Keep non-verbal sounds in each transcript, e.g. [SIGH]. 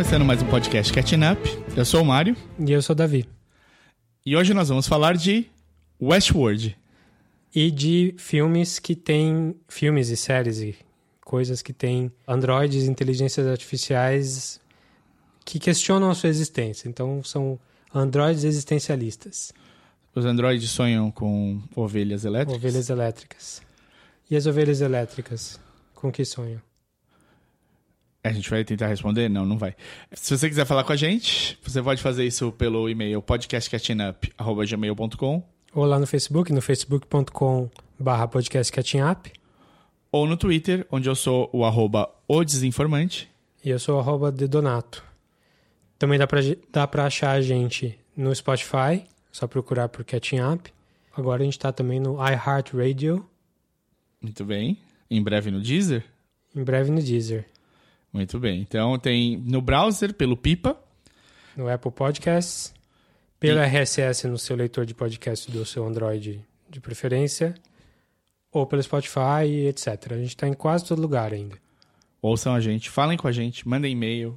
Começando mais um podcast Catching Up. Eu sou o Mário. E eu sou o Davi. E hoje nós vamos falar de Westworld. E de filmes que têm. Filmes e séries e coisas que têm androides, inteligências artificiais que questionam a sua existência. Então são androides existencialistas. Os androides sonham com ovelhas elétricas? Ovelhas elétricas. E as ovelhas elétricas? Com que sonham? A gente vai tentar responder? Não, não vai. Se você quiser falar com a gente, você pode fazer isso pelo e-mail podcastcatchingup.gmail.com Ou lá no Facebook, no facebook.com barra podcastcatchingup. Ou no Twitter, onde eu sou o arroba o desinformante. E eu sou o arroba dedonato. Também dá pra, dá pra achar a gente no Spotify, só procurar por Catching Up. Agora a gente tá também no iHeartRadio. Muito bem. Em breve no Deezer? Em breve no Deezer. Muito bem. Então tem no browser, pelo Pipa. No Apple Podcasts. Pelo e... RSS no seu leitor de podcast do seu Android de preferência. Ou pelo Spotify, etc. A gente está em quase todo lugar ainda. Ouçam a gente, falem com a gente, mandem e-mail,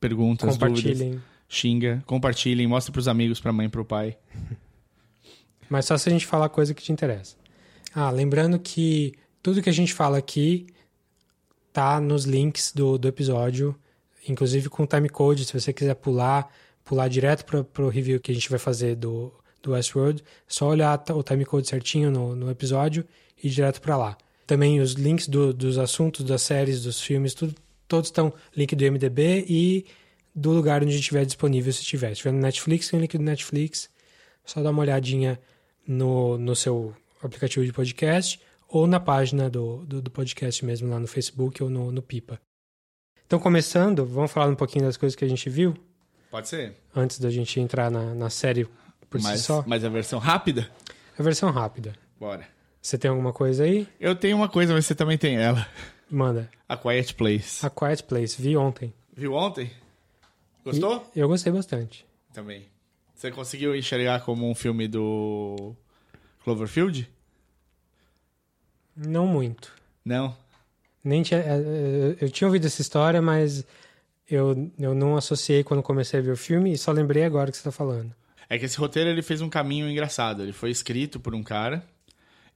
perguntas, compartilhem. dúvidas. Xinga, compartilhem, mostre para os amigos, para a mãe, para o pai. [LAUGHS] Mas só se a gente falar coisa que te interessa. Ah, lembrando que tudo que a gente fala aqui tá nos links do, do episódio, inclusive com timecode, se você quiser pular, pular direto para o review que a gente vai fazer do, do Westworld, só olhar o timecode certinho no, no episódio e ir direto para lá. Também os links do, dos assuntos, das séries, dos filmes, tudo, todos estão link do MDB e do lugar onde estiver disponível, se tiver. Se tiver no Netflix, tem o link do Netflix. Só dá uma olhadinha no, no seu aplicativo de podcast ou na página do, do, do, podcast mesmo, lá no Facebook ou no, no Pipa. Então, começando, vamos falar um pouquinho das coisas que a gente viu? Pode ser. Antes da gente entrar na, na série por mas, si só. Mas a versão rápida? A versão rápida. Bora. Você tem alguma coisa aí? Eu tenho uma coisa, mas você também tem ela. Manda. A Quiet Place. A Quiet Place. Vi ontem. Viu ontem? Gostou? E eu gostei bastante. Também. Você conseguiu enxergar como um filme do Cloverfield? Não muito. Não? Nem tinha, é, é, eu tinha ouvido essa história, mas eu, eu não associei quando comecei a ver o filme e só lembrei agora que você está falando. É que esse roteiro ele fez um caminho engraçado. Ele foi escrito por um cara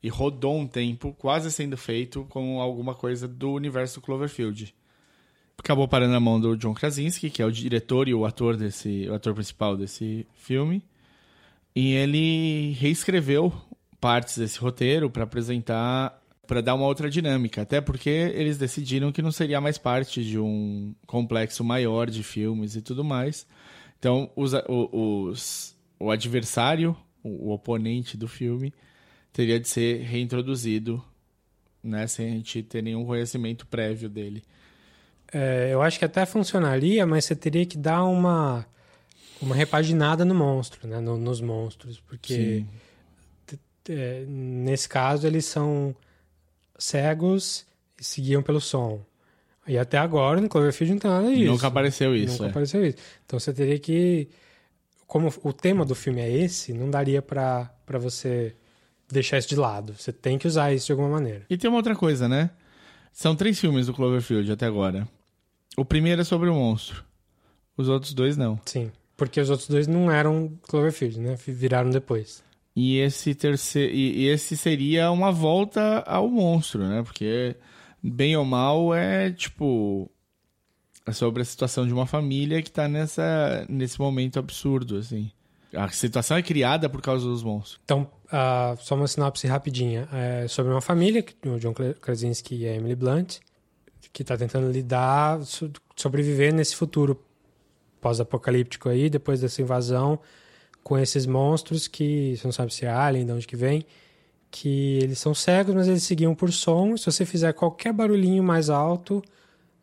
e rodou um tempo quase sendo feito com alguma coisa do universo Cloverfield. Acabou parando na mão do John Krasinski, que é o diretor e o ator desse, o ator principal desse filme. E ele reescreveu partes desse roteiro para apresentar para dar uma outra dinâmica, até porque eles decidiram que não seria mais parte de um complexo maior de filmes e tudo mais. Então, os, os, o adversário, o, oponente do filme, teria de ser reintroduzido, né, sem a gente ter nenhum conhecimento prévio dele. É, eu acho que até funcionaria, mas você teria que dar uma uma repaginada no monstro, né, no, nos monstros, porque é, nesse caso eles são cegos e seguiam pelo som. E até agora no Cloverfield não tem nada disso. Nunca apareceu isso. Nunca é. apareceu isso. Então você teria que. Como o tema do filme é esse, não daria para você deixar isso de lado. Você tem que usar isso de alguma maneira. E tem uma outra coisa, né? São três filmes do Cloverfield até agora. O primeiro é sobre o monstro. Os outros dois não. Sim. Porque os outros dois não eram Cloverfield, né? Viraram depois. E esse terceiro. E, esse seria uma volta ao monstro, né? Porque, bem ou mal, é tipo. É sobre a situação de uma família que tá nessa, nesse momento absurdo, assim. A situação é criada por causa dos monstros. Então, uh, só uma sinopse rapidinha. É sobre uma família, o John Krasinski e a Emily Blunt, que está tentando lidar, sobreviver nesse futuro pós-apocalíptico aí, depois dessa invasão com esses monstros que você não sabe se é alien, de onde que vem, que eles são cegos, mas eles seguiam por som. Se você fizer qualquer barulhinho mais alto,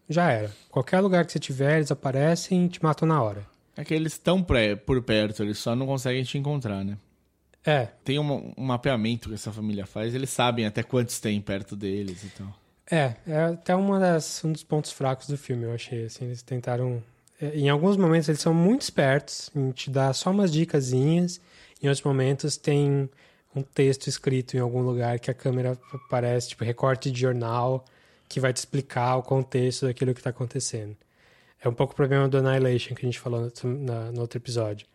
já era. Qualquer lugar que você tiver, eles aparecem e te matam na hora. É que eles estão por perto, eles só não conseguem te encontrar, né? É. Tem um, um mapeamento que essa família faz, eles sabem até quantos tem perto deles e tal. É, é até uma das, um dos pontos fracos do filme, eu achei. Assim, eles tentaram em alguns momentos eles são muito espertos em te dar só umas dicasinhas. Em outros momentos tem um texto escrito em algum lugar que a câmera aparece, tipo recorte de jornal, que vai te explicar o contexto daquilo que está acontecendo. É um pouco o problema do Annihilation que a gente falou no, na, no outro episódio.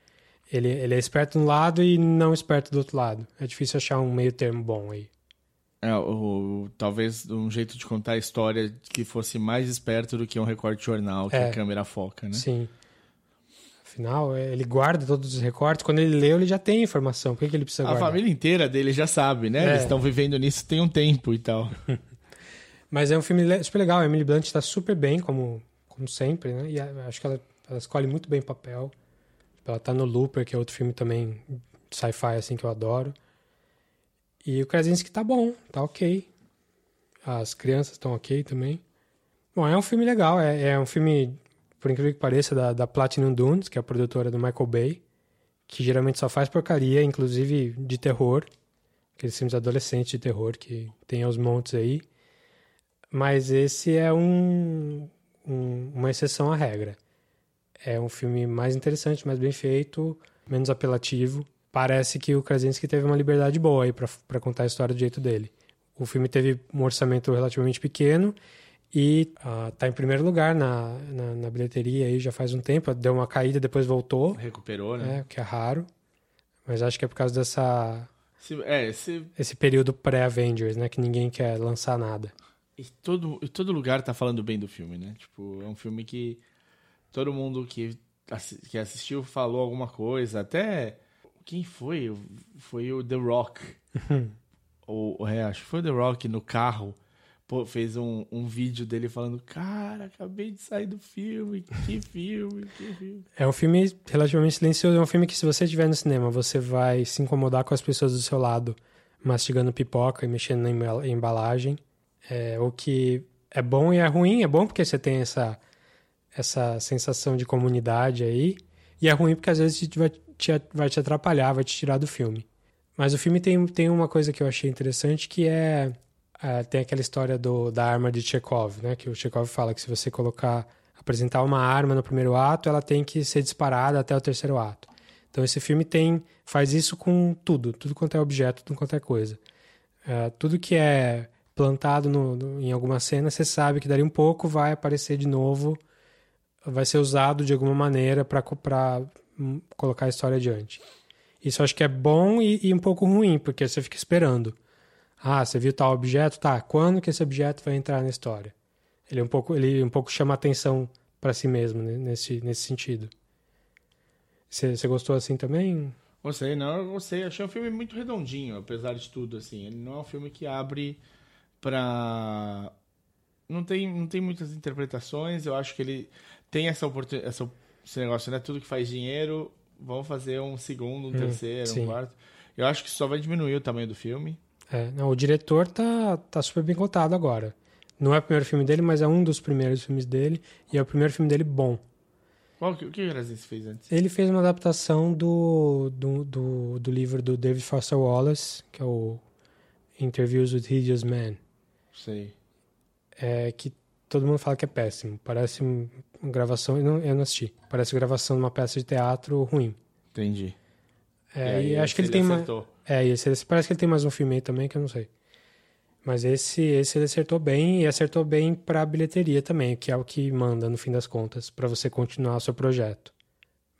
Ele, ele é esperto de um lado e não esperto do outro lado. É difícil achar um meio termo bom aí. É, o, talvez um jeito de contar a história que fosse mais esperto do que um recorte de jornal que É. a câmera foca, né? Sim. Afinal, é, ele guarda todos os recortes. Quando ele leu, ele já tem a informação. Por que, que ele precisa A guardar? família inteira dele já sabe, né? É. Eles estão vivendo nisso tem um tempo e tal. [LAUGHS] Mas é um filme super legal. A Emily Blunt está super bem, como, como sempre, né? E a- acho que ela, ela escolhe muito bem o papel. Ela tá no Looper, que é outro filme também sci-fi, assim, que eu adoro. E o Krasinski tá bom, tá ok. As crianças estão ok também. Bom, é um filme legal. É, é um filme, por incrível que pareça, da, da Platinum Dunes, que é a produtora do Michael Bay. Que geralmente só faz porcaria, inclusive de terror. Aqueles filmes adolescentes de terror que tem aos montes aí. Mas esse é um, um- uma exceção à regra. É um filme mais interessante, mais bem feito, menos apelativo. Parece que o Krasinski teve uma liberdade boa aí pra contar a história do jeito dele. O filme teve um orçamento relativamente pequeno e ah, tá em primeiro lugar na, na, na bilheteria aí já faz um tempo. Deu uma caída, depois voltou, Recuperou, né? né, o que é raro. Mas acho que é por causa dessa Se- é, se, esse período pré-Avengers, né, que ninguém quer lançar nada. e todo, e todo lugar tá falando bem do filme, né? Tipo, é um filme que todo mundo que, que assistiu falou alguma coisa. Até. Quem foi? Foi o The Rock. [LAUGHS] Ou, é, acho que foi o The Rock no carro. Pô, fez um, um vídeo dele falando: Cara, acabei de sair do filme. Que [LAUGHS] filme, que filme. É um filme relativamente silencioso. É um filme que, se você estiver no cinema, você vai se incomodar com as pessoas do seu lado mastigando pipoca e mexendo na embala- embalagem. É, o que é bom e é ruim. É bom porque você tem essa, essa sensação de comunidade aí. E é ruim porque às vezes vai te, vai te atrapalhar, vai te tirar do filme. Mas o filme tem, tem uma coisa que eu achei interessante que é. é, tem aquela história do, da arma de Chekhov, né? Que o Chekhov fala que se você colocar apresentar uma arma no primeiro ato, ela tem que ser disparada até o terceiro ato. Então esse filme tem faz isso com tudo, tudo quanto é objeto, tudo quanto é coisa. É, tudo que é plantado no- no- em alguma cena, você sabe que dali um pouco vai aparecer de novo, vai ser usado de alguma maneira para colocar a história adiante. Isso acho que é bom e, e um pouco ruim, porque você fica esperando. Ah, você viu tal objeto? Tá, quando que esse objeto vai entrar na história? Ele um pouco, ele um pouco chama atenção para si mesmo né, nesse, nesse sentido. Você, você gostou assim também? Gostei, não, eu gostei. Achei um filme muito redondinho, apesar de tudo, assim. Ele não é um filme que abre pra... Não tem, não tem muitas interpretações. Eu acho que ele tem essa oportunidade, essa, esse negócio, né? Tudo que faz dinheiro, vamos fazer um segundo, um terceiro, sim. um quarto. Eu acho que só vai diminuir o tamanho do filme. É, não, o diretor tá, tá super bem cotado agora. Não é o primeiro filme dele, mas é um dos primeiros filmes dele. E é o primeiro filme dele bom. Qual que, o que o Krasinski fez antes? Ele fez uma adaptação do, do, do, do livro do David Foster Wallace, que é o Interviews with Hideous Man. Sei. é, que todo mundo fala que é péssimo. Parece gravação, eu não, eu não assisti. Parece gravação de uma peça de teatro ruim. Entendi. É, e acho que esse ele tem mais. acertou. É, e esse, parece que ele tem mais um filme aí também que eu não sei. Mas esse, esse ele acertou bem e acertou bem pra bilheteria também, que é o que manda no fim das contas, pra você continuar o seu projeto.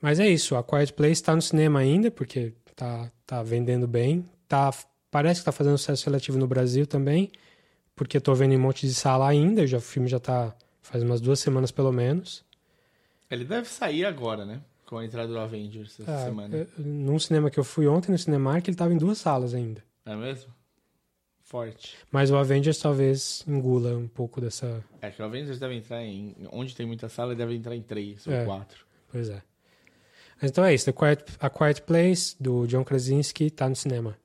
Mas é isso, a Quiet Place tá no cinema ainda, porque tá, tá vendendo bem. Tá, parece que tá fazendo sucesso relativo no Brasil também, porque tô vendo em um monte de sala ainda, já, o filme já tá faz umas duas semanas pelo menos. Ele deve sair agora, né? Com a entrada do Avengers essa Ah, semana. eu- num cinema que eu fui ontem, no Cinemark, ele tava em duas salas ainda. É mesmo? Forte. Mas o Avengers talvez engula um pouco dessa. É que o Avengers deve entrar em. Onde tem muita sala, ele deve entrar em três ou É. quatro. Pois é. Mas então é isso. The Quiet, A Quiet Place, do John Krasinski, tá no cinema.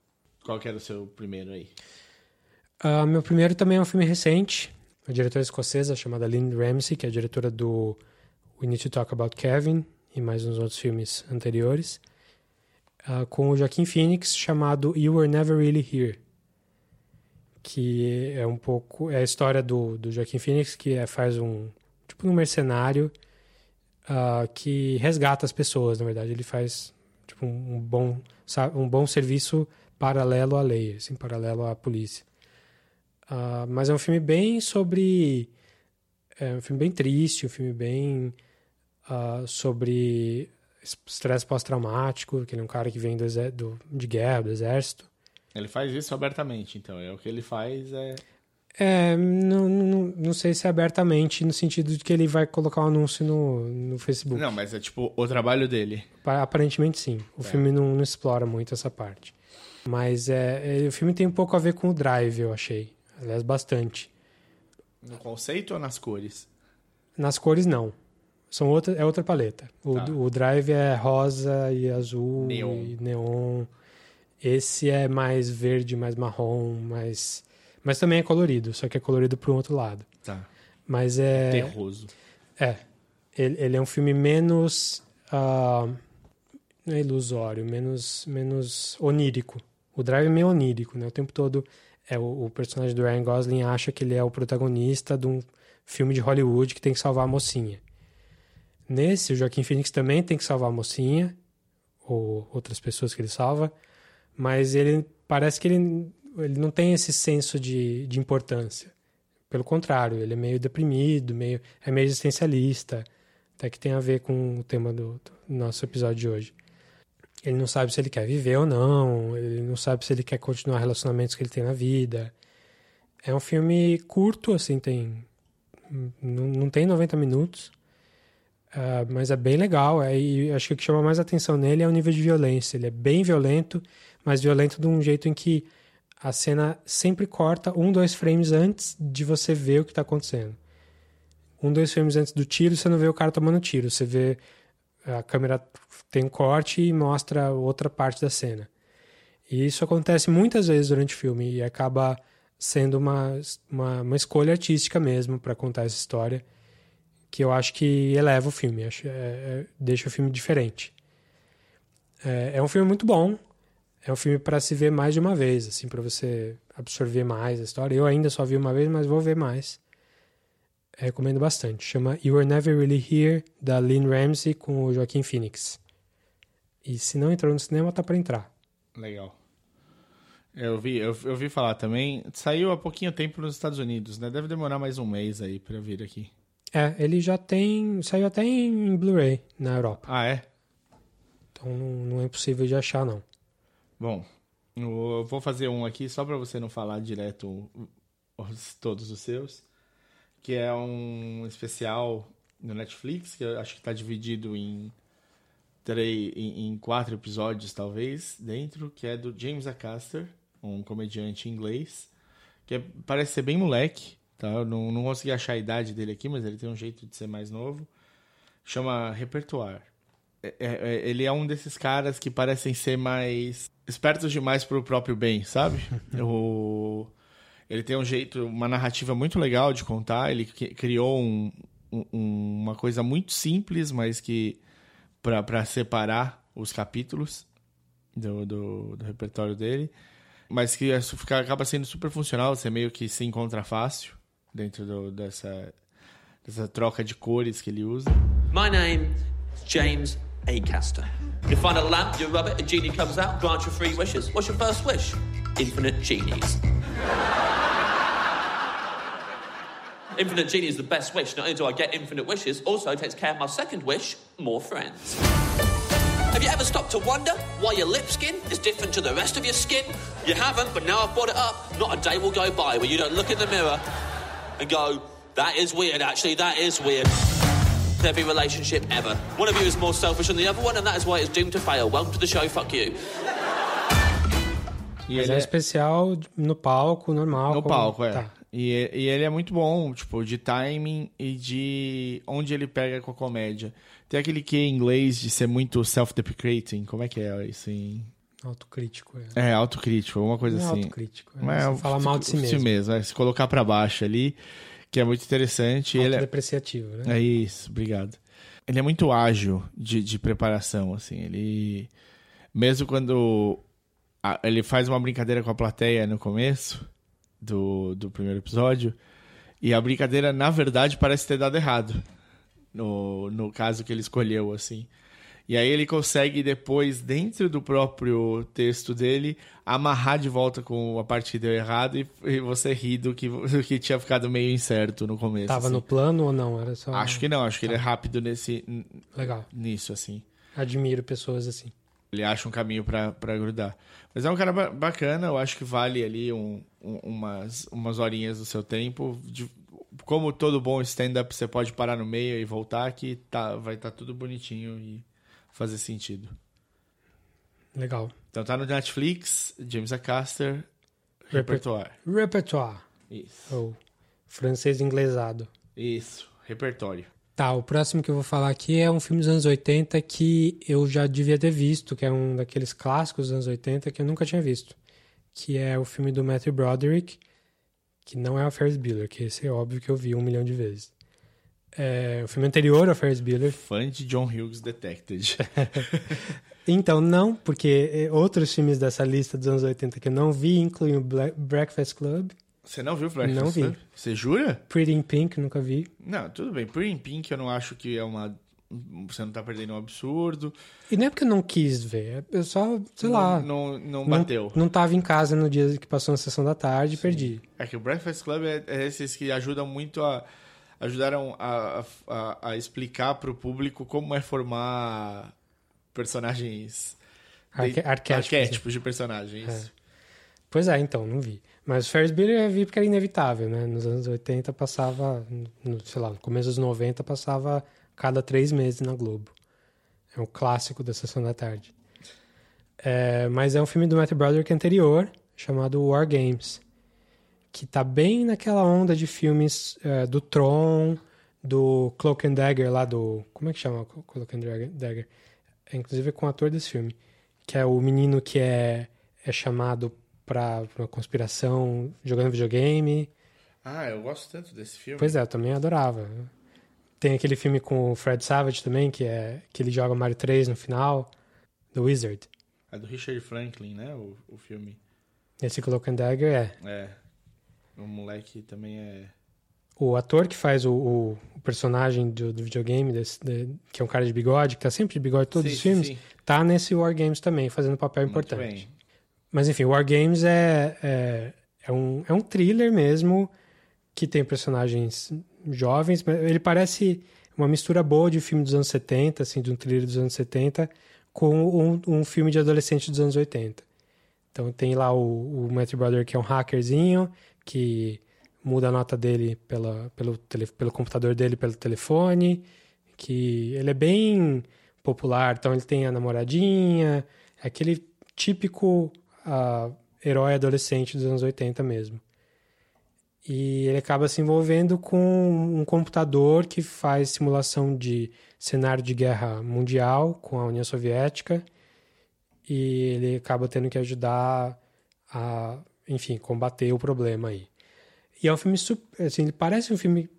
Qual que era o seu primeiro aí? Ah, meu primeiro também é um filme recente. Uma diretora escocesa chamada Lynn Ramsey, que é a diretora do We Need to Talk About Kevin e mais uns outros filmes anteriores. ah, com o Joaquin Phoenix, chamado You Were Never Really Here. Que é um pouco. É a história do, do Joaquin Phoenix, que é, faz um. Tipo um mercenário ah, que resgata as pessoas, na verdade. Ele faz tipo, um, bom, um bom serviço paralelo à lei, assim, paralelo à polícia. Ah, mas é um filme bem sobre. É um filme bem triste, um filme bem uh, sobre estresse pós-traumático, que ele é um cara que vem do, do, de guerra, do exército. Ele faz isso abertamente, então. É o que ele faz é. É, não, não, não sei se é abertamente, no sentido de que ele vai colocar um anúncio no, no Facebook. Não, mas é tipo o trabalho dele. Aparentemente sim. O é. filme não, não, explora muito essa parte. Mas é, é, o filme tem um pouco a ver com o Drive, eu achei. Aliás, bastante. No conceito ou nas cores? Nas cores, não. São outra, é outra paleta. O, tá. o Drive é rosa e azul neon. e neon. Esse é mais verde, mais marrom, mais... Mas também é colorido, só que é colorido para o outro lado. Tá. Mas é... Terroso. É. Ele, ele é um filme menos... Uh, não é ilusório, menos, menos onírico. O Drive é meio onírico, né? O tempo todo é o, o personagem do Ryan Gosling acha que ele é o protagonista de um filme de Hollywood que tem que salvar a mocinha. Nesse, o Joaquim Phoenix também tem que salvar a mocinha, ou outras pessoas que ele salva, mas ele parece que ele, ele não tem esse senso de, de importância. Pelo contrário, ele é meio deprimido, meio, é meio existencialista, até que tem a ver com o tema do, do nosso episódio de hoje. Ele não sabe se ele quer viver ou não, ele não sabe se ele quer continuar relacionamentos que ele tem na vida. É um filme curto, assim, tem. Não, não tem 90 minutos, uh, mas é bem legal. É, e acho que o que chama mais atenção nele é o nível de violência. Ele é bem violento, mas violento de um jeito em que a cena sempre corta um, dois frames antes de você ver o que está acontecendo. Um, dois frames antes do tiro, você não vê o cara tomando tiro, você vê a câmera tem um corte e mostra outra parte da cena. E isso acontece muitas vezes durante o filme e acaba sendo uma, uma, uma escolha artística mesmo para contar essa história que eu acho que eleva o filme, acho, é, é, deixa o filme diferente. É, é, um filme muito bom, é um filme para se ver mais de uma vez, assim, para você absorver mais a história. Eu ainda só vi uma vez, mas vou ver mais recomendo bastante. Chama You Were Never Really Here, da Lynn Ramsey com o Joaquim Phoenix. E se não entrou no cinema, tá para entrar. Legal. Eu vi, eu, eu vi falar também. Saiu há pouquinho tempo nos Estados Unidos, né? Deve demorar mais um mês aí para vir aqui. É, ele já tem. Saiu até em Blu-ray na Europa. Ah, é? Então não, não é impossível de achar, não. Bom, eu vou fazer um aqui só para você não falar direto todos os seus que é um especial no Netflix, que eu acho que está dividido em, três, em, em, quatro episódios, talvez, dentro, que é do James Acaster, um comediante inglês, que é, parece ser bem moleque, tá? Eu não, não consegui achar a idade dele aqui, mas ele tem um jeito de ser mais novo. Chama Repertoire. É, é, é ele é um desses caras que parecem ser mais espertos demais pro próprio bem, sabe? [LAUGHS] o ele tem um jeito, uma narrativa muito legal de contar. Ele criou um, um, uma coisa muito simples, mas que para separar os capítulos do, do, do, repertório dele, mas que é, fica, acaba sendo super funcional. Você meio que se encontra fácil dentro do, dessa, dessa troca de cores que ele usa. My name is James Acaster. You find a lamp, you rub it, a genie comes out, grant you three wishes. What's your first wish? Infinite genies. Infinite Genie is the best wish. Not only do I get infinite wishes, also takes care of my second wish more friends. Have you ever stopped to wonder why your lip skin is different to the rest of your skin? You haven't, but now I've brought it up. Not a day will go by where you don't look in the mirror and go, that is weird, actually, that is weird. Every relationship ever. One of you is more selfish than the other one, and that is why it's doomed to fail. Welcome to the show, fuck you. E ele é especial no palco, normal. No como... palco, é. Tá. E, e ele é muito bom, tipo, de timing e de onde ele pega com a comédia. Tem aquele que em inglês de ser muito self-deprecating, como é que é isso em... Autocrítico, é. É, autocrítico, alguma coisa Não é assim. autocrítico, é. Mas, Você fala mal de si mesmo. Si mesmo é, se colocar para baixo ali, que é muito interessante. Ele é depreciativo, né? É isso, obrigado. Ele é muito ágil de, de preparação, assim, ele... Mesmo quando ele faz uma brincadeira com a plateia no começo do, do primeiro episódio. E a brincadeira, na verdade, parece ter dado errado. No, no caso que ele escolheu, assim. E aí ele consegue depois, dentro do próprio texto dele, amarrar de volta com a parte que deu errado e, e você ri do que, do que tinha ficado meio incerto no começo. Tava assim. no plano ou não? Era só. Acho que não, acho que ele é rápido nesse, Legal. nisso, assim. Admiro pessoas assim. Ele acha um caminho pra pra grudar. Mas é um cara ba- bacana, eu acho que vale ali um- um- umas, umas horinhas do seu tempo. De- como todo bom stand-up, você pode parar no meio e voltar, que tá, vai estar tudo bonitinho e fazer sentido. Legal. Então tá no Netflix, James Acaster, Repertoire. Repertoire. Isso. Ou francês inglesado. Isso, repertório. Tá, o próximo que eu vou falar aqui é um filme dos anos 80 que eu já devia ter visto, que é um daqueles clássicos dos anos 80 que eu nunca tinha visto. Que é o filme do Matthew Broderick, que não é o Ferris Bueller, que esse é óbvio que eu vi um milhão de vezes. É o filme anterior ao Ferris Bueller. Fã de John Hughes Detected. [LAUGHS] [LAUGHS] Então, não, porque eh, outros filmes dessa lista dos anos 80 que eu não vi incluem o Black Breakfast Club, Você não viu Flash? Não vi. Você jura? Pretty in Pink, nunca vi. Não, tudo bem. Pretty in Pink eu não acho que é uma... Você não tá perdendo um absurdo. E não é porque eu não quis ver, eu só, sei lá, Não, não, não não, bateu. não tava em casa no dia que passou na sessão da tarde e perdi. É que o Breakfast Club é, é esses que ajudam muito a. ajudaram a, a, a explicar pro público como é formar personagens. Arque- de- arquétipos, arquétipos de personagens. É. Pois é, então, não vi. Mas o Ferris Bueller eu vi porque era inevitável, né? Nos anos 80 passava, no, sei lá, no começo dos 90 passava cada três meses na Globo. É um clássico da Sessão da Tarde. É, mas é um filme do Matthew Broderick anterior, chamado War Games, que tá bem naquela onda de filmes é, do Tron, do Cloak and Dagger lá do... Como é que chama Cloak and Dagger? É, inclusive com o ator desse filme, que é o menino que é, é chamado pra pra conspiração jogando videogame. Ah, eu gosto tanto desse filme. Pois é, eu também adorava. Tem aquele filme com o Fred Savage também, que é que ele joga Mario 3 no final, The Wizard. É do Richard Franklin, né? O, o filme. Esse Cloak and Dagger é. É. O moleque também é. O ator que faz o, o- o personagem do, do videogame, desse- de- que é um cara de bigode, que tá sempre de bigode em todos Sim, os filmes, sim. tá nesse War Games também, fazendo um papel Muito importante. bem. Mas enfim, War Games é, é, é, um, é um thriller mesmo, que tem personagens jovens, ele parece uma mistura boa de filme dos anos 70, assim, de um thriller dos anos 70, com um, um filme de adolescente dos anos 80. Então tem lá o, o Matthew Broderick, que é um hackerzinho, que muda a nota dele pela, pelo, tele, pelo computador dele, pelo telefone, que ele é bem popular, então ele tem a namoradinha, é aquele típico ah, herói adolescente dos anos 80 mesmo. E ele acaba se envolvendo com um computador que faz simulação de cenário de guerra mundial com a União Soviética e ele acaba tendo que ajudar a, enfim, combater o problema aí. E é um filme assim, ele parece um filme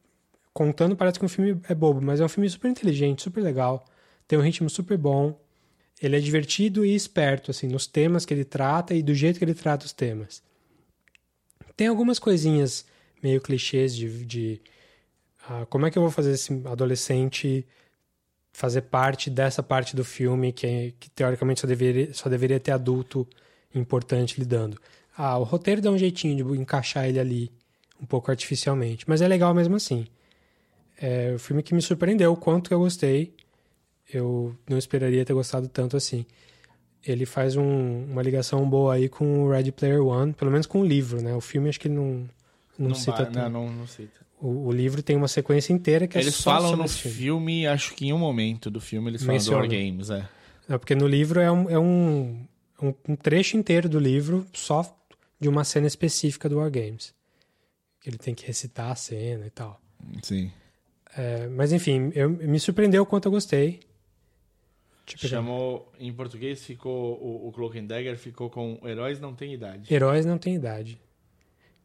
contando parece que um filme é bobo, mas é um filme super inteligente, super legal, tem um ritmo super bom. Ele é divertido e esperto assim nos temas que ele trata e do jeito que ele trata os temas. Tem algumas coisinhas meio clichês de, de ah, como é que eu vou fazer esse adolescente fazer parte dessa parte do filme que, é- que teoricamente só deveria, só deveria ter adulto importante lidando. Ah, o roteiro dá um jeitinho de encaixar ele ali um pouco artificialmente, mas é legal mesmo assim. É o filme que me surpreendeu o quanto que eu gostei. Eu não esperaria ter gostado tanto assim. Ele faz um- uma ligação boa aí com o Ready Player One, pelo menos com o livro, né? O filme acho que ele não, não, Não, cita ba- tanto. não, não, não cita. O, o livro tem uma sequência inteira que é Eles só falam sobre no filme. filme, acho que em um momento do filme eles falam do. War Games, é. É porque no livro é, um, é um, um, um trecho inteiro do livro só de uma cena específica do War Games. Que ele tem que recitar a cena e tal. Sim. É, mas enfim, eu, me surpreendeu o quanto eu gostei. Pegar. Chamou, em português ficou, o, o Cloak and Dagger ficou com Heróis Não Tem Idade. Heróis não tem idade.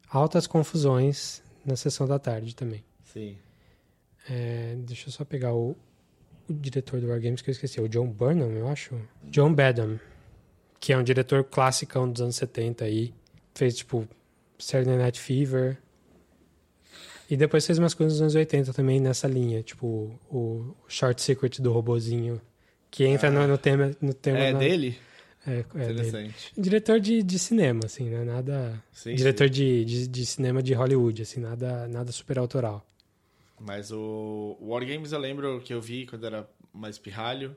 Altas confusões na sessão da tarde também. Sim. É, deixa eu só pegar o, o diretor do War Games que eu esqueci. O John Burnham, eu acho. John Badham. Que é um diretor clássico dos anos 70 aí. Fez, tipo, Saturday Night Fever. E depois fez umas coisas nos anos 80 também nessa linha. Tipo, o Short Secret do robozinho. Que entra no, no tema... No tema É na- dele? É, é dele. Interessante. Diretor de, de cinema, assim, né? Nada... Sim, diretor De, de, de cinema de Hollywood, assim, nada, nada super autoral. Mas o War Games eu lembro que eu vi quando era mais pirralho.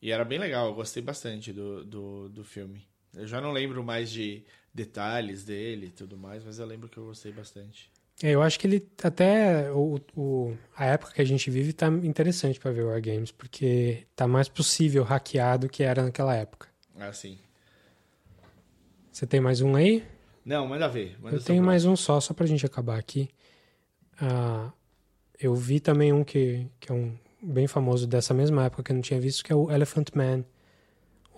E era bem legal, eu gostei bastante do, do, do filme. Eu já não lembro mais de detalhes dele e tudo mais, mas eu lembro que eu gostei bastante. É, eu acho que ele até o, o- a época que a gente vive tá interessante pra ver War Games, porque tá mais possível hackear do que era naquela época. Ah, sim. Você tem mais um aí? Não, manda ver. Manda eu tenho mais um só, só pra gente acabar aqui. Ah, eu vi também um que, que é um bem famoso dessa mesma época que eu não tinha visto, que é o Elephant Man,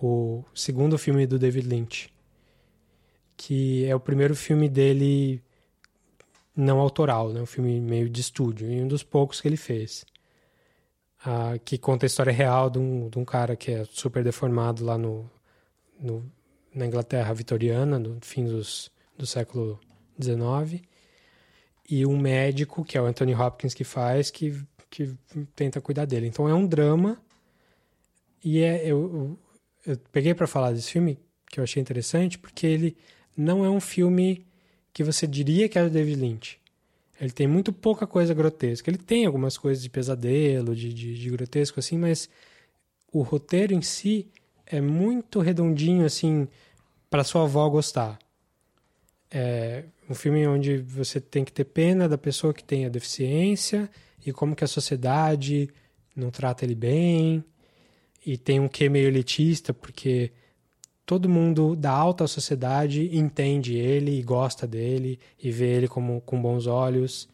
o segundo filme do David Lynch, que é o primeiro filme dele não autoral, né? um filme meio de estúdio, e um dos poucos que ele fez. Ah, que conta a história real de um, de um cara que é super deformado lá no, no, na Inglaterra vitoriana, no fim dos, do século XIX, e um médico, que é o Anthony Hopkins que faz, que, que tenta cuidar dele. Então é um drama, e é, eu, eu peguei para falar desse filme, que eu achei interessante, porque ele não é um filme que você diria que é do David Lynch. Ele tem muito pouca coisa grotesca. Ele tem algumas coisas de pesadelo, de, de, de grotesco, assim, mas o roteiro em si é muito redondinho, assim, para sua avó gostar. É um filme onde você tem que ter pena da pessoa que tem a deficiência e como que a sociedade não trata ele bem. E tem um quê meio elitista, porque todo mundo da alta sociedade entende ele e gosta dele e vê ele como com bons olhos,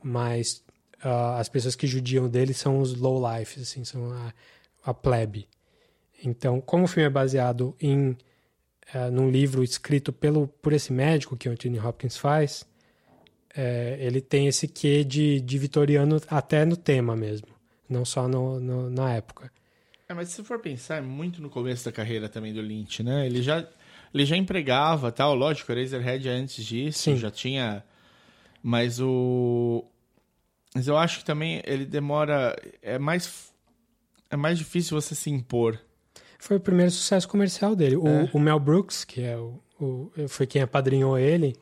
mas ah, as pessoas que judiam dele são os low life, assim, são a, a plebe. Então, como o filme é baseado em eh, num livro escrito pelo por esse médico que o Anthony Hopkins faz, eh, ele tem esse quê de, de vitoriano até no tema mesmo, não só no, no- na época. É, mas se for pensar, é muito no começo da carreira também do Lynch, né? Ele já, ele já empregava, tal, lógico, Eraserhead antes disso, Sim. já tinha... Mas o... Mas eu acho que também ele demora... É mais... É mais difícil você se impor. Foi o primeiro sucesso comercial dele. O, É. o Mel Brooks, que é o, o- foi quem apadrinhou ele,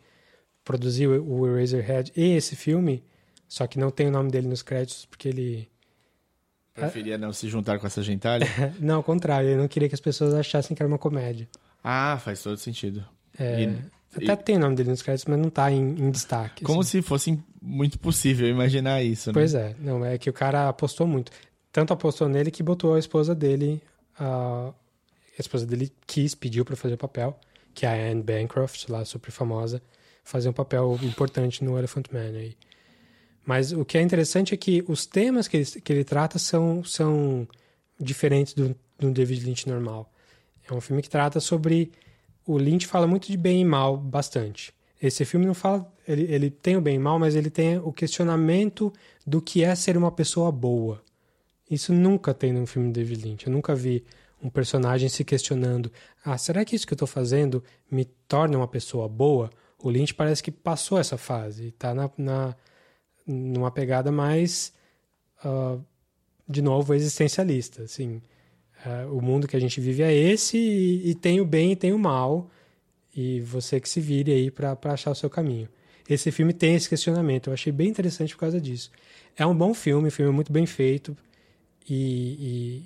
produziu o Eraserhead e esse filme, só que não tem o nome dele nos créditos porque ele Preferia não se juntar com essa gentalha. [LAUGHS] não, ao contrário, ele não queria que as pessoas achassem que era uma comédia. ah, faz todo sentido. É, E- até tem o nome dele nos créditos, mas não tá em, em destaque. Como assim. se fosse muito possível imaginar isso, né? Pois é, não, é que o cara apostou muito. Tanto apostou nele que botou a esposa dele, a, a esposa dele quis, pediu para fazer o papel, que é a Anne Bancroft, lá super famosa, fazer um papel importante no Elephant Man aí. Mas o que é interessante é que os temas que ele, que ele trata são, são diferentes do, do David Lynch normal. É um filme que trata sobre. O Lynch fala muito de bem e mal, bastante. Esse filme não fala. Ele, ele tem o bem e mal, mas ele tem o questionamento do que é ser uma pessoa boa. Isso nunca tem num filme do David Lynch. Eu nunca vi um personagem se questionando: ah, será que isso que eu estou fazendo me torna uma pessoa boa? O Lynch parece que passou essa fase está na, na, numa pegada mais, ah, de novo, existencialista. Assim, Ah, o mundo que a gente vive é esse e, e tem o bem e tem o mal e você que se vire aí para achar o seu caminho. Esse filme tem esse questionamento. Eu achei bem interessante por causa disso. É um bom filme, um filme muito bem feito e-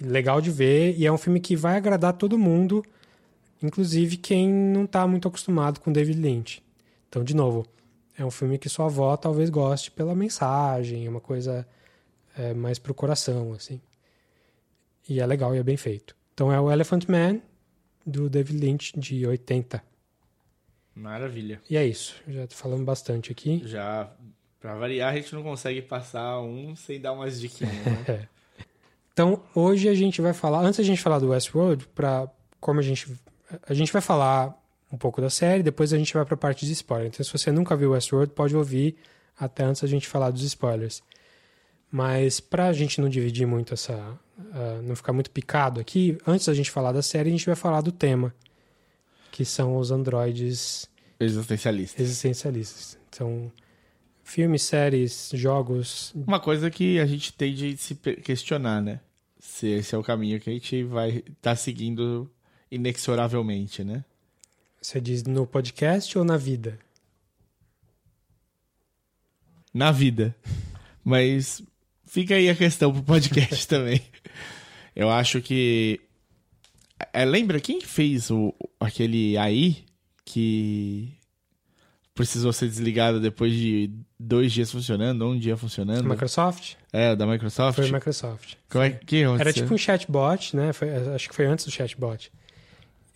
e legal de ver. E é um filme que vai agradar todo mundo, inclusive quem não está muito acostumado com David Lynch. Então, de novo, é um filme que sua avó talvez goste pela mensagem, é uma coisa é, mais pro coração, assim. E é legal e é bem feito. Então é o Elephant Man, do David Lynch, de 80. Maravilha. E é isso. Já falamos bastante aqui. Já, pra variar, a gente não consegue passar um sem dar umas diquinhas, né? [LAUGHS] Então, hoje a gente vai falar, antes da gente falar do Westworld, para como a gente a gente vai falar um pouco da série, depois a gente vai para a parte de spoiler. Então, se você nunca viu Westworld, pode ouvir até antes da gente falar dos spoilers. Mas para a gente não dividir muito essa, ah, não ficar muito picado aqui, antes da gente falar da série, a gente vai falar do tema, que são os androides Existencialista. existencialistas. Então, filmes, séries, jogos, Uma coisa que a gente tem de se questionar, né? se esse é o caminho que a gente vai estar tá seguindo inexoravelmente, né? Você diz no podcast ou na vida? Na vida. Mas fica aí a questão pro podcast [LAUGHS] também. Eu acho que. É, lembra quem fez o, aquele AI que precisou ser desligado depois de dois dias funcionando, um dia funcionando? Microsoft? É, da Microsoft? Foi Microsoft. Como é que Era tipo um chatbot, né? Foi, acho que foi antes do chatbot.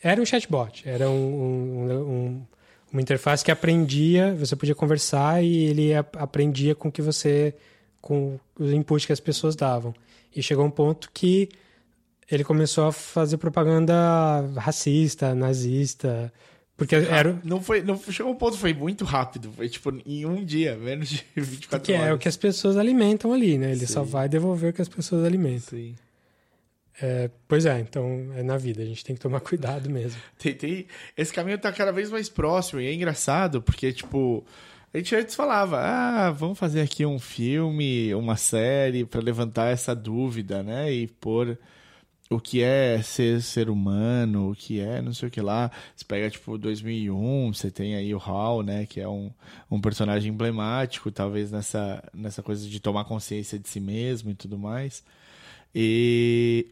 Era um chatbot, era um, um, um, uma interface que aprendia, você podia conversar e ele aprendia com que você, com os inputs que as pessoas davam. E chegou um ponto que ele começou a fazer propaganda racista, nazista, porque era. Não foi. Não, chegou um ponto, foi muito rápido. Foi tipo em um dia, menos de 24 que horas. Que é o que as pessoas alimentam ali, né? Ele Sim. só vai devolver o que as pessoas alimentam. Sim. É, pois é, então é na vida, a gente tem que tomar [LAUGHS] cuidado mesmo. Tem, tem, esse caminho tá cada vez mais próximo e é engraçado porque, tipo, a gente antes falava, ah, vamos fazer aqui um filme, uma série para levantar essa dúvida, né? E pôr o que é ser ser humano, o que é não sei o que lá. Você pega, tipo, 2001, você tem aí o Hal, né? Que é um, um personagem emblemático, talvez nessa, nessa coisa de tomar consciência de si mesmo e tudo mais. E.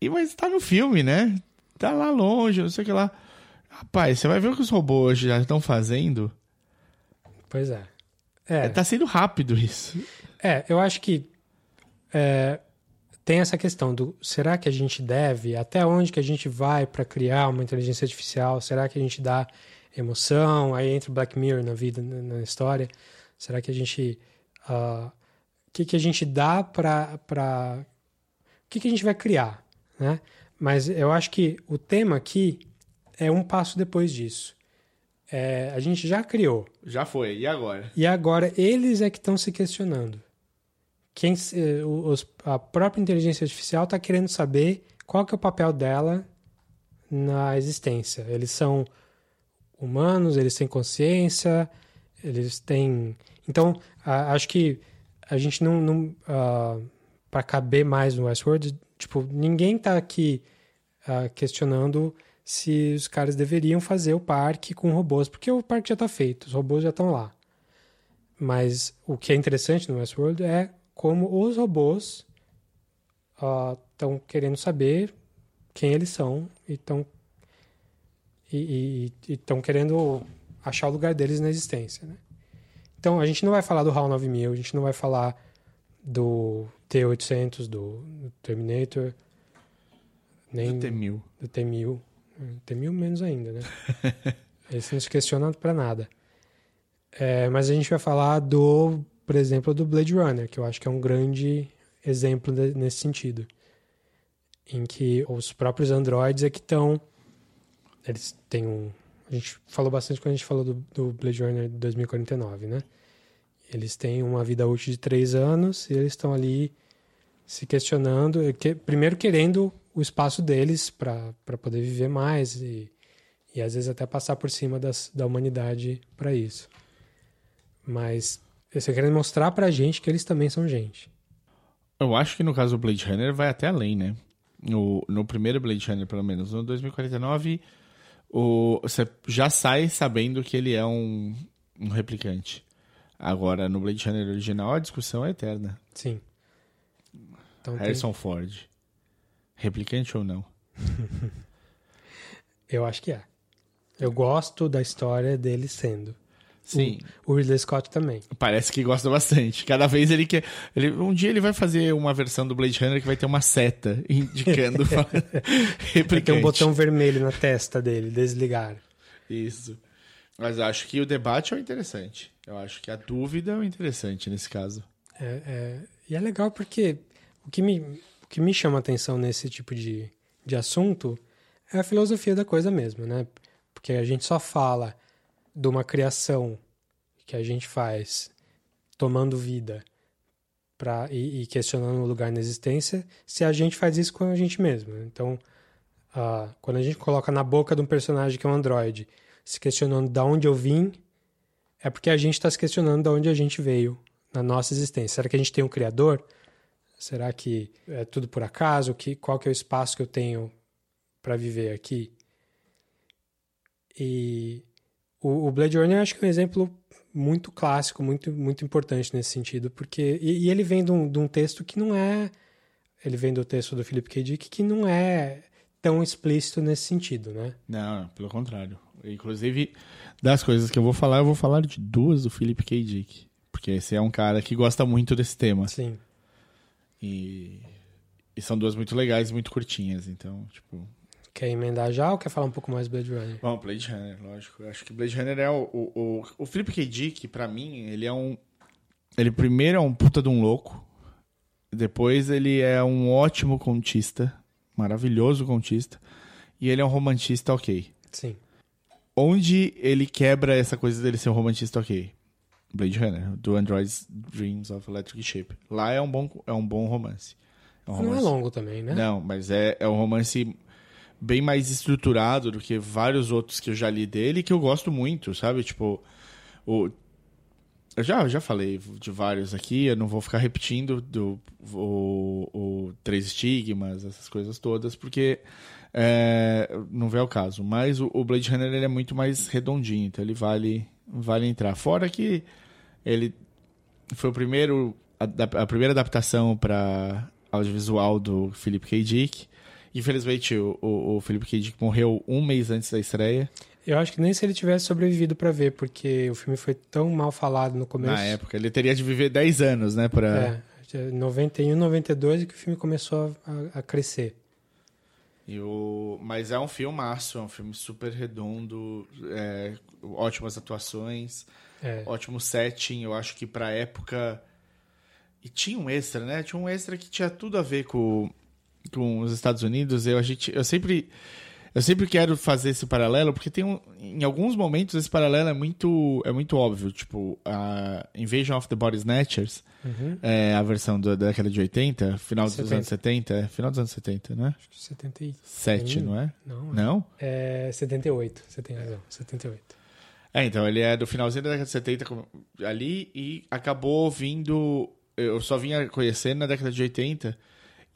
E mas tá no filme, né? Tá lá longe, não sei o que lá. Rapaz, você vai ver o que os robôs já estão fazendo. Pois é. é. Tá sendo rápido isso. É, eu acho que. É, tem essa questão do será que a gente deve, até onde que a gente vai para criar uma inteligência artificial? Será que a gente dá emoção? Aí entra o Black Mirror na vida, na, história. Será que a gente. O uh, que, que a gente dá para. O que, que a gente vai criar? Né? Mas eu acho que o tema aqui é um passo depois disso. É, a gente já criou. Já foi, e agora? E agora eles é que estão se questionando quem, os, a própria inteligência artificial está querendo saber qual que é o papel dela na existência. Eles são humanos, eles têm consciência, eles têm. Então, a, acho que a gente não. não uh, para caber mais no Westworld, tipo, ninguém está aqui uh, questionando se os caras deveriam fazer o parque com robôs, porque o parque já está feito, os robôs já estão lá. Mas o que é interessante no Westworld é como os robôs estão uh, querendo saber quem eles são e estão e estão querendo achar o lugar deles na existência, né? Então, a gente não vai falar do HAL 9000, a gente não vai falar do T-800, do, do, Terminator, nem do T-1000. Do T-1000. T-1000 menos ainda, né? [LAUGHS] Esse não se questiona para nada. É, mas a gente vai falar do por exemplo, do Blade Runner, que eu acho que é um grande exemplo de, nesse sentido. Em que os próprios androids é que estão. Eles têm um. A gente falou bastante quando a gente falou do, do Blade Runner 2049, né? Eles têm uma vida útil de três anos e eles estão ali se questionando, que, primeiro querendo o espaço deles para poder viver mais e, e às vezes até passar por cima das, da humanidade para isso. Mas você querendo mostrar pra gente que eles também são gente. Eu acho que no caso do Blade Runner vai até além, né? No, no primeiro Blade Runner, pelo menos. No 2049, o, você já sai sabendo que ele é um, um replicante. Agora, no Blade Runner original, a discussão é eterna. Sim. Então, Harrison tem... Ford. Replicante ou não? [LAUGHS] Eu acho que é. Eu gosto da história dele sendo. Sim. O, o Ridley Scott também. Parece que gosta bastante. Cada vez ele quer. Ele, um dia ele vai fazer uma versão do Blade Runner que vai ter uma seta indicando. [LAUGHS] [LAUGHS] vai ter um botão vermelho na testa dele, desligar. Isso. Mas acho que o debate é o interessante. Eu acho que a dúvida é o interessante nesse caso. É, é, e é legal porque o que, me, o que me chama atenção nesse tipo de, de assunto é a filosofia da coisa mesmo, né? Porque a gente só fala de uma criação que a gente faz tomando vida pra, e, e, questionando o lugar na existência, se a gente faz isso com a gente mesmo. Então, uh, quando a gente coloca na boca de um personagem que é um androide, se questionando de onde eu vim, é porque a gente está se questionando de onde a gente veio na nossa existência. Será que a gente tem um criador? Será que é tudo por acaso? Que, qual que é o espaço que eu tenho para viver aqui? E o, o Blade Runner acho que é um exemplo muito clássico, muito, muito importante nesse sentido, porque e, e ele vem de um, de um, texto que não é, ele vem do texto do Philip K. Dick que não é tão explícito nesse sentido, né? Não, pelo contrário. Inclusive, das coisas que eu vou falar, eu vou falar de duas do Philip K. Dick, porque esse é um cara que gosta muito desse tema. Sim. E, e são duas muito legais, muito curtinhas, então, tipo, Quer emendar já ou quer falar um pouco mais do Blade Runner? Bom, Blade Runner, lógico. Eu acho que Blade Runner é o. O, o, o Philip K. Dick, pra mim, ele é um. Ele primeiro é um puta de um louco. Depois ele é um ótimo contista. Maravilhoso contista. E ele é um romantista ok. Sim. Onde ele quebra essa coisa dele ser um romantista ok? Blade Runner, do Android's Dreams of Electric Ship. Lá é um bom, é um bom romance. É um romance. Não é longo também, né? Não, mas é, é um romance bem mais estruturado do que vários outros que eu já li dele, que eu gosto muito, sabe? Tipo, o eu já, já falei de vários aqui, eu não vou ficar repetindo do, o, o Três Estigmas, essas coisas todas, porque é, não vê o caso. Mas o, o Blade Runner ele é muito mais redondinho, então ele vale, vale entrar. Fora que ele foi o primeiro, a, a primeira adaptação para audiovisual do Philip K. Dick, Infelizmente, o, o, o Philip K. Dick morreu um mês antes da estreia. Eu acho que nem se ele tivesse sobrevivido para ver, porque o filme foi tão mal falado no começo. Na época, ele teria de viver 10 anos, né? Pra... É, 91, 92 é que o filme começou a, a crescer. E o... Mas é um filmaço, é um filme super redondo, é... ótimas atuações, é. ótimo setting. Eu acho que pra época. E tinha um extra, né? Tinha um extra que tinha tudo a ver com com os Estados Unidos, eu, a gente, eu sempre eu sempre quero fazer esse paralelo porque tem um, em alguns momentos esse paralelo é muito é muito óbvio. Tipo a Invasion of the Body Snatchers uhum. é a versão da década de 80 final 70. dos anos 70 é, final dos anos 70 né? Acho que 77 não é? Não não? É 78 você tem razão 78 é então ele é do finalzinho da década de 70 ali e acabou vindo eu só vinha conhecendo na década de 80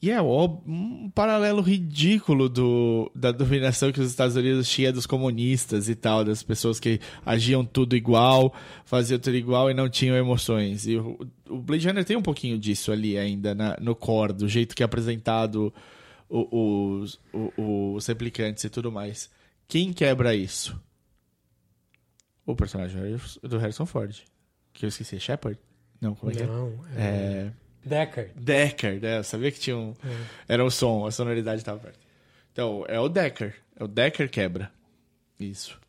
e é um paralelo ridículo do, da dominação que os Estados Unidos tinha dos comunistas e tal, das pessoas que agiam tudo igual, faziam tudo igual e não tinham emoções. E o, o Blade Runner tem um pouquinho disso ali ainda na, no core, do jeito que é apresentado os, os, os replicantes e tudo mais. Quem quebra isso? O personagem do Harrison Ford. Que eu esqueci, Shepard? Não, como é que é? Não, é... é... Decker. Decker, né? Eu sabia que tinha um. É. Era o som, a sonoridade estava perto. Então, é o Decker. É o Decker quebra. Isso.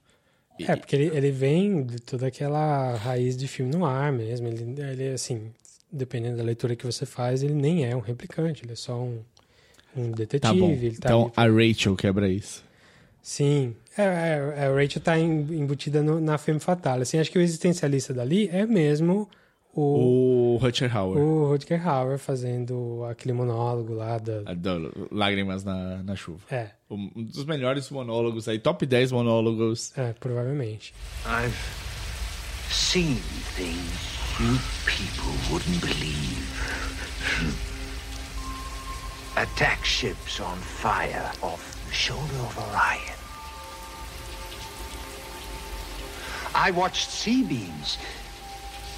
E... É, porque ele, ele vem de toda aquela raiz de filme no ar mesmo. Ele, ele, assim, dependendo da leitura que você faz, ele nem é um replicante, ele é só um, um detetive. Tá. Tá então, ali... a Rachel quebra isso. Sim. É, é, a Rachel tá embutida no, na Femme Fatale. Assim, acho que o existencialista dali é mesmo o, o Rutger Hauer. O Rutger Hauer fazendo aquele monólogo lá da... da Lágrimas na, na Chuva. É. Um dos melhores monólogos aí, top 10 monólogos. É, provavelmente. I've seen things you people wouldn't believe. Attack ships on fire off the shoulder of Orion. I watched sea beams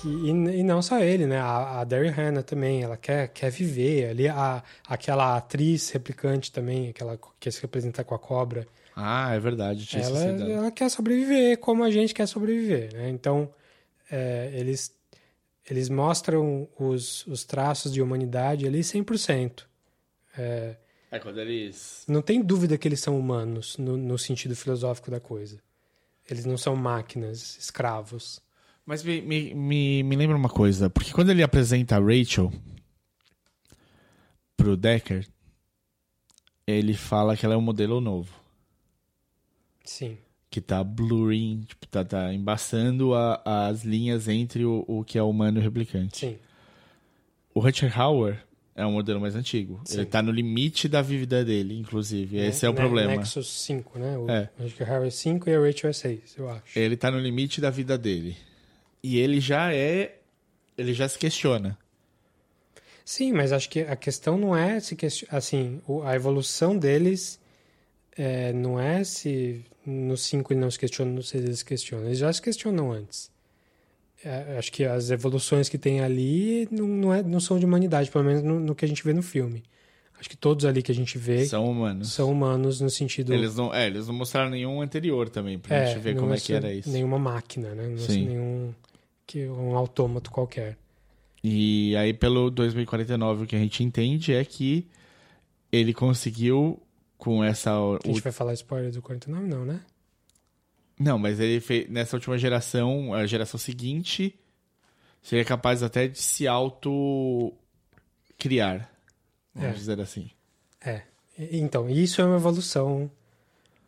Que, e, e, não só ele, né? A, a Daryl Hannah também, ela quer, quer viver. Ali, a, aquela atriz replicante também, aquela que se representa com a cobra. Ah, é verdade. Tinha ela, ela quer sobreviver como a gente quer sobreviver, né? Então, é, eles, eles mostram os, os traços de humanidade ali 100%. É, é, quando eles. Não tem dúvida que eles são humanos, no, no sentido filosófico da coisa. Eles não são máquinas, escravos. Mas me, me, me, me lembra uma coisa, porque quando ele apresenta a Rachel pro Decker, ele fala que ela é um modelo novo. Sim. Que tá blurring, tipo, tá, tá embaçando a- as linhas entre o, o que é humano e o replicante. Sim. O Rutger Hauer é um modelo mais antigo. Sim. Ele tá no limite da vida dele, inclusive. Esse é o Ne- problema. Nexus 5, né? O, É. O Harry é 5 e a Rachel é 6, eu acho. Ele tá no limite da vida dele. E ele já é. Ele já se questiona. Sim, mas acho que a questão não é se question... assim, a evolução deles é, não é se no 5 ele não se questiona, 6 ele se questiona. Eles já se questionam antes. É, acho que as evoluções que tem ali não, não, é, não são de humanidade, pelo menos no, no que a gente vê no filme. Acho que todos ali que a gente vê são, São humanos. humanos no sentido. Eles não, é, eles não mostraram nenhum anterior também, pra é, gente ver não como é é que era isso. Nenhuma máquina, né? Não é Sim. nenhum que um autômato qualquer. E aí, pelo 2049, o que a gente entende é que ele conseguiu com essa. A o- gente vai falar spoiler do 49? Não, né? Não, mas ele fez. Nessa última geração, a geração seguinte, seria capaz até de se auto-criar. Vamos É. dizer assim. É. Então, isso é uma evolução.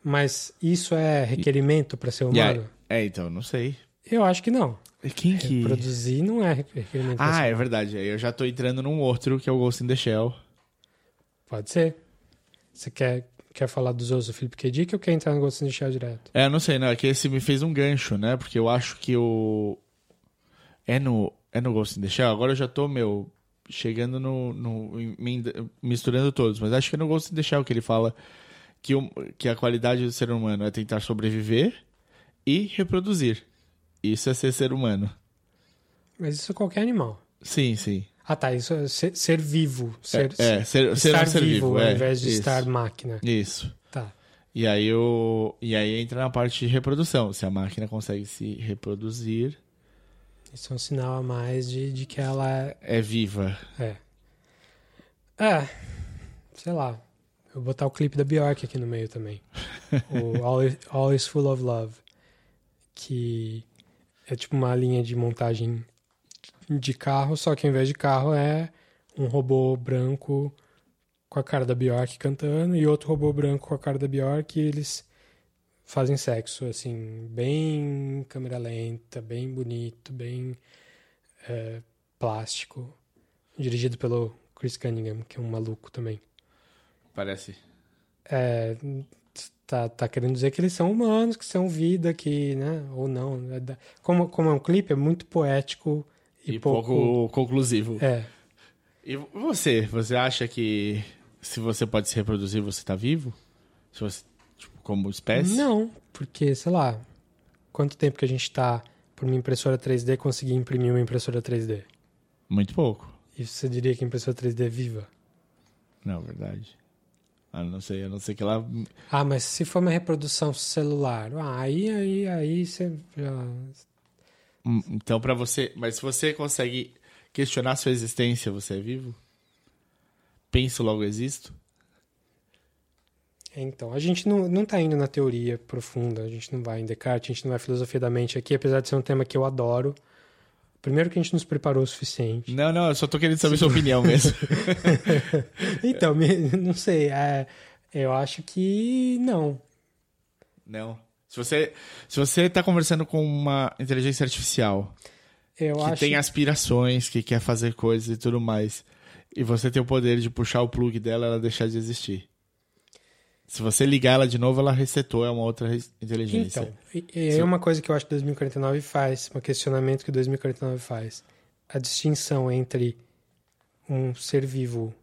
Mas isso é requerimento para ser humano? é, então, não sei. Eu acho que não. Quem que. Produzir não é requerimento Ah, é verdade. Eu já tô entrando num outro, que é o Ghost in the Shell. Pode ser. Você quer, quer falar dos outros do Felipe K. Dick ou quer entrar no Ghost in the Shell direto? É, não sei, não. É que esse me fez um gancho, né? Porque eu acho que o. É no, é no Ghost in the Shell? Agora eu já tô, meu, chegando no. no misturando todos. Mas acho que é no Ghost in the Shell que ele fala que, o, que a qualidade do ser humano é tentar sobreviver e reproduzir. Isso é ser ser humano. Mas isso é qualquer animal. Sim, sim. Ah, tá. Isso é ser, ser vivo. Ser, é, ser- ser estar ser vivo, vivo, ao é, invés de isso. estar máquina. Isso. Tá. E aí, o, e aí entra na parte de reprodução. Se a máquina consegue se reproduzir, Isso é um sinal a mais de, de que ela é viva. é. É. Sei lá. Eu vou botar o clipe da Bjork aqui no meio também. [LAUGHS] o All is, All is Full of Love. Que é tipo uma linha de montagem de carro, só que ao invés de carro é um robô branco com a cara da Bjork cantando e outro robô branco com a cara da Bjork e eles fazem sexo, assim, bem câmera lenta, bem bonito, bem é, plástico. Dirigido pelo Chris Cunningham, que é um maluco também. Parece. É, tá, tá querendo dizer que eles são humanos, que são vida, que, né? Ou não. né, Como, como é um clipe, é muito poético e, E, pouco... conclusivo. É. E você? Você acha que se você pode se reproduzir, você tá vivo? Se você, tipo, como espécie? Não, porque, sei lá, quanto tempo que a gente tá por uma impressora 3D conseguir imprimir uma impressora 3D? Muito pouco. E você diria que a impressora 3D é viva? Não, verdade. Ah, não sei, a não ser que ela. Ah, mas se for uma reprodução celular, ah, aí, aí, aí você já... Hum, Então, pra você. Mas se você consegue questionar sua existência, você é vivo? Penso, logo existo? Então, a gente não, não tá indo na teoria profunda, a gente não vai em Descartes, a gente não vai filosofia da mente aqui, apesar de ser um tema que eu adoro. Primeiro que a gente nos preparou o suficiente. Não, não, eu só tô querendo saber sua opinião mesmo. [LAUGHS] Então, não sei, é, eu acho que não. não. Se você, se você tá conversando com uma inteligência artificial Eu que acho tem aspirações, que quer fazer coisas e tudo mais, e você tem o poder de puxar o plug dela, ela deixar de existir. Se você ligar ela de novo, ela resetou, é uma outra inteligência. Então, é uma coisa que eu acho que 2049 faz, um questionamento que 2049 faz. A distinção entre um ser vivo,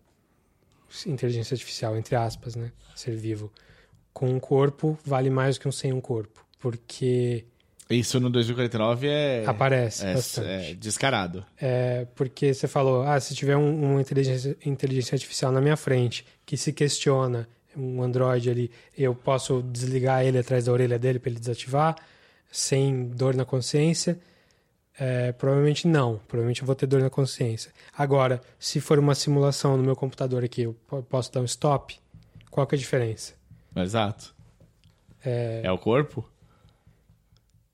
inteligência artificial, entre aspas, né? Ser vivo, com um corpo vale mais do que um sem um corpo. Porque Isso no 2049 é, aparece é, bastante. é descarado. É, porque você falou, ah, se tiver um, uma inteligência, inteligência artificial na minha frente que se questiona, um Android ali, eu posso desligar ele atrás da orelha dele para ele desativar, sem dor na consciência? É, provavelmente não. Provavelmente eu vou ter dor na consciência. Agora, se for uma simulação no meu computador aqui, eu po- posso dar um stop? Qual que é a diferença? Exato. É, É o corpo?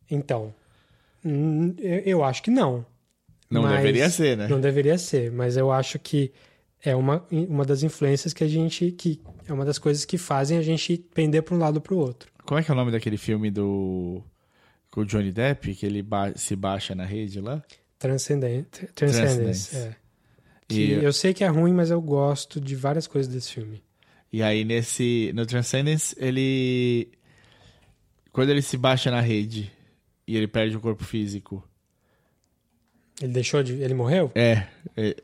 Então, eu acho que não. Não deveria ser, né? Não deveria ser, mas eu acho que é uma, uma das influências que a gente. que é uma das coisas que fazem a gente pender para um lado para o outro. Como é que é o nome daquele filme do. com o Johnny Depp, que ele ba- se baixa na rede lá? Transcendente. Transcendence. Transcendence. É. Que E, eu sei que é ruim, mas eu gosto de várias coisas desse filme. e aí nesse. No Transcendence, ele. Quando ele se baixa na rede e ele perde o corpo físico. Ele deixou de. Ele morreu? É. é,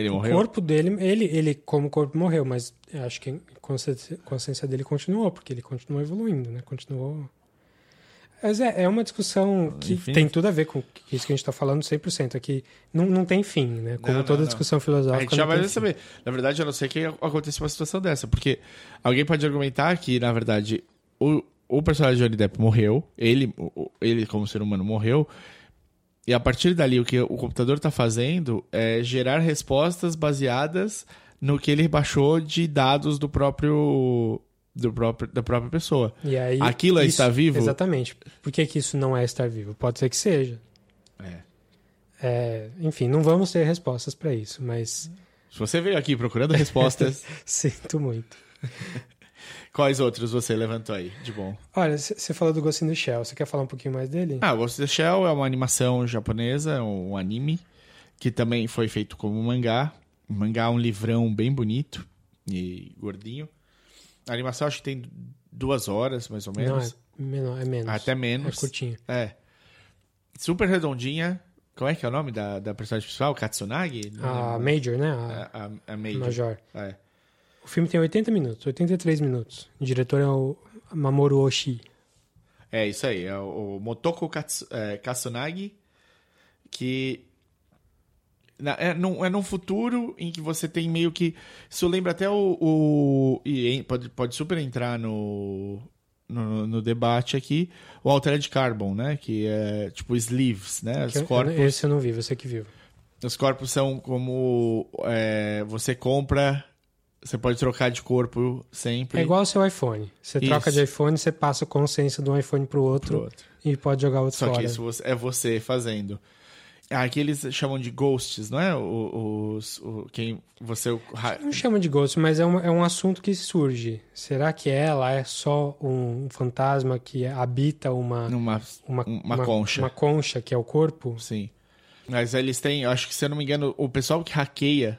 Ele O morreu? corpo dele, ele, ele como corpo morreu, mas acho que a consciência, consciência dele continuou, porque ele continuou evoluindo, né? Continuou. Mas é, é uma discussão que Enfim. tem tudo a ver com isso que a gente está falando 100%. É que não, não tem fim, né? Como Não, toda não. discussão A filosófica. gente já não vai fim. saber. Na verdade, eu não sei que aconteceu uma situação dessa. Porque alguém pode argumentar que, na verdade, o, o personagem de Johnny Depp morreu. Ele, o- o- ele, como ser humano, morreu. E a partir dali, o que o computador está fazendo é gerar respostas baseadas no que ele baixou de dados do próprio. Do próprio da própria pessoa. E aí, Aquilo é estar vivo? Exatamente. Por que, que isso não é estar vivo? Pode ser que seja. É. É, enfim, não vamos ter respostas para isso, mas Se você veio aqui procurando respostas, [LAUGHS] sinto muito. Quais outros você levantou aí de bom? Olha, você falou do Ghost in the Shell. Você quer falar um pouquinho mais dele? Ah, Ghost in the Shell é uma animação japonesa, um anime, que também foi feito como mangá. O mangá é um livrão bem bonito e gordinho. A animação acho que tem duas horas, mais ou não, menos. é, menor, é menos. Até menos. É curtinho. É. Super redondinha. Como é que é o nome da, da personagem principal? Katsunagi? Não A. Major, né? A A, a, a Major. Major. É. O filme tem 80 minutos, 83 minutos. O diretor é o Mamoru Oshii. É isso aí, é o, Motoko é, Katsunagi, que na- é, num, é num futuro em que você tem meio que. Isso lembra até o. o e pode, pode super entrar no, no, no debate aqui, o Altered Carbon, né? Que é tipo sleeves, né? Os corpos, eu- esse eu não vi, você que viu. os corpos são como. é, você compra. Você pode trocar de corpo sempre. É igual ao seu iPhone. Você Isso. troca de iPhone, você passa a consciência de um iPhone pro outro, pro outro. e pode jogar outro Só fora. que isso é você fazendo. Aqui eles chamam de ghosts, não é? O- Os, o, quem você. o Não chama de ghost, mas é um, é um assunto que surge. Será que ela é só um fantasma que habita uma, Numa, uma, uma concha. Uma concha, que é o corpo? Sim. Mas eles têm, acho que se eu não me engano, o pessoal que hackeia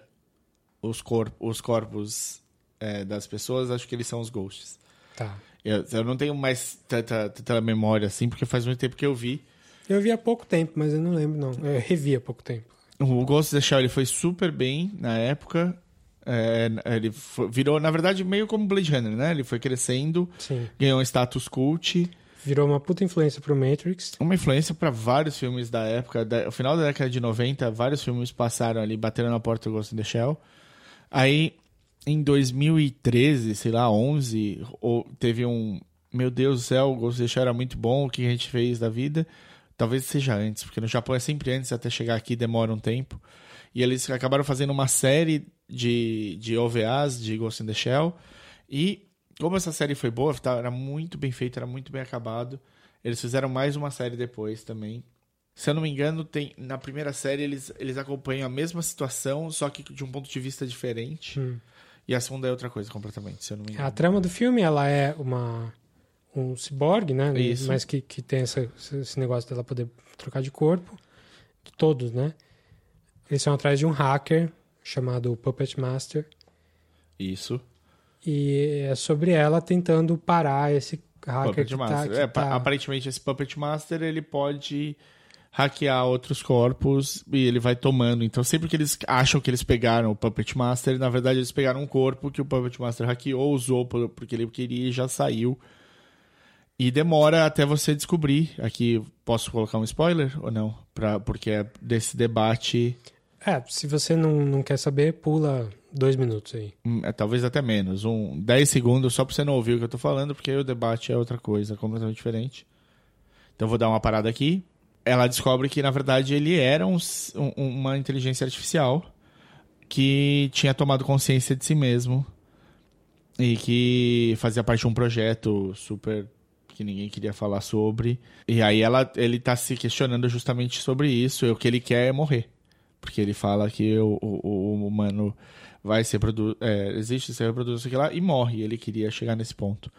os, corp, os corpos é, das pessoas, acho que eles são os ghosts. Tá. Eu, eu não tenho mais tanta, tanta memória assim, porque faz muito tempo que eu vi. Eu vi há pouco tempo, mas eu não lembro, não. Eu revi há pouco tempo. O Ghost of the Shell ele foi super bem na época. É, ele foi- virou, na verdade, meio como Blade Runner, né? Ele foi crescendo, Sim. ganhou um status cult. Virou uma puta influência pro Matrix. Uma influência para vários filmes da época. Da, no final da década de 90, vários filmes passaram ali, bateram na porta do Ghost in the Shell. Aí, em 2013, sei lá, 11, ou- teve um... Meu Deus do céu, o Ghost in the Shell era muito bom, o que a gente fez da vida? Talvez seja antes, porque no Japão é sempre antes, até chegar aqui demora um tempo. E eles acabaram fazendo uma série de, de OVAs de Ghost in the Shell. E como essa série foi boa, tá- era muito bem feita, era muito bem acabado. Eles fizeram mais uma série depois também. Se eu não me engano, tem na primeira série eles, eles acompanham a mesma situação, só que de um ponto de vista diferente. Hum. E a segunda é outra coisa completamente, se eu não me engano. A trama do filme, ela é uma um ciborgue, né? Isso. Mas que, que tem essa, esse negócio dela poder trocar de corpo. Todos, né? Eles são atrás de um hacker chamado Puppet Master. Isso. E é sobre ela tentando parar esse hacker Puppet que tá, Master. que É, tá- Aparentemente esse Puppet Master ele pode hackear outros corpos e ele vai tomando. Então sempre que eles acham que eles pegaram o Puppet Master, na verdade eles pegaram um corpo que o Puppet Master hackeou, usou por- porque ele queria e já saiu. E demora até você descobrir. Aqui posso colocar um spoiler ou não? Pra, porque é desse debate, É, se você não, não quer saber, pula dois minutos aí. hum, é, talvez até menos, um 10 segundos, só pra você não ouvir o que eu tô falando, porque aí o debate é outra coisa, completamente diferente. Então vou dar uma parada aqui. Ela descobre que, na verdade, ele era um um- uma inteligência artificial que tinha tomado consciência de si mesmo e que fazia parte de um projeto super. que ninguém queria falar sobre. E aí ela, ele tá se questionando justamente sobre isso. E o que ele quer é morrer. Porque ele fala que o, o, o humano vai se reproduzir, é, existe, se reproduz aquilo lá e morre. Ele queria chegar nesse ponto.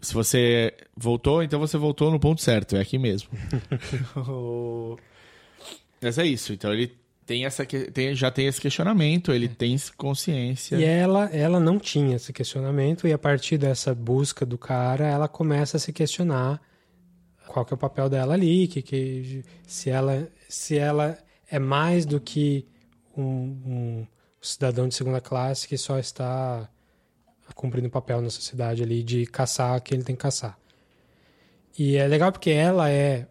Se você voltou, então você voltou no ponto certo, é aqui mesmo. [LAUGHS] Mas é isso. Então ele tem essa tem, já tem esse questionamento, ele tem consciência. E ela, ela não tinha esse questionamento e a partir dessa busca do cara, ela começa a se questionar qual que é o papel dela ali, que, que se ela se ela é mais do que um, um cidadão de segunda classe que só está cumprindo o papel na sociedade ali de caçar quem ele tem que caçar. E é legal porque ela é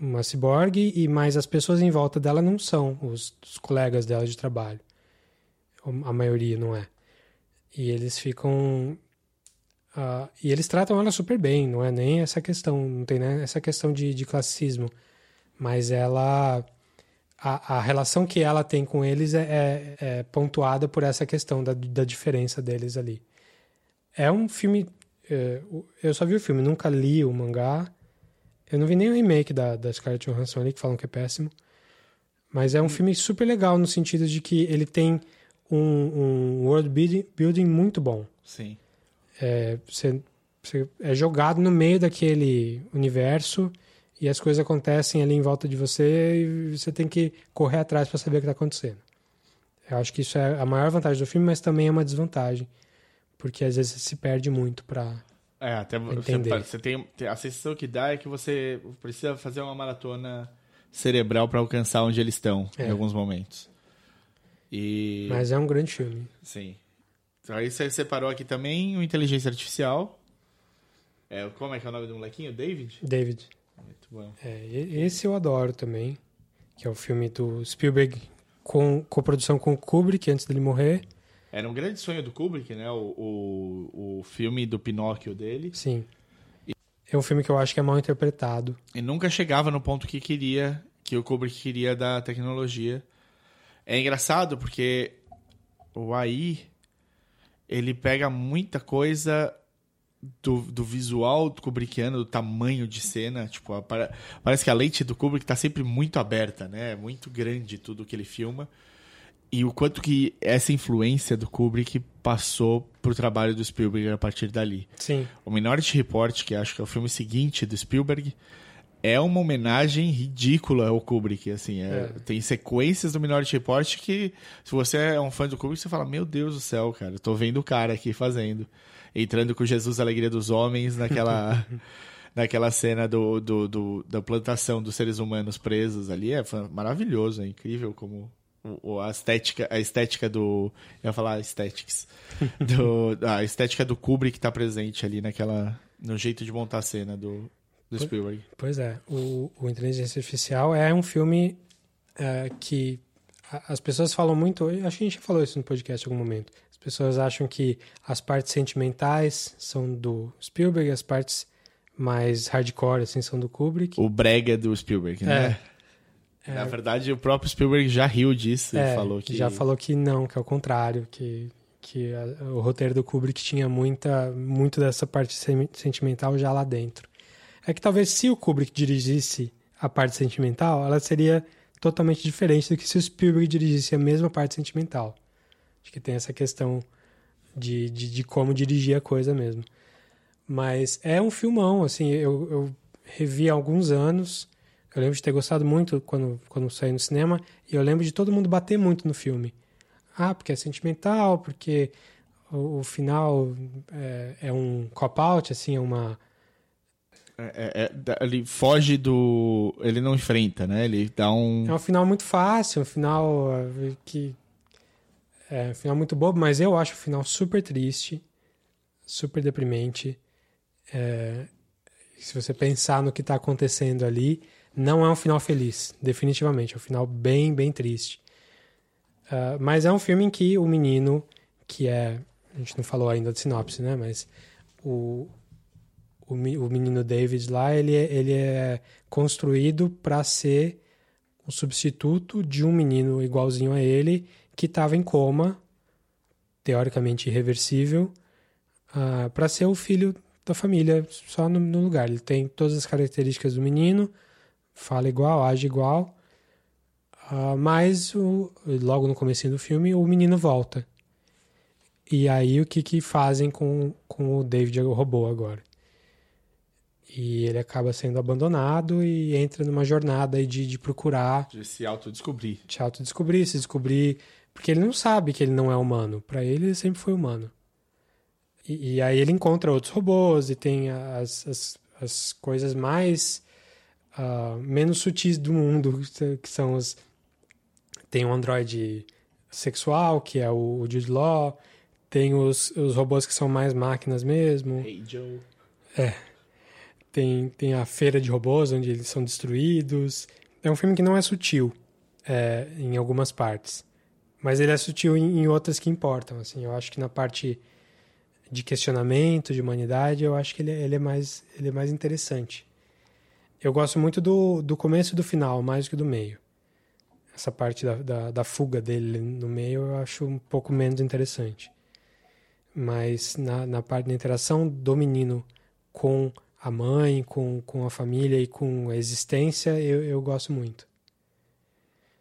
uma ciborgue e mais as pessoas em volta dela não são os, os, colegas dela de trabalho. A maioria não é. E eles ficam uh, e eles tratam ela super bem, não é nem essa questão, não tem nem essa questão de, de classismo, mas ela a, a relação que ela tem com eles é, é, é pontuada por essa questão da, da diferença deles ali. É um filme. É, eu só vi o filme, nunca li o mangá. Eu não vi nem o remake da, da Scarlett Johansson ali, que falam que é péssimo. Mas é um filme super legal no sentido de que ele tem um, um world building muito bom. Sim. É, você, você é jogado no meio daquele universo e as coisas acontecem ali em volta de você e você tem que correr atrás para saber o que está acontecendo. Eu acho que isso é a maior vantagem do filme, mas também é uma desvantagem, porque às vezes se perde muito para é, até você, você tem, a sensação que dá é que você precisa fazer uma maratona cerebral para alcançar onde eles estão é. em alguns momentos. E... Mas é um grande filme. Sim. Então, aí você separou aqui também o Inteligência Artificial. É, como é que é o nome do molequinho? David? David. Muito bom. É, esse eu adoro também, que é o filme do Spielberg com coprodução com Kubrick antes dele morrer. Era um grande sonho do Kubrick, né? O, o, o filme do Pinóquio dele. Sim. E... É um filme que eu acho que é mal interpretado. E nunca chegava no ponto que queria, que o Kubrick queria da tecnologia. É engraçado porque o AI ele pega muita coisa do, do visual do Kubrickiano, do tamanho de cena. Tipo, parece que a lente do Kubrick está sempre muito aberta, né? É muito grande tudo que ele filma e o quanto que essa influência do Kubrick passou pro trabalho do Spielberg a partir dali. Sim. O Minority Report, que acho que é o filme seguinte do Spielberg, é uma homenagem ridícula ao Kubrick, assim, é, é. tem sequências do Minority Report que se você é um fã do Kubrick, você fala, meu Deus do céu, cara, eu tô vendo o cara aqui fazendo, entrando com Jesus Alegria dos Homens naquela [LAUGHS] naquela cena do, do, do, da plantação dos seres humanos presos ali, é maravilhoso, é incrível como a estética, a estética do. Eu ia falar aesthetics. [LAUGHS] Do, a estética do Kubrick está presente ali naquela. no jeito de montar a cena do, do Spielberg. Pois é. O, o Inteligência Artificial é um filme é, que as pessoas falam muito. Acho que a gente falou isso no podcast em algum momento. As pessoas acham que as partes sentimentais são do Spielberg, as partes mais hardcore assim são do Kubrick. O brega do Spielberg, né? É. É. Na verdade, o próprio Spielberg já riu disso é, e falou que. Já falou que não, que é o contrário, que, que a, o roteiro do Kubrick tinha muita, muito dessa parte sentimental já lá dentro. É que talvez se o Kubrick dirigisse a parte sentimental, ela seria totalmente diferente do que se o Spielberg dirigisse a mesma parte sentimental. Acho que tem essa questão de, de, de como dirigir a coisa mesmo. Mas é um filmão, assim, eu, eu revi há alguns anos eu lembro de ter gostado muito quando, quando saí no cinema e eu lembro de todo mundo bater muito no filme. Ah, porque é sentimental, porque o, o final é, é um cop-out, assim, é uma... É, é, é ele foge do... Ele não enfrenta, né? Ele dá um... É um final muito fácil, um final uh, que... É um final muito bobo, mas eu acho o final super triste, super deprimente. É, se você pensar no que está acontecendo ali, não é um final feliz, definitivamente. É um final bem, bem triste. Uh, mas é um filme em que o menino, que é. A gente não falou ainda de sinopse, né? Mas o, o, o menino David lá, ele, é, ele é construído para ser o substituto de um menino igualzinho a ele que estava em coma, teoricamente irreversível, uh, ah, para ser o filho da família, só no, no lugar. Ele tem todas as características do menino, fala igual, age igual. Uh, mas o, logo no começo do filme o menino volta. E aí o que, que fazem com, com o David o robô agora? E ele acaba sendo abandonado e entra numa jornada de, de procurar. De se autodescobrir. De autodescobrir, se descobrir. Porque ele não sabe que ele não é humano. Para ele, ele sempre foi humano. E, e, aí ele encontra outros robôs e tem as, as, as coisas mais. Uh, menos sutis do mundo, que são os. Tem um androide sexual, que é o, o Jude Law. Tem os, os robôs que são mais máquinas mesmo. Hey Joe. É. Tem, tem a feira de robôs, onde eles são destruídos. É um filme que não é sutil é, em algumas partes. Mas ele é sutil em, em, outras que importam. Assim, eu acho que na parte de questionamento, de humanidade, eu acho que ele, é, ele, é, mais, ele é mais interessante. Eu gosto muito do, do começo e do final, mais do que do meio. Essa parte da, da, da fuga dele no meio eu acho um pouco menos interessante. Mas na, na parte da interação do menino com a mãe, com, com a família e com a existência, eu, eu gosto muito.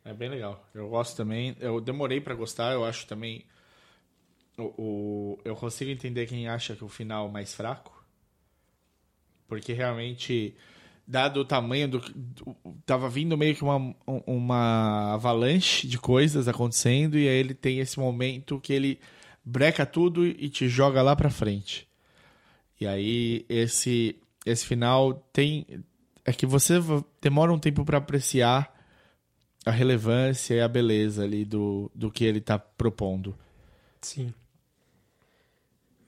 É bem legal. Eu gosto também. Eu demorei para gostar. Eu acho também. O, o, eu consigo entender quem acha que o final é mais fraco. Porque realmente, dado o tamanho do. do tava vindo meio que uma, uma avalanche de coisas acontecendo. E aí ele tem esse momento que ele breca tudo e te joga lá pra frente. E aí esse esse final tem é que você demora um tempo para apreciar a relevância e a beleza ali do, do que ele está propondo. Sim.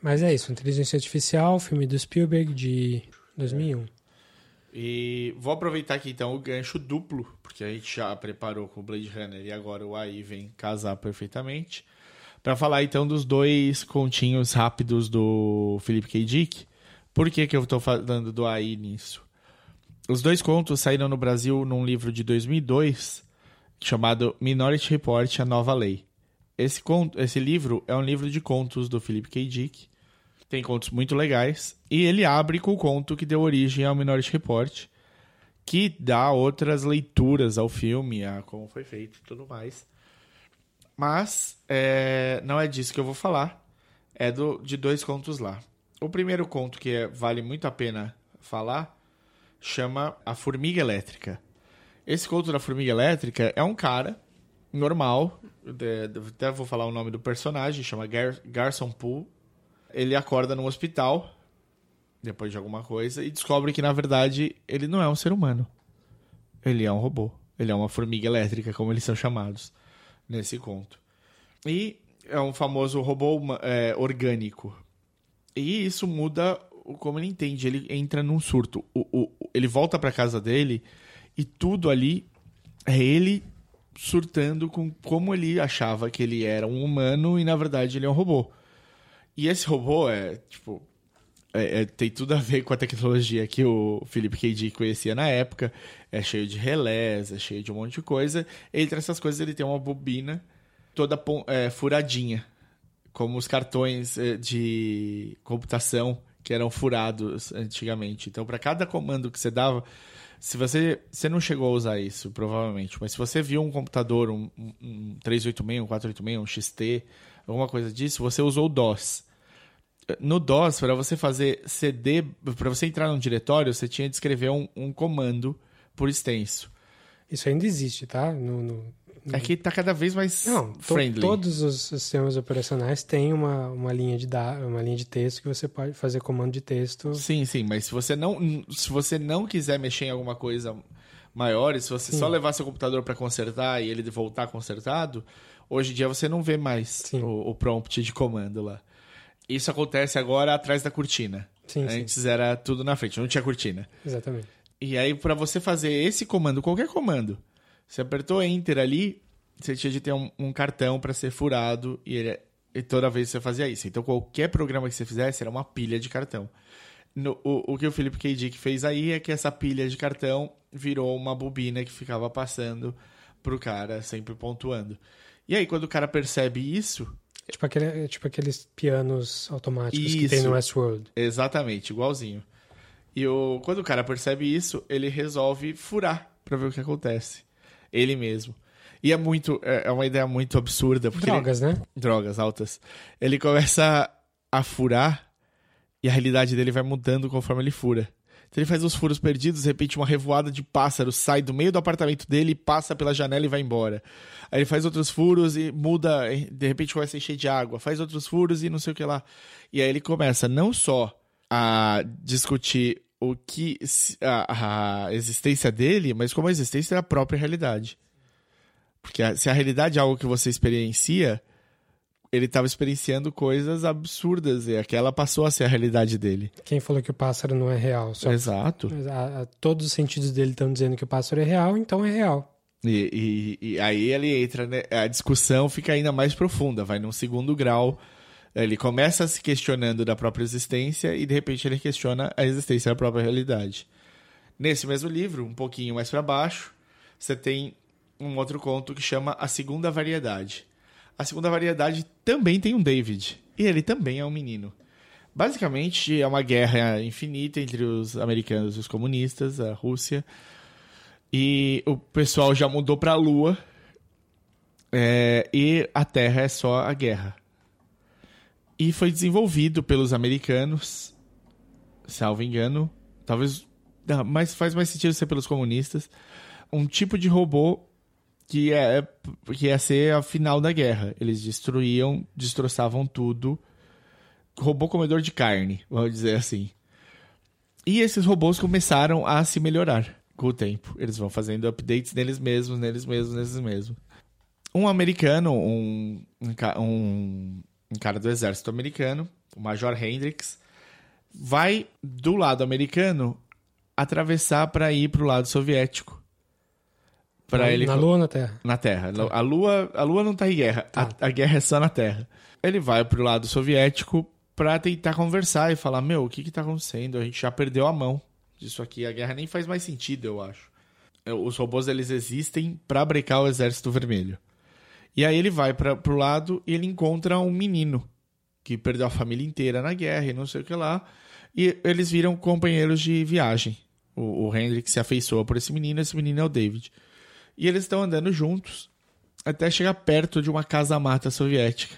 Mas é isso, Inteligência Artificial, filme do Spielberg de 2001. E vou aproveitar aqui então o gancho duplo, porque a gente já preparou com o Blade Runner e agora o AI vem casar perfeitamente. Para falar então dos dois continhos rápidos do Philip K. Dick. Por que, que eu estou falando do AI nisso? Os dois contos saíram no Brasil num livro de 2002 chamado Minority Report A Nova Lei. Esse, conto, esse livro é um livro de contos do Philip K. Dick. Tem contos muito legais. E ele abre com o conto que deu origem ao Minority Report, que dá outras leituras ao filme, a como foi feito e tudo mais. Mas é, não é disso que eu vou falar. É do, de dois contos lá. O primeiro conto que é, vale muito a pena falar chama A Formiga Elétrica. Esse conto da formiga elétrica é um cara normal, até vou falar o nome do personagem, chama Gar Garson Poole. Ele acorda num hospital, depois de alguma coisa, e descobre que, na verdade, ele não é um ser humano. Ele é um robô. Ele é uma formiga elétrica, como eles são chamados nesse conto. E é um famoso robô é, orgânico. E isso muda como ele entende. Ele entra num surto. O, o, ele volta para casa dele e tudo ali é ele surtando com como ele achava que ele era um humano e na verdade ele é um robô. E esse robô é, tipo, é, é, tem tudo a ver com a tecnologia que o Philip K. Dick conhecia na época. É cheio de relés, é cheio de um monte de coisa. Entre essas coisas, ele tem uma bobina toda é, furadinha, como os cartões é, de computação que eram furados antigamente. Então, para cada comando que você dava, se você, você não chegou a usar isso, provavelmente, mas se você viu um computador, um, um 386, um 486, um XT, alguma coisa disso, você usou o DOS. No DOS, para você fazer CD, para você entrar num diretório, você tinha de escrever um, um comando por extenso. Isso ainda existe, tá? No, no, é que está cada vez mais Não, friendly. todos os sistemas operacionais têm uma, uma, linha de da, uma linha de texto que você pode fazer comando de texto. Sim, sim, mas se você não, se você não quiser mexer em alguma coisa maior, e se você sim. só levar seu computador para consertar e ele voltar consertado, hoje em dia você não vê mais o, o, prompt de comando lá. Isso acontece agora atrás da cortina. Sim, Antes sim. era tudo na frente, não tinha cortina. Exatamente. E aí, para você fazer esse comando, qualquer comando, você apertou Enter ali, você tinha de ter um, um cartão para ser furado e, ele, e toda vez você fazia isso. Então, qualquer programa que você fizesse era uma pilha de cartão. No, o, o, que o Felipe K. Dick fez aí é que essa pilha de cartão virou uma bobina que ficava passando pro cara, sempre pontuando. E aí, quando o cara percebe isso. Tipo, aquele, tipo aqueles pianos automáticos que Isso. tem no Westworld. Exatamente, igualzinho. E o, quando o cara percebe isso, ele resolve furar pra ver o que acontece. Ele mesmo. E é muito. É é uma ideia muito absurda. Porque ele- Drogas, né? drogas altas. Ele começa a furar e a realidade dele vai mudando conforme ele fura. Então ele faz os furos perdidos, de repente uma revoada de pássaros sai do meio do apartamento dele, passa pela janela e vai embora. Aí ele faz outros furos e muda, de repente começa a encher de água, faz outros furos e não sei o que lá. E aí ele começa não só a discutir o que a, a existência dele, mas como a existência é a própria realidade. Porque se a realidade é algo que você experiencia, ele estava experienciando coisas absurdas e aquela passou a ser a realidade dele. Quem falou que o pássaro não é real? Só Exato. A- a- todos os sentidos dele estão dizendo que o pássaro é real, então é real. E, e- e aí ele entra, né? A discussão fica ainda mais profunda, vai num segundo grau. Ele começa se questionando da própria existência e de repente ele questiona a existência da própria realidade. Nesse mesmo livro, um pouquinho mais para baixo, você tem um outro conto que chama A Segunda Variedade. A segunda variedade também tem um David, e ele também é um menino. Basicamente, é uma guerra infinita entre os americanos e os comunistas, a Rússia. E o pessoal já mudou pra Lua. é, e a Terra é só a guerra. E foi desenvolvido pelos americanos, salvo engano. Talvez. não, Mas faz mais sentido ser pelos comunistas. Um tipo de robô que é que ia ser a final da guerra. Eles destruíam, destroçavam tudo. Robô comedor de carne, vamos dizer assim. E esses robôs começaram a se melhorar com o tempo. Eles vão fazendo updates neles mesmos, neles mesmos, neles mesmos. Um americano, um, um, um cara do exército americano, o Major Hendricks, vai do lado americano atravessar para ir para o lado soviético. Para na, ele na Lua ou na Terra? na Terra. A Lua, a Lua não tá em guerra. Tá. A, a guerra é só na Terra. Ele vai pro lado soviético pra tentar conversar e falar: Meu, o que que tá acontecendo? A gente já perdeu a mão disso aqui. A guerra nem faz mais sentido, eu acho. É, Os robôs eles existem pra brecar o exército vermelho. E aí ele vai para pro lado e ele encontra um menino que perdeu a família inteira na guerra e não sei o que lá. E eles viram companheiros de viagem. O, o Hendrik se afeiçoa por esse menino, esse menino é o David. E eles estão andando juntos até chegar perto de uma casa-mata soviética.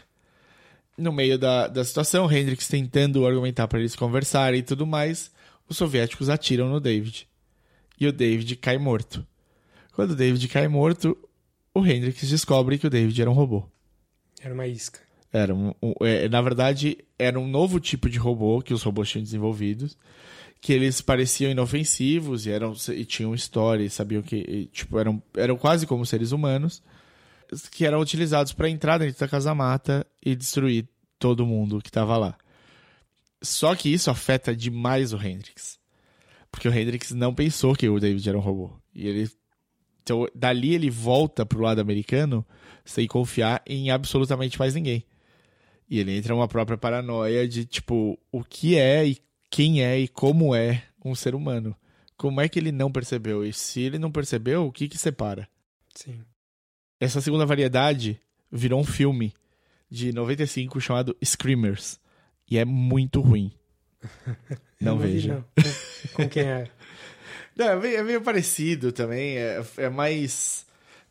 No meio da, da situação, Hendrix tentando argumentar para eles conversarem e tudo mais, os soviéticos atiram no David. E o David cai morto. Quando o David cai morto, o Hendrix descobre que o David era um robô. Era uma isca. Era um, um- é, na verdade, era um novo tipo de robô que os robôs tinham desenvolvidos, que eles pareciam inofensivos e, eram, e tinham história, e sabiam que e, tipo, eram, eram quase como seres humanos, que eram utilizados para entrar dentro da casa-mata e destruir todo mundo que estava lá. Só que isso afeta demais o Hendrix. Porque o Hendrix não pensou que o David era um robô. E ele. Então, dali ele volta pro lado americano sem confiar em absolutamente mais ninguém. E ele entra numa própria paranoia de, tipo, o que é e quem é e como é um ser humano. Como é que ele não percebeu? E se ele não percebeu, o que que separa? Sim. Essa segunda variedade virou um filme de 95 chamado Screamers. E é muito ruim. [LAUGHS] Não, vi, veja. não. Com quem é? [LAUGHS] Não, é, meio, é meio parecido também. É, é mais.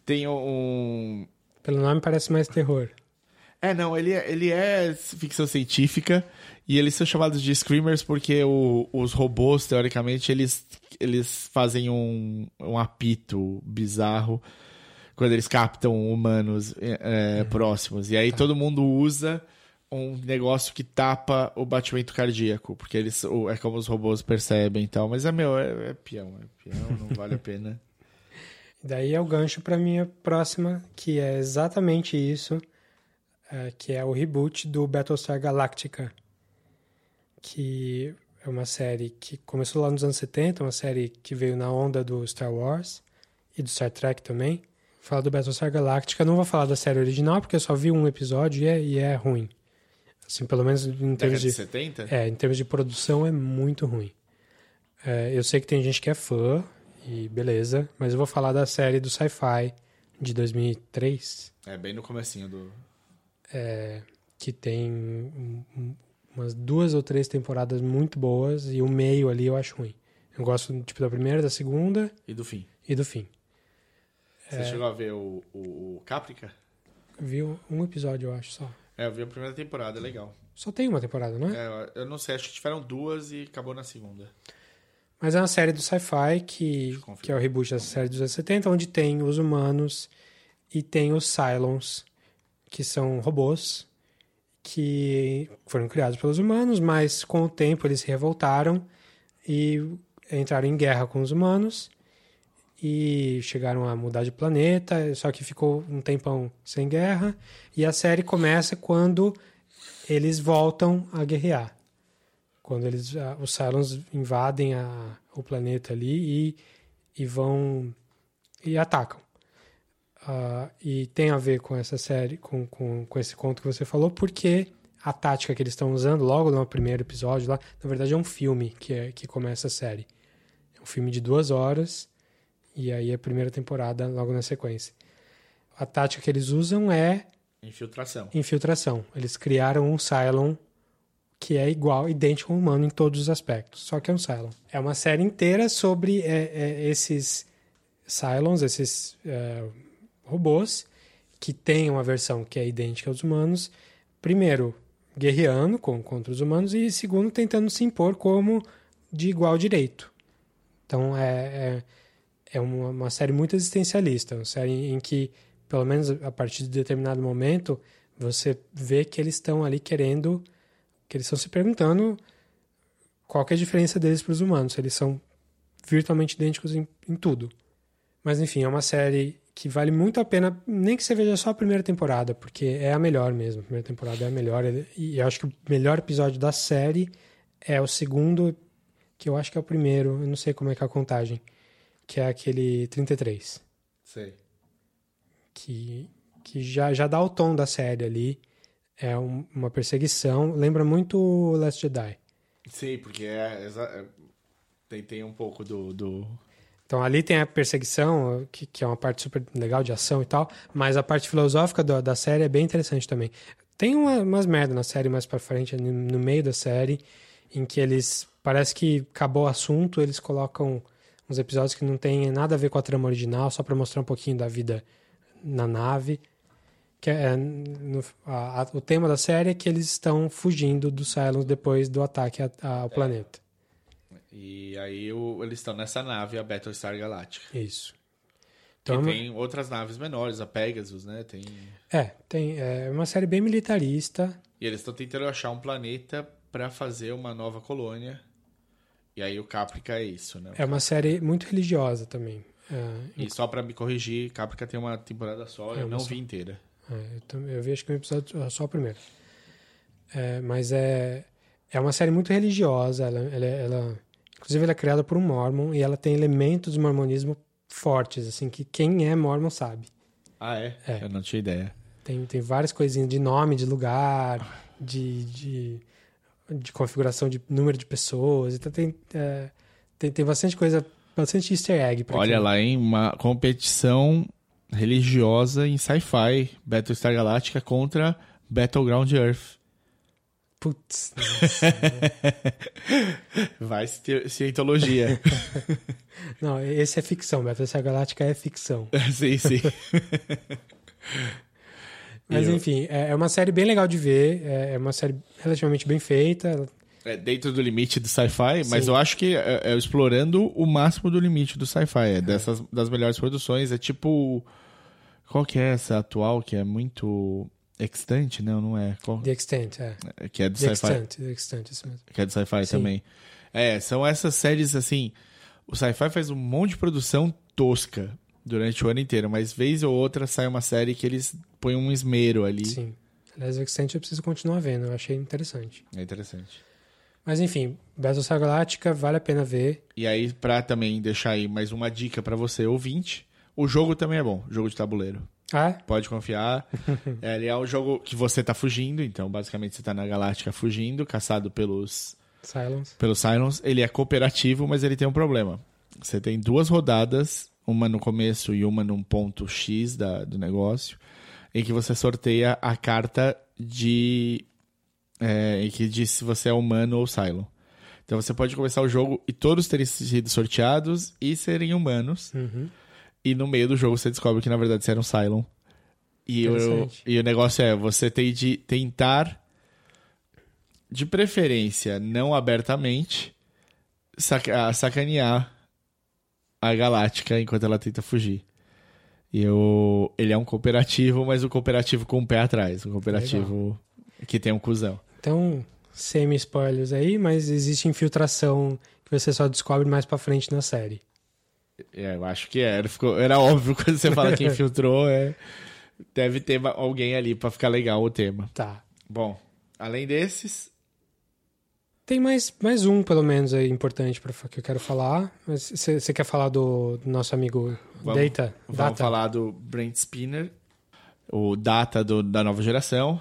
Tem um. Pelo nome parece mais terror. É, não, ele é, ele é ficção científica e eles são chamados de Screamers porque o- os robôs, teoricamente, eles, eles fazem um, um apito bizarro quando eles captam humanos é, é, próximos. E aí todo mundo usa um negócio que tapa o batimento cardíaco, porque eles é como os robôs percebem e tal. Mas é meu, é, é peão, é peão, não vale a [LAUGHS] pena. Daí é o gancho para minha próxima, que é exatamente isso, é, que é o reboot do Battlestar Galactica, que é uma série que começou lá nos anos 70, uma série que veio na onda do Star Wars e do Star Trek também. Falar do Battlestar Galactica, não vou falar da série original, porque eu só vi um episódio e é, e é ruim. Assim, pelo menos em termos de de... 70? É, em termos de produção é muito ruim. É, eu sei que tem gente que é fã, e beleza, mas eu vou falar da série do Sci-Fi de 2003. É bem no comecinho do... que tem um- um- umas duas ou três temporadas muito boas e o meio ali eu acho ruim. Eu gosto tipo da primeira, da segunda E do fim. e do fim. Você É. chegou a ver o, o, o Caprica? Vi um episódio, eu acho, só. É, eu vi a primeira temporada, é legal. Só tem uma temporada, não é? É, eu não sei, acho que tiveram duas e acabou na segunda. Mas é uma série do sci-fi que, que é o reboot dessa série dos anos 70, onde tem os humanos e tem os Cylons, que são robôs que foram criados pelos humanos, mas com o tempo eles se revoltaram e entraram em guerra com os humanos e chegaram a mudar de planeta, só que ficou um tempão sem guerra e a série começa quando eles voltam a guerrear. Quando eles, os Cylons invadem a, o planeta ali e, e vão e atacam. Ah, e tem a ver com essa série, com, com, com esse conto que você falou, porque a tática que eles estão usando logo no primeiro episódio lá, na verdade é um filme que, é, que começa a série. É um filme de duas horas e aí é a primeira temporada logo na sequência. A tática que eles usam é Infiltração. infiltração. Eles criaram um Cylon que é igual, idêntico ao humano em todos os aspectos, só que é um Cylon. É uma série inteira sobre é, é, esses Cylons, esses é, robôs, que têm uma versão que é idêntica aos humanos. Primeiro, guerreando com, contra os humanos, e segundo, tentando se impor como de igual direito. Então, é, é, é uma, uma série muito existencialista, uma série em que, pelo menos a partir de determinado momento, você vê que eles estão ali querendo, que eles estão se perguntando qual é a diferença deles para os humanos, eles são virtualmente idênticos em, em tudo. Mas enfim, é uma série que vale muito a pena, nem que você veja só a primeira temporada, porque é a melhor mesmo. A primeira temporada é a melhor. E eu acho que o melhor episódio da série é o segundo, que eu acho que é o primeiro, eu não sei como é que é a contagem, que é aquele 33 Sei. que, que já, já dá o tom da série ali. É um- uma perseguição. Lembra muito o Last Jedi. Sim, porque é, exa- é- tem, tem um pouco do, do... Então ali tem a perseguição, que, que é uma parte super legal de ação e tal, mas a parte filosófica do- da série é bem interessante também. Tem uma, umas merda na série mais pra frente, no, no meio da série, em que eles. Parece que acabou o assunto, eles colocam uns episódios que não tem nada a ver com a trama original, só pra mostrar um pouquinho da vida na nave. Que é, no- a- a- o tema da série é que eles estão fugindo dos Cylons depois do ataque a- ao planeta. E aí o- eles estão nessa nave, a Battlestar Galactica. Isso. Que Então, tem outras naves menores, a Pegasus, né? Tem... É, tem é uma série bem militarista. E eles estão tentando achar um planeta pra fazer uma nova colônia. E aí o Caprica é isso, né? É uma série muito religiosa também. É, E só pra me corrigir, Caprica tem uma temporada só, É, eu não só. vi inteira. é, eu, tam- eu vi acho que um episódio só o primeiro. É, mas é, é uma série muito religiosa. Ela, ela, ela- inclusive, ela é criada por um mormon e ela tem elementos do mormonismo fortes, assim, que quem é mormon sabe. Ah, é? É. Eu não tinha ideia. Tem, tem várias coisinhas de nome, de lugar, de, de, de configuração de número de pessoas. Então tem, é, tem, tem bastante coisa, bastante easter egg. pra Olha quem- lá, hein? Uma competição religiosa em sci-fi. Battlestar Galactica contra Battleground Earth. Putz, [LAUGHS] Vai cientologia. [LAUGHS] não, esse é ficção, Battlestar Galáctica é ficção. [LAUGHS] sim, sim. Mas Eu- enfim, é é uma série bem legal de ver, é é uma série relativamente bem feita. É dentro do limite do sci-fi, mas eu acho que é, é explorando o máximo do limite do sci-fi. É dessas das melhores produções. É tipo. Qual que é essa atual que é muito. Extant? Não, não é. Qual- The Extent, é. é, Que é do sci-fi. The Extent, isso mesmo. Que é do sci-fi também. É, são essas séries assim. O sci-fi faz um monte de produção tosca durante o ano inteiro, mas vez ou outra sai uma série que eles põem um esmero ali. Sim. Aliás, The Extent eu preciso continuar vendo, eu achei interessante. É interessante. Mas enfim, Battlestar Galáctica vale a pena ver. E aí, pra também deixar aí mais uma dica pra você, ouvinte, o jogo também é bom, jogo de tabuleiro. Ah, é? Pode confiar. [LAUGHS] é, ele é um jogo que você tá fugindo, então basicamente você tá na Galáctica fugindo, caçado pelos, Silence. pelos Cylons. Ele é cooperativo, mas ele tem um problema. Você tem duas rodadas, uma no começo e uma num ponto X da, do negócio. em que você sorteia a carta de. É, em que diz se você é humano ou Cylon. Então você pode começar o jogo e todos terem sido sorteados e serem humanos. Uhum. E no meio do jogo você descobre que na verdade você era um Cylon. E o, Interessante. e o negócio é, você tem de tentar, de preferência, não abertamente, saca- sacanear a Galáctica enquanto ela tenta fugir. E eu, ele é um cooperativo, mas o cooperativo com o pé atrás. Um cooperativo que tem um cuzão. Então, semi-spoilers aí, mas existe infiltração que você só descobre mais pra frente na série. É, eu acho que era. Ficou, era óbvio [LAUGHS] quando você fala que infiltrou, é, deve ter alguém ali pra ficar legal o tema. Tá. Bom, além desses, Tem mais, mais um, pelo menos, aí, importante pra, que eu quero falar. Você quer falar do, do nosso amigo Vamos- Data? vamos Data? falar do Brent Spinner, o Data do- da nova geração,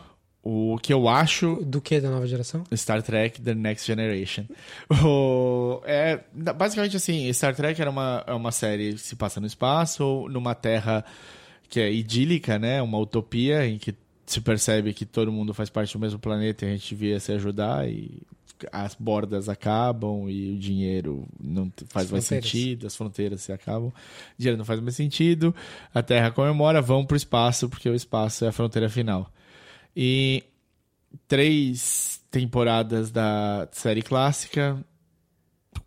o que eu acho Do que da nova geração? Star Trek The Next Generation. [LAUGHS] O, é, basicamente assim, Star Trek era uma, é uma série que se passa no espaço, numa terra que é idílica, né? Uma utopia em que se percebe que todo mundo faz parte do mesmo planeta e a gente devia se ajudar e as bordas acabam e o dinheiro não faz mais sentido, as fronteiras se acabam, o dinheiro não faz mais sentido, a Terra comemora, vão pro espaço porque o espaço é a fronteira final. E três temporadas da série clássica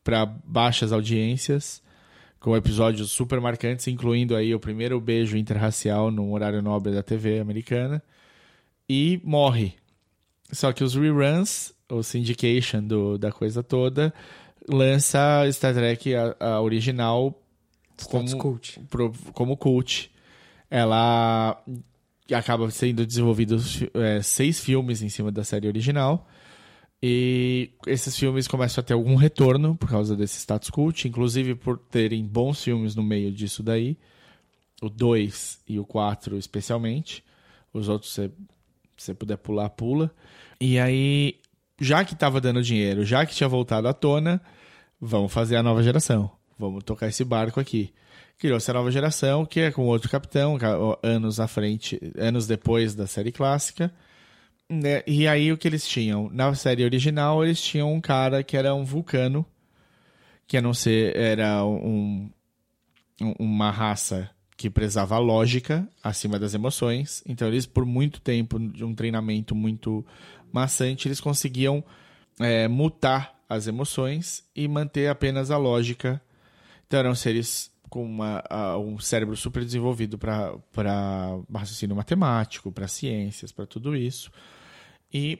para baixas audiências, com episódios super marcantes, incluindo aí o primeiro beijo interracial no horário nobre da TV americana, e morre. Só que os reruns, o syndication do, da coisa toda, lança Star Trek, a, a original, como, Cult. pro- como cult. Ela acaba sendo desenvolvidos é, seis filmes em cima da série original. E esses filmes começam a ter algum retorno por causa desse status cult, inclusive por terem bons filmes no meio disso daí. O 2 e o 4 especialmente. Os outros, se você puder pular, pula. E aí, já que tava dando dinheiro, já que tinha voltado à tona, vamos fazer a nova geração. Vamos tocar esse barco aqui. Criou-se a nova geração, que é com outro capitão, ca- anos à frente, anos depois da série clássica. Né? E aí o que eles tinham? Na série original, eles tinham um cara que era um vulcano, que a não ser era um- uma raça que prezava a lógica acima das emoções. Então eles, por muito tempo, de um treinamento muito maçante, eles conseguiam é, mutar as emoções e manter apenas a lógica. Então eram seres com uma- a- um cérebro super desenvolvido para raciocínio matemático, para ciências, para tudo isso. E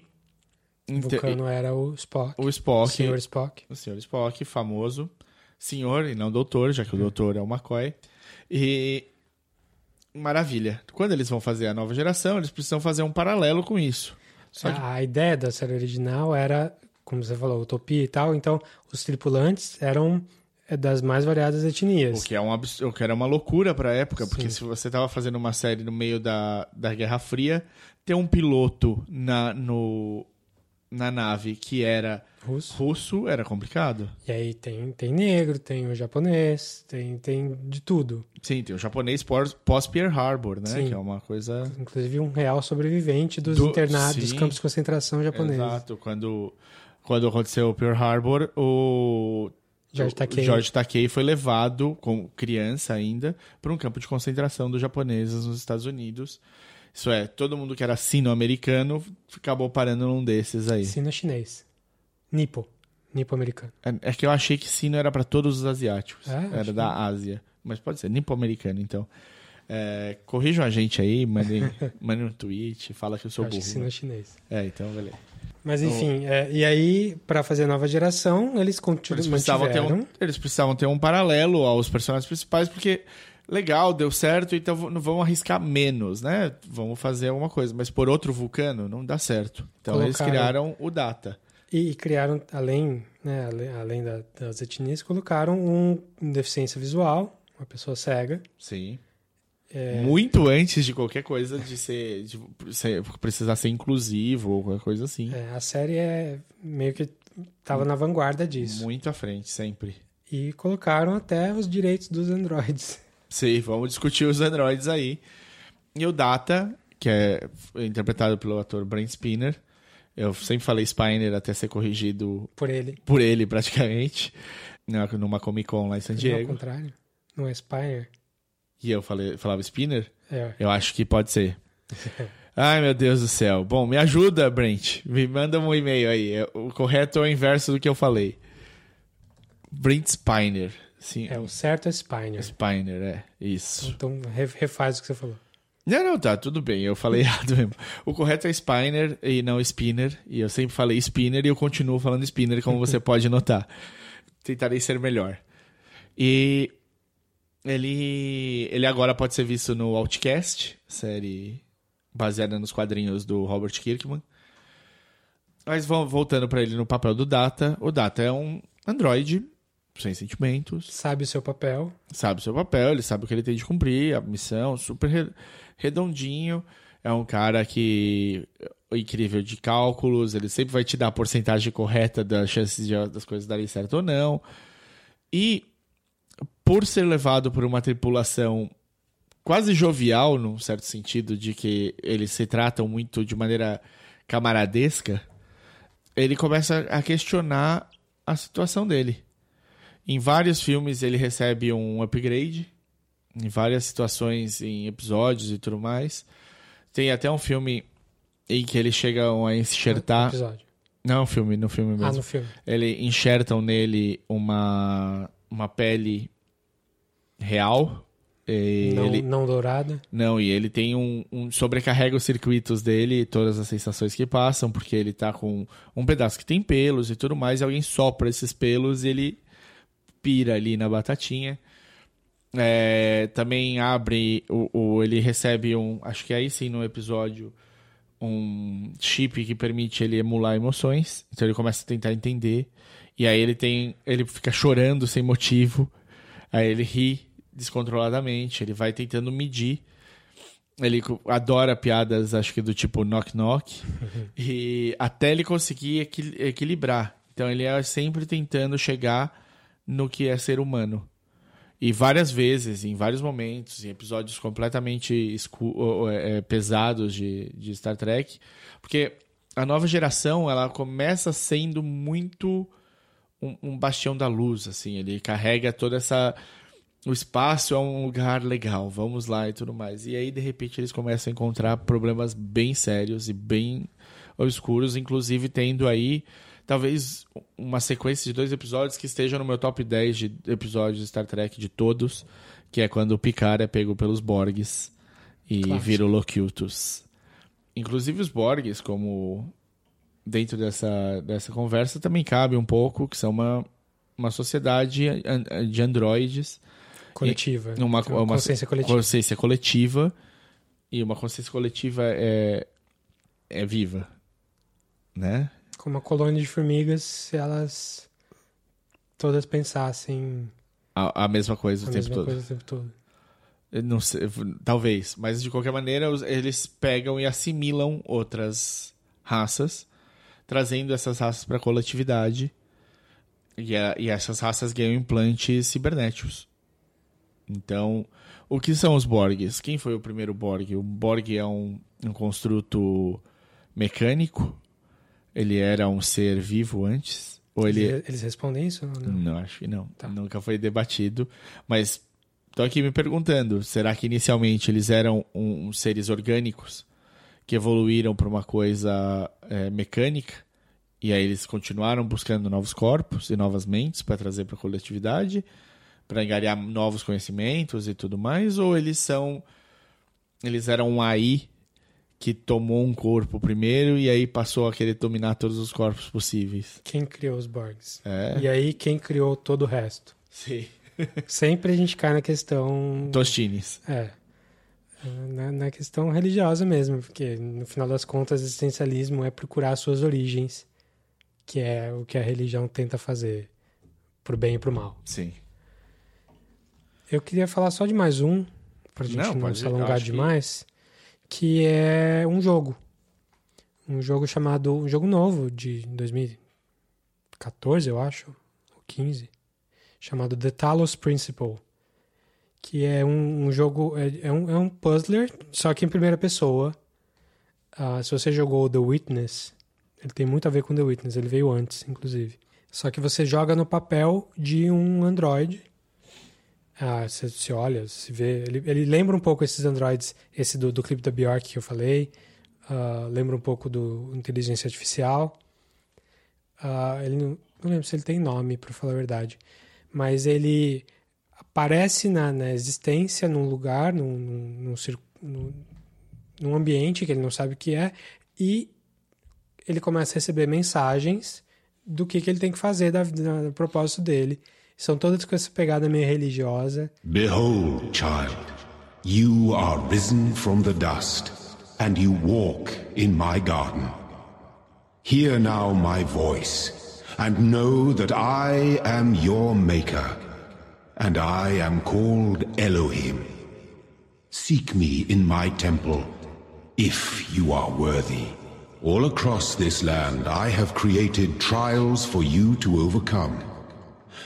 O Vulcano era o Spock. o Spock, O Senhor Spock. o senhor Spock, famoso senhor e não doutor, já que o doutor é o McCoy. E maravilha. Quando eles vão fazer a nova geração, eles precisam fazer um paralelo com isso. Que a ideia da série original era, como você falou, utopia e tal. Então, os tripulantes eram é, das mais variadas etnias. O que, é um abs... o que era uma loucura pra época, porque Sim. se você tava fazendo uma série no meio da, da Guerra Fria, ter um piloto na, no, na nave que era Russo. russo era complicado. E aí tem, tem negro, tem o japonês, tem, tem de tudo. Sim, tem o japonês pós- pós-Pearl Harbor, né? Sim. Que é uma coisa... Inclusive um real sobrevivente dos Do- internados, dos campos de concentração japoneses. Exato. Quando, quando aconteceu o Pearl Harbor, o... George Takei. George Takei foi levado, como criança ainda, para um campo de concentração dos japoneses nos Estados Unidos. Isso é, todo mundo que era sino-americano acabou parando num desses aí. Sino chinês. Nipo. Nipo americano. É, é que eu achei que sino era para todos os asiáticos. É, era da Ásia. Mas pode ser nipo-americano, então. É, corrijam a gente aí, mandem, [LAUGHS] mandem um tweet, fala que eu sou Eu acho que burro. chinês. É, então, beleza. Mas enfim, é, e aí, pra fazer a nova geração, eles continuam Eles precisavam, ter um, eles precisavam ter um paralelo aos personagens principais, porque legal, deu certo, então não vamos arriscar menos, né? Vamos fazer alguma coisa. Mas por outro vulcano, não dá certo. Então eles Colocaram- criaram o Data. E, e criaram, além, né, além, da- das etnias, colocaram um com deficiência visual, uma pessoa cega. Sim. É, Muito antes de qualquer coisa de ser, de ser- precisar ser inclusivo ou qualquer coisa assim. é, a série é meio que tava na vanguarda disso. Muito à frente, sempre. E colocaram até os direitos dos androides. [LAUGHS] Sim, vamos discutir os androids aí. E o Data, que é interpretado pelo ator Brent Spinner. Eu sempre falei Spiner até ser corrigido Por ele. por ele, praticamente, numa Comic Con lá em San Não, ao Diego. contrário. Não é Spire. E eu falei, falava Spinner? É. Eu acho que pode ser. [LAUGHS] Ai, meu Deus do céu. Bom, me ajuda, Brent. Me manda um e-mail aí. É- O correto é o inverso do que eu falei. Brent Spiner. Sim, É, o certo é Spiner. Spiner, é. Isso. Então re- refaz o que você falou. Não, não, tá, tudo bem. Eu falei [LAUGHS] errado mesmo. O correto é Spiner e não Spinner. E eu sempre falei Spinner e eu continuo falando Spinner, como você [LAUGHS] pode notar. Tentarei ser melhor. E ele, ele agora pode ser visto no Outcast, série baseada nos quadrinhos do Robert Kirkman. Mas vão- voltando pra ele no papel do Data, o Data é um androide sem sentimentos, Sabe o seu papel. sabe o seu papel, ele sabe o que ele tem de cumprir, a missão, super re- redondinho. É um cara que é incrível de cálculos, ele sempre vai te dar a porcentagem correta das chances de, das coisas darem certo ou não. E por ser levado por uma tripulação quase jovial, num certo sentido, de que eles se tratam muito de maneira camaradesca, ele começa a questionar a situação dele. Em vários filmes ele recebe um upgrade, em várias situações, em episódios e tudo mais. Tem até um filme em que eles chegam a enxertar. Episódio. Não, um filme, no filme mesmo. Ah, no filme. Ele enxertam nele uma, uma pele real. E Não, ele, não dourada. não, e ele tem um, um. Sobrecarrega os circuitos dele e todas as sensações que passam, porque ele tá com um pedaço que tem pelos e tudo mais, e alguém sopra esses pelos e ele pira ali na batatinha. É, também abre. O, o- ele recebe um. Acho que aí sim no episódio. Um chip que permite ele emular emoções. Então ele começa a tentar entender. E aí ele tem. Ele fica chorando sem motivo. Aí ele ri descontroladamente. Ele vai tentando medir. Ele adora piadas, acho que do tipo knock knock. [LAUGHS] E até ele conseguir equil- equilibrar. Então ele é sempre tentando chegar no que é ser humano. E várias vezes, em vários momentos, em episódios completamente ou, é, pesados de, de Star Trek. Porque a nova geração, ela começa sendo muito um, um bastião da luz, assim. Ele carrega toda essa... O espaço é um lugar legal, vamos lá e tudo mais. E aí, de repente, eles começam a encontrar problemas bem sérios e bem obscuros, inclusive tendo aí talvez uma sequência de dois episódios que esteja no meu top 10 de episódios de Star Trek de todos, que é quando o Picard é pego pelos Borgs e vira o Locutus. Inclusive os Borgs, como dentro dessa, dessa conversa, também cabe um pouco, que são uma, uma sociedade de androides Coletiva. uma, Então, uma consciência coletiva. consciência coletiva. E uma consciência coletiva é, é viva. Né? Como uma colônia de formigas, se elas todas pensassem A, a mesma coisa o a tempo mesma todo. coisa o tempo todo. Eu Não sei, talvez. Mas de qualquer maneira, eles pegam e assimilam outras raças, trazendo essas raças para a coletividade. E, a- e essas raças ganham implantes cibernéticos. Então, o que são os Borgs? Quem foi o primeiro Borg? O Borg é um, um construto mecânico. Ele era um ser vivo antes? Ou ele, Eles, respondem isso? ou Não. não, acho que não. Tá. Nunca foi debatido. Mas tô aqui me perguntando: será que inicialmente eles eram um, um seres orgânicos que evoluíram para uma coisa é, mecânica? E aí eles continuaram buscando novos corpos e novas mentes para trazer para a coletividade, para angariar novos conhecimentos e tudo mais? Ou eles são. Eles eram um AI que tomou um corpo primeiro e aí passou a querer dominar todos os corpos possíveis? Quem criou os Borgs? É. E aí, quem criou todo o resto? Sim. Sempre a gente cai na questão. Tostines. É. Na, na questão religiosa mesmo, porque no final das contas, existencialismo é procurar suas origens, que é o que a religião tenta fazer, pro bem e pro mal. Sim. Eu queria falar só de mais um, pra gente Não, não, se alongar acho que- demais, que... é um jogo. Um jogo chamado. Um jogo novo de 2014, eu acho, ou 15, chamado The Talos Principle. Que é um, um jogo. É, é um, é um puzzler, só que em primeira pessoa, Ah, se você jogou The Witness, ele tem muito a ver com The Witness, ele veio antes, inclusive. Só que você joga no papel de um androide. Ah, você se olha, se vê. Ele, ele lembra um pouco esses androids, esse do, do clipe da Bjork que eu falei. Ah, lembra um pouco do Inteligência Artificial. Ah, ele não, não lembro se ele tem nome, para falar a verdade. Mas ele aparece na, na existência num lugar, num, num, num, num ambiente que ele não sabe o que é, e ele começa a receber mensagens do que, que ele tem que fazer da, da- do propósito dele. São todas com essa pegada meio religiosa. Behold, child, you are risen from the dust, and you walk in my garden. Hear now my voice, and know that I am your maker, and I am called Elohim. Seek me in my temple, if you are worthy. All across this land I have created trials for you to overcome,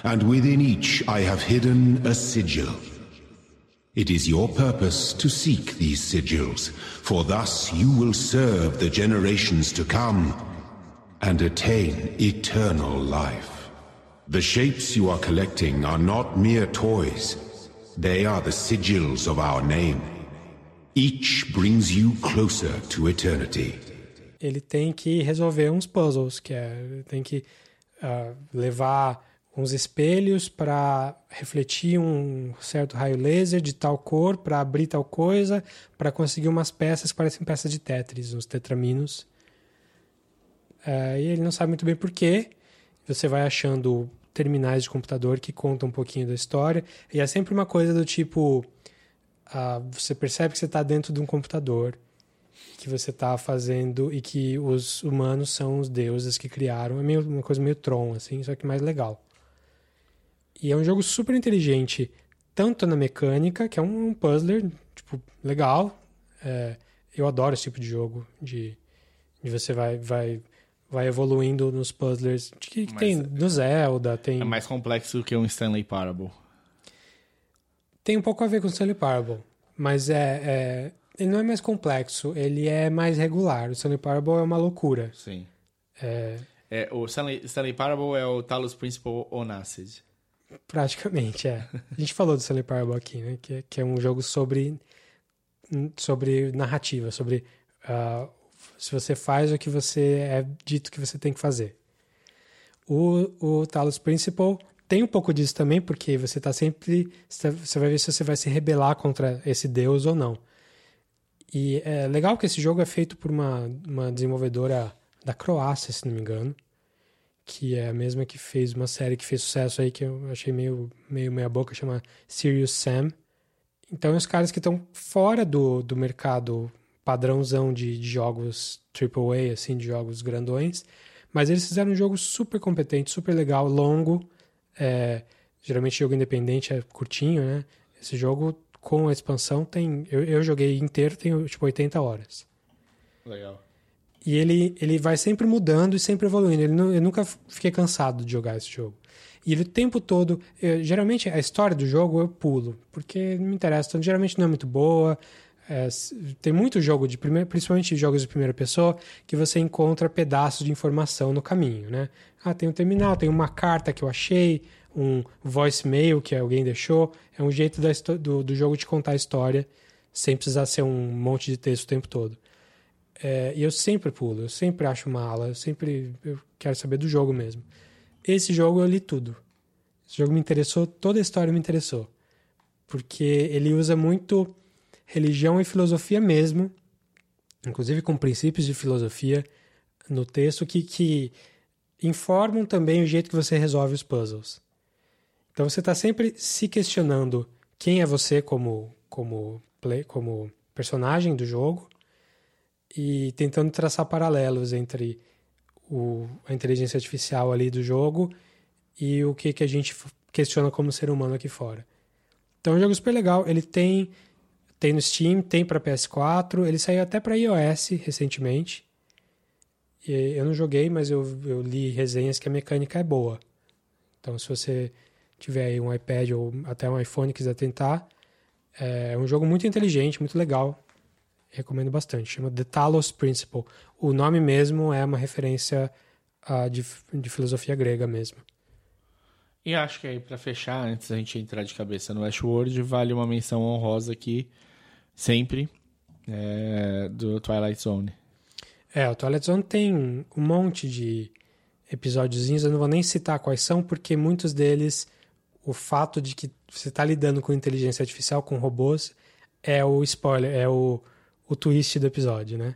and within each I have hidden a sigil. It is your purpose to seek these sigils, for thus you will serve the generations to come and attain eternal life. The shapes you are collecting are not mere toys. They are the sigils of our name. Each brings you closer to eternity. Ele tem que resolver uns puzzles, que é tem que ah, levar uns espelhos para refletir um certo raio laser de tal cor, para abrir tal coisa, para conseguir umas peças que parecem peças de Tetris, uns tetraminos. É, e ele não sabe muito bem porquê. Você vai achando terminais de computador que contam um pouquinho da história. E é sempre uma coisa do tipo: ah, você percebe que você está dentro de um computador que você está fazendo e que os humanos são os deuses que criaram. É meio, uma coisa meio Tron, assim, só que mais legal. E é um jogo super inteligente, tanto na mecânica, que é um, um puzzler, tipo, legal. É, eu adoro esse tipo de jogo, de, de você vai, vai, vai evoluindo nos puzzlers. De que, que Mas tem é- no Zelda, tem, É mais complexo que um Stanley Parable. tem um pouco a ver com o Stanley Parable, mas é, é- ele não é mais complexo, ele é mais regular. O Stanley Parable é uma loucura. Sim. É, É, o Stanley, Stanley Parable é o Talos Principal Onacid. Praticamente, é. A gente falou do Stanley Parable aqui, né? Que, é- que é um jogo sobre, sobre narrativa, sobre ah, se você faz o que você é dito que você tem que fazer. O, o Talos Principal tem um pouco disso também, porque você está sempre. Você vai ver se você vai se rebelar contra esse deus ou não. E é legal que esse jogo é feito por uma, uma desenvolvedora da Croácia, se não me engano que é a mesma que fez uma série que fez sucesso aí, que eu achei meio, meio meia boca, chama Serious Sam. Então, os caras que estão fora do, do mercado padrãozão de, de jogos AAA, assim, de jogos grandões, mas eles fizeram um jogo super competente, super legal, longo. É, geralmente, jogo independente é curtinho, né? Esse jogo, com a expansão, tem... Eu, eu joguei inteiro, tem, tipo, 80 horas. Legal. E ele, ele vai sempre mudando e sempre evoluindo. Ele eu nunca fiquei cansado de jogar esse jogo. E ele o tempo todo. eu- geralmente a história do jogo eu pulo, porque não me interessa. Então, geralmente não é muito boa. É, tem muito jogo de primeira, principalmente jogos de primeira pessoa, que você encontra pedaços de informação no caminho, né? Ah, tem um terminal, tem uma carta que eu achei, um voicemail que alguém deixou. É um jeito da do, do jogo de contar a história sem precisar ser um monte de texto o tempo todo. É, e eu sempre pulo, eu sempre acho uma ala, eu sempre eu quero saber do jogo mesmo. Esse jogo eu li tudo. Esse jogo me interessou, toda a história me interessou. Porque ele usa muito religião e filosofia mesmo, inclusive com princípios de filosofia no texto que, que informam também o jeito que você resolve os puzzles. Então você está sempre se questionando quem é você como, como, play, como personagem do jogo e tentando traçar paralelos entre o, a inteligência artificial ali do jogo e o que, que a gente questiona como ser humano aqui fora. Então é um jogo super legal. Ele tem, tem no Steam, tem para PS4, ele saiu até para iOS recentemente. E eu não joguei, mas eu, eu li resenhas que a mecânica é boa. Então se você tiver aí um iPad ou até um iPhone e quiser tentar, é um jogo muito inteligente, muito legal. Recomendo bastante. Chama The Talos Principle. O nome mesmo é uma referência uh, de, de filosofia grega mesmo. E acho que aí, para fechar, antes da gente entrar de cabeça no Westworld, vale uma menção honrosa aqui, sempre, é, do Twilight Zone. É, o Twilight Zone tem um monte de episódiozinhos, eu não vou nem citar quais são, porque muitos deles, o fato de que você está lidando com inteligência artificial, com robôs, é o spoiler, é o, o twist do episódio, né?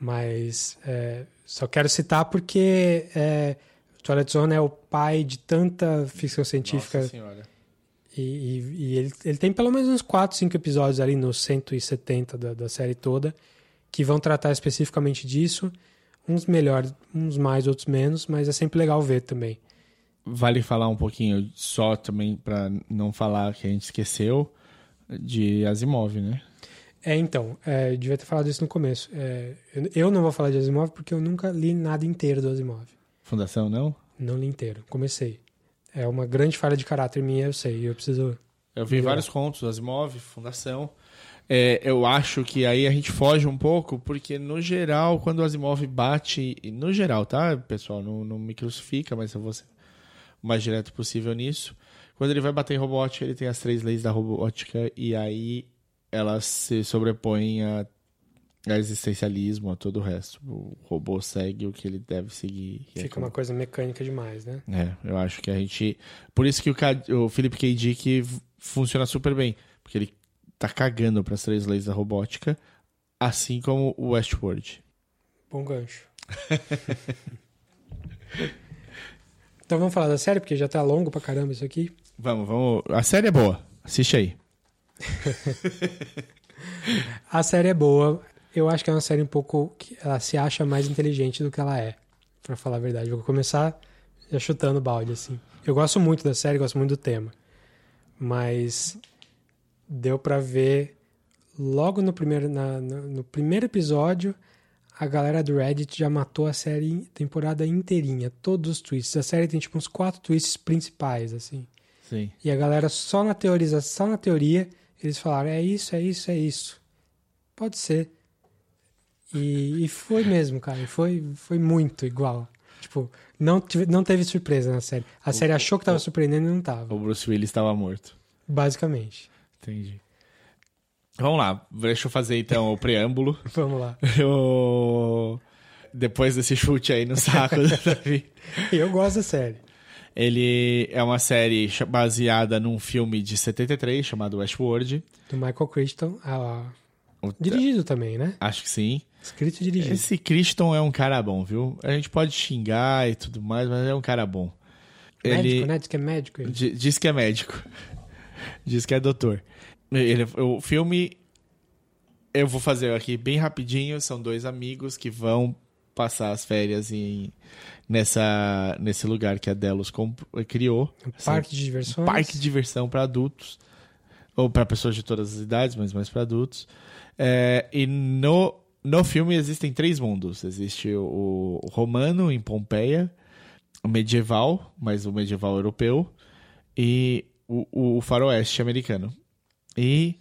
Mas é, só quero citar porque é, Twilight Zone é o pai de tanta ficção científica. Nossa senhora. E, e, e ele, ele tem pelo menos uns 4, 5 episódios ali nos 170 da, da série toda que vão tratar especificamente disso. Uns melhores, uns mais, outros menos, mas é sempre legal ver também. Vale falar um pouquinho só também para não falar que a gente esqueceu de Asimov, né? É, então, é, eu devia ter falado isso no começo. É, eu não vou falar de Asimov porque eu nunca li nada inteiro do Asimov. Fundação, não? Não li inteiro. Comecei. É uma grande falha de caráter minha, eu sei. Eu preciso. Eu vi vários contos, Asimov, Fundação. É, eu acho que aí a gente foge um pouco, porque no geral, quando o Asimov bate. No geral, tá, pessoal? Não, não me crucifica, mas eu vou ser o mais direto possível nisso. Quando ele vai bater em robótica, ele tem as três leis da robótica, e aí elas se sobrepõem a a existencialismo, a todo o resto. O robô segue o que ele deve seguir. Fica é uma coisa mecânica demais, né? É, eu acho que a gente. Por isso que o, K... o Philip K. Dick funciona super bem. Porque ele tá cagando para as três leis da robótica, assim como o Westworld. Bom gancho. [LAUGHS] então vamos falar da série, porque já tá longo pra caramba isso aqui. Vamos, vamos. A série é boa. Assiste aí. [LAUGHS] a série é boa eu acho que é uma série um pouco que ela se acha mais inteligente do que ela é, para falar a verdade. Vou começar já chutando balde assim. Eu gosto muito da série, gosto muito do tema. Mas deu para ver logo no primeiro na, no, no primeiro episódio a galera do Reddit já matou a série temporada inteirinha, todos os twists. A série tem tipo uns quatro twists principais assim. Sim. E a galera só na teorização, na teoria, eles falaram: é isso, é isso, é isso. Pode ser. E, e foi mesmo, cara. Foi, foi muito igual. Tipo, não, tive, não teve surpresa na série. A o, série achou que tava o, surpreendendo e não tava. O Bruce Willis estava morto. Basicamente. Entendi. Vamos lá, deixa eu fazer então o preâmbulo. [LAUGHS] Vamos lá. Eu... Depois desse chute aí no saco do Davi. [LAUGHS] Eu gosto da série. Ele é uma série baseada num filme de 73 chamado Westworld. Do Michael Crichton. Ah, Dirigido também, né? Acho que sim. Escrito e dirigido. Esse Christon é um cara bom, viu? A gente pode xingar e tudo mais, mas é um cara bom. Médico, ele... né? Diz que é médico. Ele. Diz que é médico. [LAUGHS] Diz que é doutor. Ele, o filme, eu vou fazer aqui bem rapidinho. São dois amigos que vão passar as férias em, nessa, nesse lugar que a Delos criou. Um parque de diversões. Um parque de diversão para adultos. Ou para pessoas de todas as idades, mas mais para adultos. É, e no no filme existem três mundos. Existe o, romano em Pompeia, o medieval, mas o medieval europeu, e o, o faroeste americano. E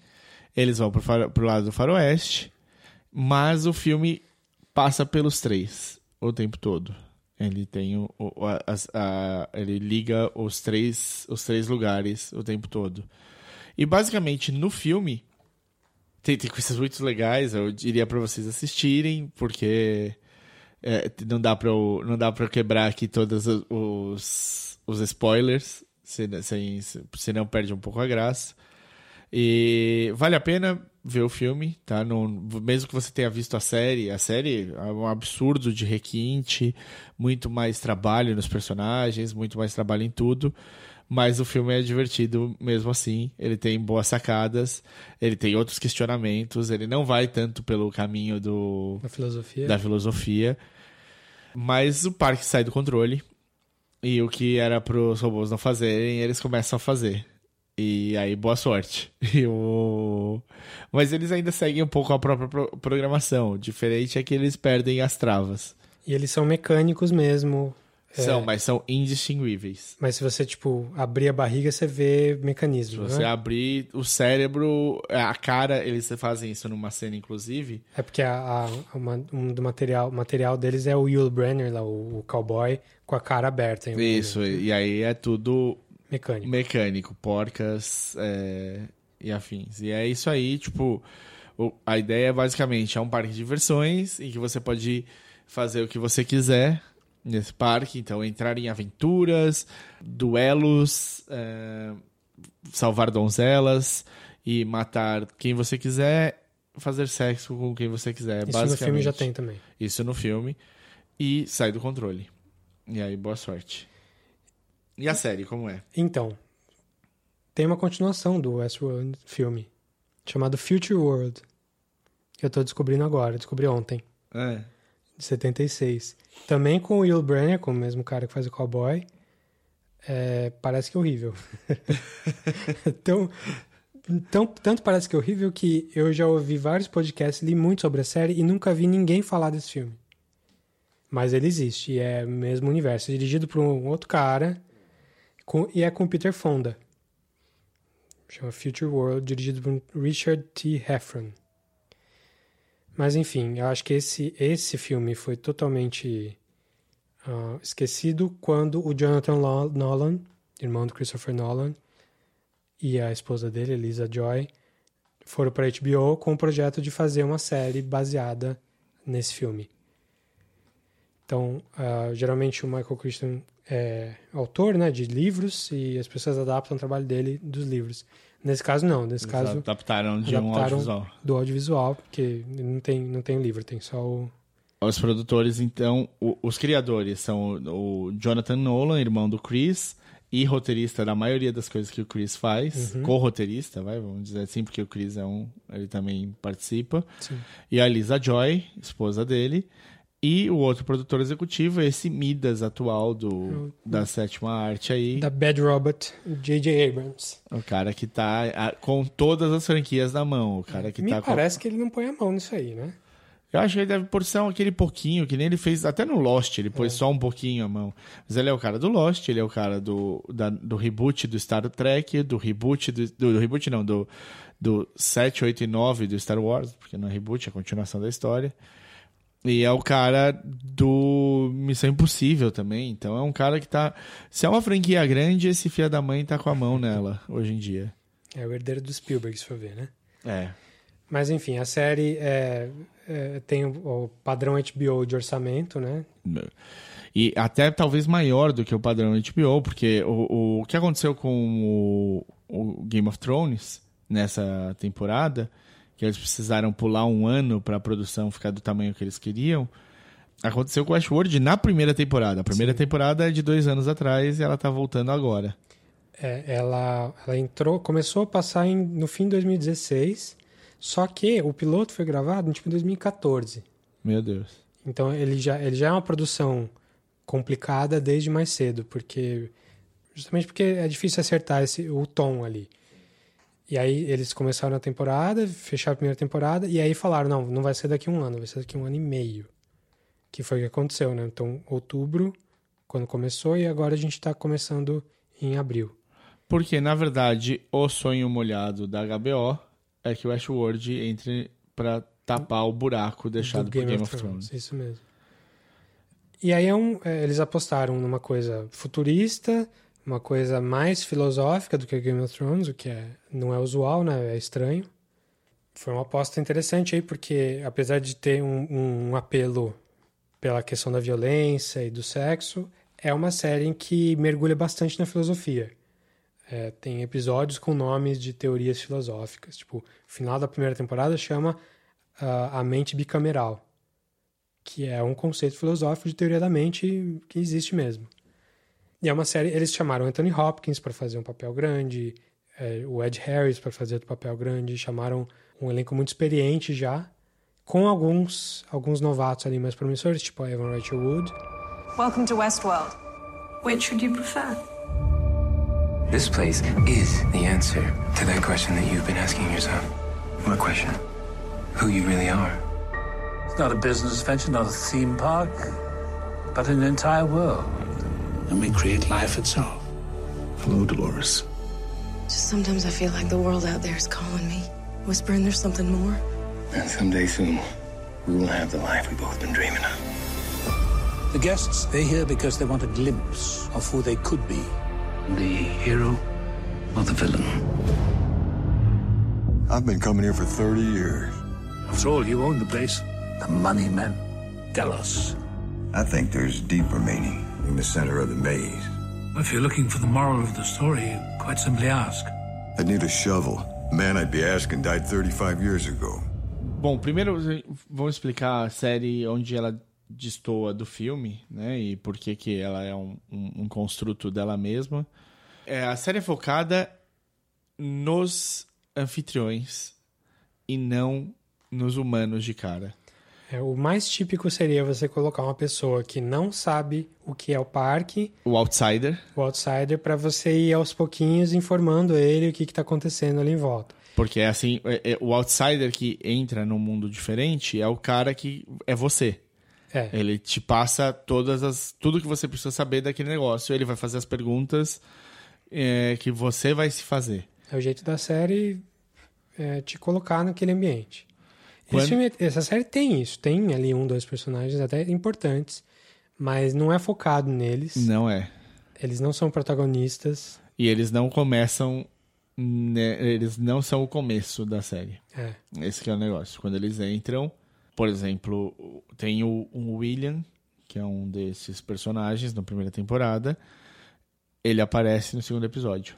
eles vão pro, pro lado do faroeste, mas o filme passa pelos três o tempo todo. Ele tem o a, a, ele liga os três os três lugares o tempo todo. E basicamente no filme tem, tem coisas muito legais, eu diria para vocês assistirem, porque é, não dá para não dá para quebrar aqui todos os, os spoilers, sem, se não perde um pouco a graça. E vale a pena ver o filme, tá? No, mesmo que você tenha visto a série, a série é um absurdo de requinte, muito mais trabalho nos personagens, muito mais trabalho em tudo mas o filme é divertido mesmo assim. Ele tem boas sacadas, ele tem outros questionamentos, ele não vai tanto pelo caminho do da filosofia. Da filosofia. Mas o parque sai do controle e o que era para os robôs não fazerem, eles começam a fazer. E aí, boa sorte. [LAUGHS] O... Mas eles ainda seguem um pouco a própria programação. O diferente é que eles perdem as travas. E eles são mecânicos mesmo. São, mas são indistinguíveis. Mas se você, tipo, abrir a barriga, você vê mecanismo, Se você né? abrir o cérebro, a cara, eles fazem isso numa cena, inclusive. É porque a, a- uma- um do material, material deles é o Yul Brenner, lá, o, o cowboy, com a cara aberta. Isso, momento. e aí é tudo Mecânico. mecânico, porcas é, e afins. E é isso aí, tipo, o- a ideia basicamente é um parque de diversões em que você pode fazer o que você quiser nesse parque, então entrar em aventuras, duelos, é, salvar donzelas e matar quem você quiser, fazer sexo com quem você quiser, Isso no filme já tem também. Isso no filme. E sai do controle. E aí, boa sorte. E a série, como é? Então, tem uma continuação do Westworld filme, chamado Future World. Que eu tô descobrindo agora, descobri ontem, É. de 76. Também com o Will Brenner, com o mesmo cara que faz o cowboy. É, parece que é horrível. [LAUGHS] então, então, tanto parece que é horrível que eu já ouvi vários podcasts, li muito sobre a série e nunca vi ninguém falar desse filme. Mas ele existe, e é o mesmo universo. É dirigido por um outro cara, com- e é com Peter Fonda. Chama Future World, dirigido por Richard T. Heffron. Mas enfim, eu acho que esse, esse filme foi totalmente ah, esquecido quando o Jonathan Nolan, irmão do Christopher Nolan, e a esposa dele, Elisa Joy, foram para HBO com o projeto de fazer uma série baseada nesse filme. Então, ah, geralmente o Michael Crichton é autor né, de livros e as pessoas adaptam o trabalho dele dos livros. Nesse caso, não. Nesse Eles caso, adaptaram de um adaptaram audiovisual. do audiovisual, porque não tem, não tem o livro, tem só o. Os produtores, então, o- os criadores são o, o Jonathan Nolan, irmão do Chris, e roteirista da maioria das coisas que o Chris faz, Uhum. co-roteirista, vai, vamos dizer assim, porque o Chris é um, ele também participa. Sim. E a Lisa Joy, esposa dele, e o outro produtor executivo, esse Midas atual do, da sétima arte aí, Da Bad Robot, J.J. Abrams. o cara que tá ah, com todas as franquias na mão, o cara que Me tá com parece que ele não põe a mão nisso aí, né? Eu acho que ele deve pôr só aquele pouquinho, que nem ele fez até no Lost, ele pôs só um pouquinho a mão. Mas ele é o cara do Lost, ele é o cara do, da- do reboot do Star Trek, do reboot do, do, do reboot não, do, do 7, 8 e 9 do Star Wars, porque não é reboot, é a continuação da história. E é o cara do Missão Impossível também. Então é um cara que tá. Se é uma franquia grande, esse filho da mãe tá com a mão nela hoje em dia. É o herdeiro do Spielberg, se for ver, né? É. Mas enfim, a série é, é, tem o, o padrão HBO de orçamento, né? E até talvez maior do que o padrão HBO, porque o, o, que aconteceu com o, o Game of Thrones nessa temporada, que eles precisaram pular um ano para a produção ficar do tamanho que eles queriam, aconteceu com Westworld na primeira temporada. A primeira temporada é de dois anos atrás e ela tá voltando agora. É, ela, ela entrou, começou a passar em, no fim de 2016, só que o piloto foi gravado tipo, em 2014. Meu Deus. Então ele já, ele já é uma produção complicada desde mais cedo, porque justamente porque é difícil acertar esse, o tom ali. E aí eles começaram a temporada, fecharam a primeira temporada, e aí falaram, não, não vai ser daqui a um ano, vai ser daqui a um ano e meio. Que foi o que aconteceu, né? Então, outubro, quando começou, e agora a gente está começando em abril. Porque, na verdade, o sonho molhado da HBO é que o Westworld entre para tapar o buraco deixado do por Game of Thrones. Isso mesmo. E aí é um, é, eles apostaram numa coisa futurista, uma coisa mais filosófica do que Game of Thrones, o que é, não é usual, né? É estranho. Foi uma aposta interessante aí, porque apesar de ter um, um apelo pela questão da violência e do sexo, é uma série em que mergulha bastante na filosofia. É, tem episódios com nomes de teorias filosóficas. Tipo, o final da primeira temporada chama ah, A Mente Bicameral, que é um conceito filosófico de teoria da mente que existe mesmo. E é uma série. Eles chamaram Anthony Hopkins para fazer um papel grande, é, o Ed Harris para fazer outro papel grande, chamaram um elenco muito experiente já, com alguns alguns novatos ali mais promissores, tipo a Evan Rachel Wood. Welcome to Westworld. Which would you prefer? This place is the answer to that question that you've been asking yourself. What question? Who you really are. It's not a business venture, not a theme park, but an entire world. And we create life itself. Hello, Dolores. Just sometimes I feel like the world out there is calling me, whispering there's something more. And someday soon, we will have the life we've both been dreaming of. The guests, they're here because they want a glimpse of who they could be. The hero or the villain. I've been coming here for 30 years. After all, you own the place. The money men. Tell us. I think there's deeper meaning in the center of the maze. If you're looking for the moral of the story, you quite simply ask. I need a shovel. Man I'd be asking died 35 years ago. Bom, primeiro vamos explicar a série onde ela destoa do filme, né? E por que, que ela é um, um, um construto dela mesma. É, a série é focada nos anfitriões e não nos humanos de cara. É, o mais típico seria você colocar uma pessoa que não sabe o que é o parque, O outsider, o outsider, para você ir aos pouquinhos informando ele o que está acontecendo ali em volta. porque é assim, é- é- o outsider que entra num mundo diferente é o cara que é você. É, Ele te passa todas as tudo que você precisa saber daquele negócio. Ele vai fazer as perguntas é, que você vai se fazer. é o jeito da série é, te colocar naquele ambiente. Quando- filme- essa série tem isso, tem ali um, dois personagens até importantes, mas não é focado neles. Não é. Eles não são protagonistas. E eles não começam. né, eles não são o começo da série. É, Esse que é o negócio. Quando eles entram, por exemplo, tem o, o William, que é um desses personagens na primeira temporada. Ele aparece no segundo episódio.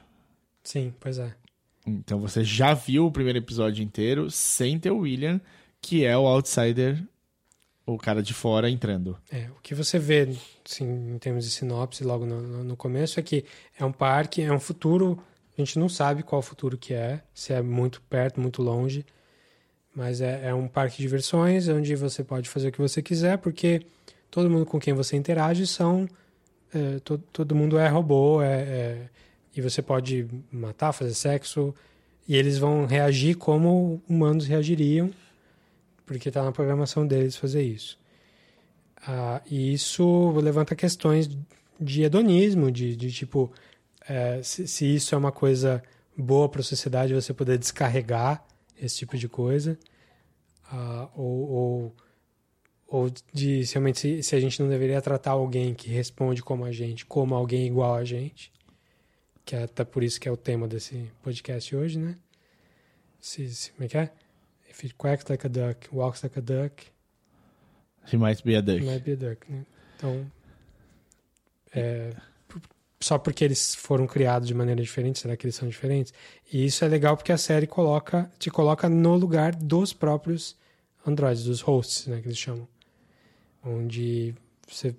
sim, pois é. Então você já viu o primeiro episódio inteiro sem ter o William, que é o outsider, o cara de fora entrando. É, o que você vê, assim, em termos de sinopse, logo no, no- começo, é que é um parque, é um futuro. A gente não sabe qual futuro que é, se é muito perto, muito longe. Mas é, é um parque de diversões onde você pode fazer o que você quiser, porque todo mundo com quem você interage são. é, to- todo mundo é robô, é, é- e você pode matar, fazer sexo, e eles vão reagir como humanos reagiriam, porque está na programação deles fazer isso. Ah, e isso levanta questões de hedonismo, de, de tipo, é, se, se isso é uma coisa boa para a sociedade, você poder descarregar esse tipo de coisa, Ah, ou, ou, ou de realmente se, se a gente não deveria tratar alguém que responde como a gente, como alguém igual a gente, que é até por isso que é o tema desse podcast hoje, né? Se, se, como é que é? If it quacks like a duck, walks like a duck, He might be a duck. Might be a duck, né? Então, é, só porque eles foram criados de maneira diferente, será que eles são diferentes? E isso é legal porque a série coloca, te coloca no lugar dos próprios androides, dos hosts, né, que eles chamam. Onde você,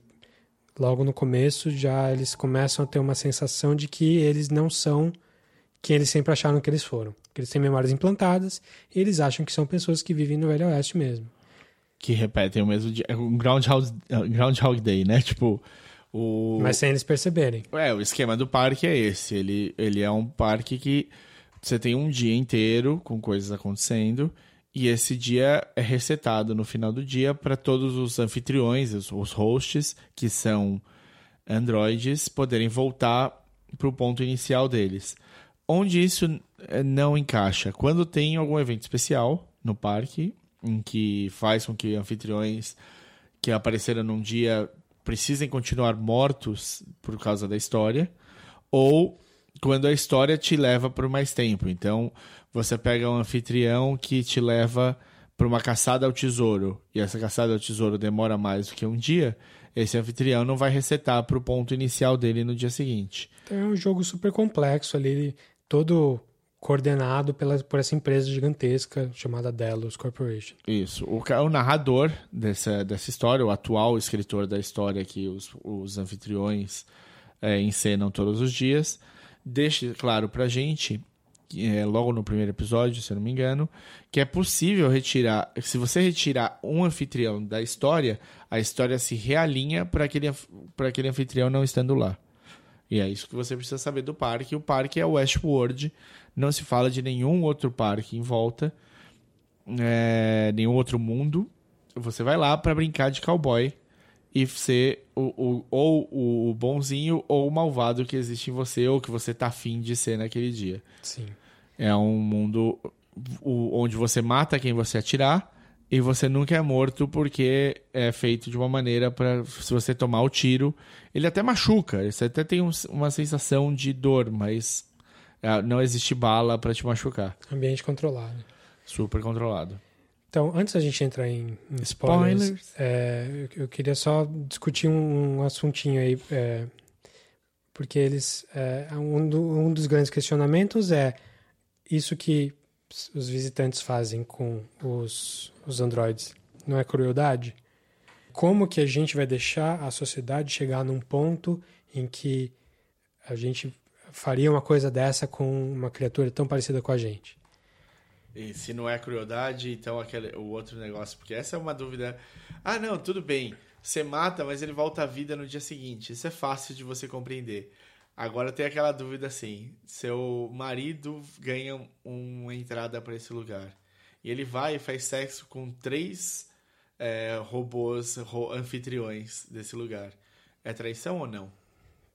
logo no começo, já eles começam a ter uma sensação de que eles não são quem eles sempre acharam que eles foram. Que eles têm memórias implantadas e eles acham que são pessoas que vivem no Velho Oeste mesmo. Que repetem o mesmo dia. É um Groundhog, Groundhog Day, né? Tipo, o. Mas sem eles perceberem. É, o esquema do parque é esse. Ele, ele é um parque que você tem um dia inteiro com coisas acontecendo e esse dia é resetado no final do dia para todos os anfitriões, os, os hosts, que são androides, poderem voltar para o ponto inicial deles. Onde isso eh, não encaixa? Quando tem algum evento especial no parque, em que faz com que anfitriões que apareceram num dia precisem continuar mortos por causa da história, ou quando a história te leva por mais tempo. Então, você pega um anfitrião que te leva para uma caçada ao tesouro, e essa caçada ao tesouro demora mais do que um dia, esse anfitrião não vai resetar para o ponto inicial dele no dia seguinte. Então é um jogo super complexo ali, todo coordenado pela, por essa empresa gigantesca chamada Delos Corporation. Isso. O, o narrador dessa, dessa história, o atual escritor da história que os, os anfitriões é, encenam todos os dias, deixa claro pra gente, é, logo no primeiro episódio, se eu não me engano, que é possível retirar. Se você retirar um anfitrião da história, a história se realinha para aquele, aquele anfitrião não estando lá. E é isso que você precisa saber do parque. O parque é o Westworld. Não se fala de nenhum outro parque em volta é, nenhum outro mundo. Você vai lá para brincar de cowboy e ser o, o, ou o bonzinho ou o malvado que existe em você ou que você tá afim de ser naquele dia. Sim. É um mundo onde você mata quem você atirar e você nunca é morto porque é feito de uma maneira para se você tomar o tiro, ele até machuca, você até tem um- uma sensação de dor, mas é, não existe bala para te machucar. Ambiente controlado. Super controlado. Então, antes da gente entrar em, em spoilers, Spoilers. é, eu, queria só discutir um, um assuntinho aí, é, porque eles, é, um, do- um dos grandes questionamentos é isso que os visitantes fazem com os, os androides, não é crueldade? Como que a gente vai deixar a sociedade chegar num ponto em que a gente faria uma coisa dessa com uma criatura tão parecida com a gente? E se não é crueldade, então aquele, o outro negócio. Porque essa é uma dúvida. Ah, não, tudo bem. Você mata, mas ele volta à vida no dia seguinte. Isso é fácil de você compreender. Agora tem aquela dúvida assim: seu marido ganha uma entrada para esse lugar. E ele vai e faz sexo com três é, robôs ro- anfitriões desse lugar. É traição ou não?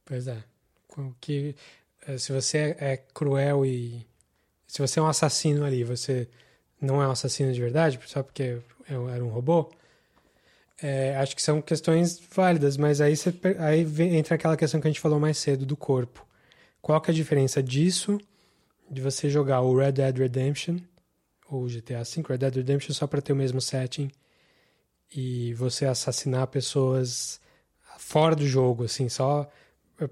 Pois é. Que, eh, se você é, é cruel e. Se você é um assassino ali, você não é um assassino de verdade, só porque é era um robô. É, acho que são questões válidas, mas aí, você, aí vem- entra aquela questão que a gente falou mais cedo do corpo. Qual que é a diferença disso de você jogar o Red Dead Redemption ou GTA V, Red Dead Redemption só para ter o mesmo setting e você assassinar pessoas fora do jogo, assim, só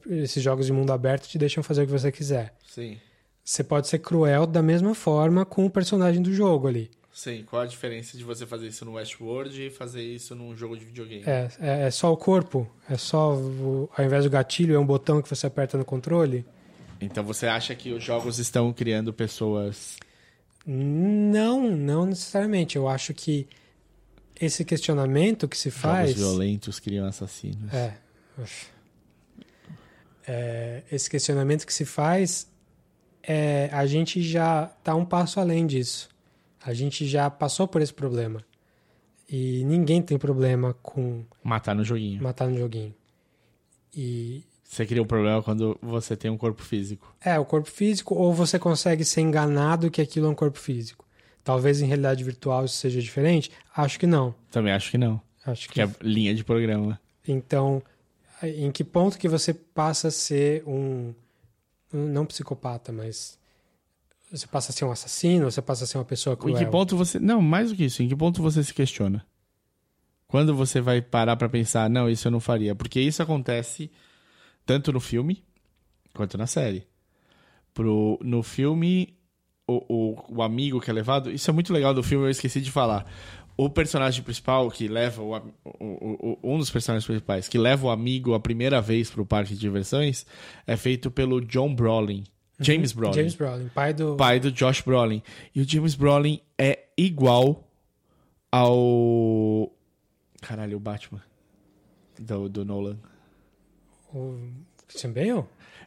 esses jogos de mundo aberto te deixam fazer o que você quiser. Sim. Você pode ser cruel da mesma forma com o personagem do jogo ali. Sim. Qual a diferença de você fazer isso no Westworld e fazer isso num jogo de videogame? É, é, é só o corpo? É só, o, ao invés do gatilho, é um botão que você aperta no controle? Então você acha que os jogos estão criando pessoas. Não, não necessariamente. Eu acho que esse questionamento que se faz... Jogos violentos criam assassinos. É. É, esse questionamento que se faz, é, a gente já está um passo além disso. A gente já passou por esse problema. E ninguém tem problema com Matar no joguinho. matar no joguinho. E Você cria um problema quando você tem um corpo físico. é o corpo físico, ou você consegue ser enganado que aquilo é um corpo físico. Talvez em realidade virtual isso seja diferente. Acho que não. Também acho que não. Acho que Que é linha de programa. Então, em que ponto que você passa a ser um, um- não psicopata, mas você passa a ser um assassino, você passa a ser uma pessoa cruel? Em que ponto você. Não, mais do que isso. Em que ponto você se questiona? Quando você vai parar pra pensar, não, isso eu não faria? Porque isso acontece tanto no filme quanto na série. Pro, no filme, o, o, o amigo que é levado. Isso é muito legal do filme, eu esqueci de falar. O personagem principal que leva o, o- o- o- um dos personagens principais que leva o amigo a primeira vez pro parque de diversões é feito pelo John Brolin. James. Brolin James Brolin, pai do... pai do Josh Brolin. E o James Brolin é igual ao. Caralho, o Batman. Do, do Nolan. O Christian Bale?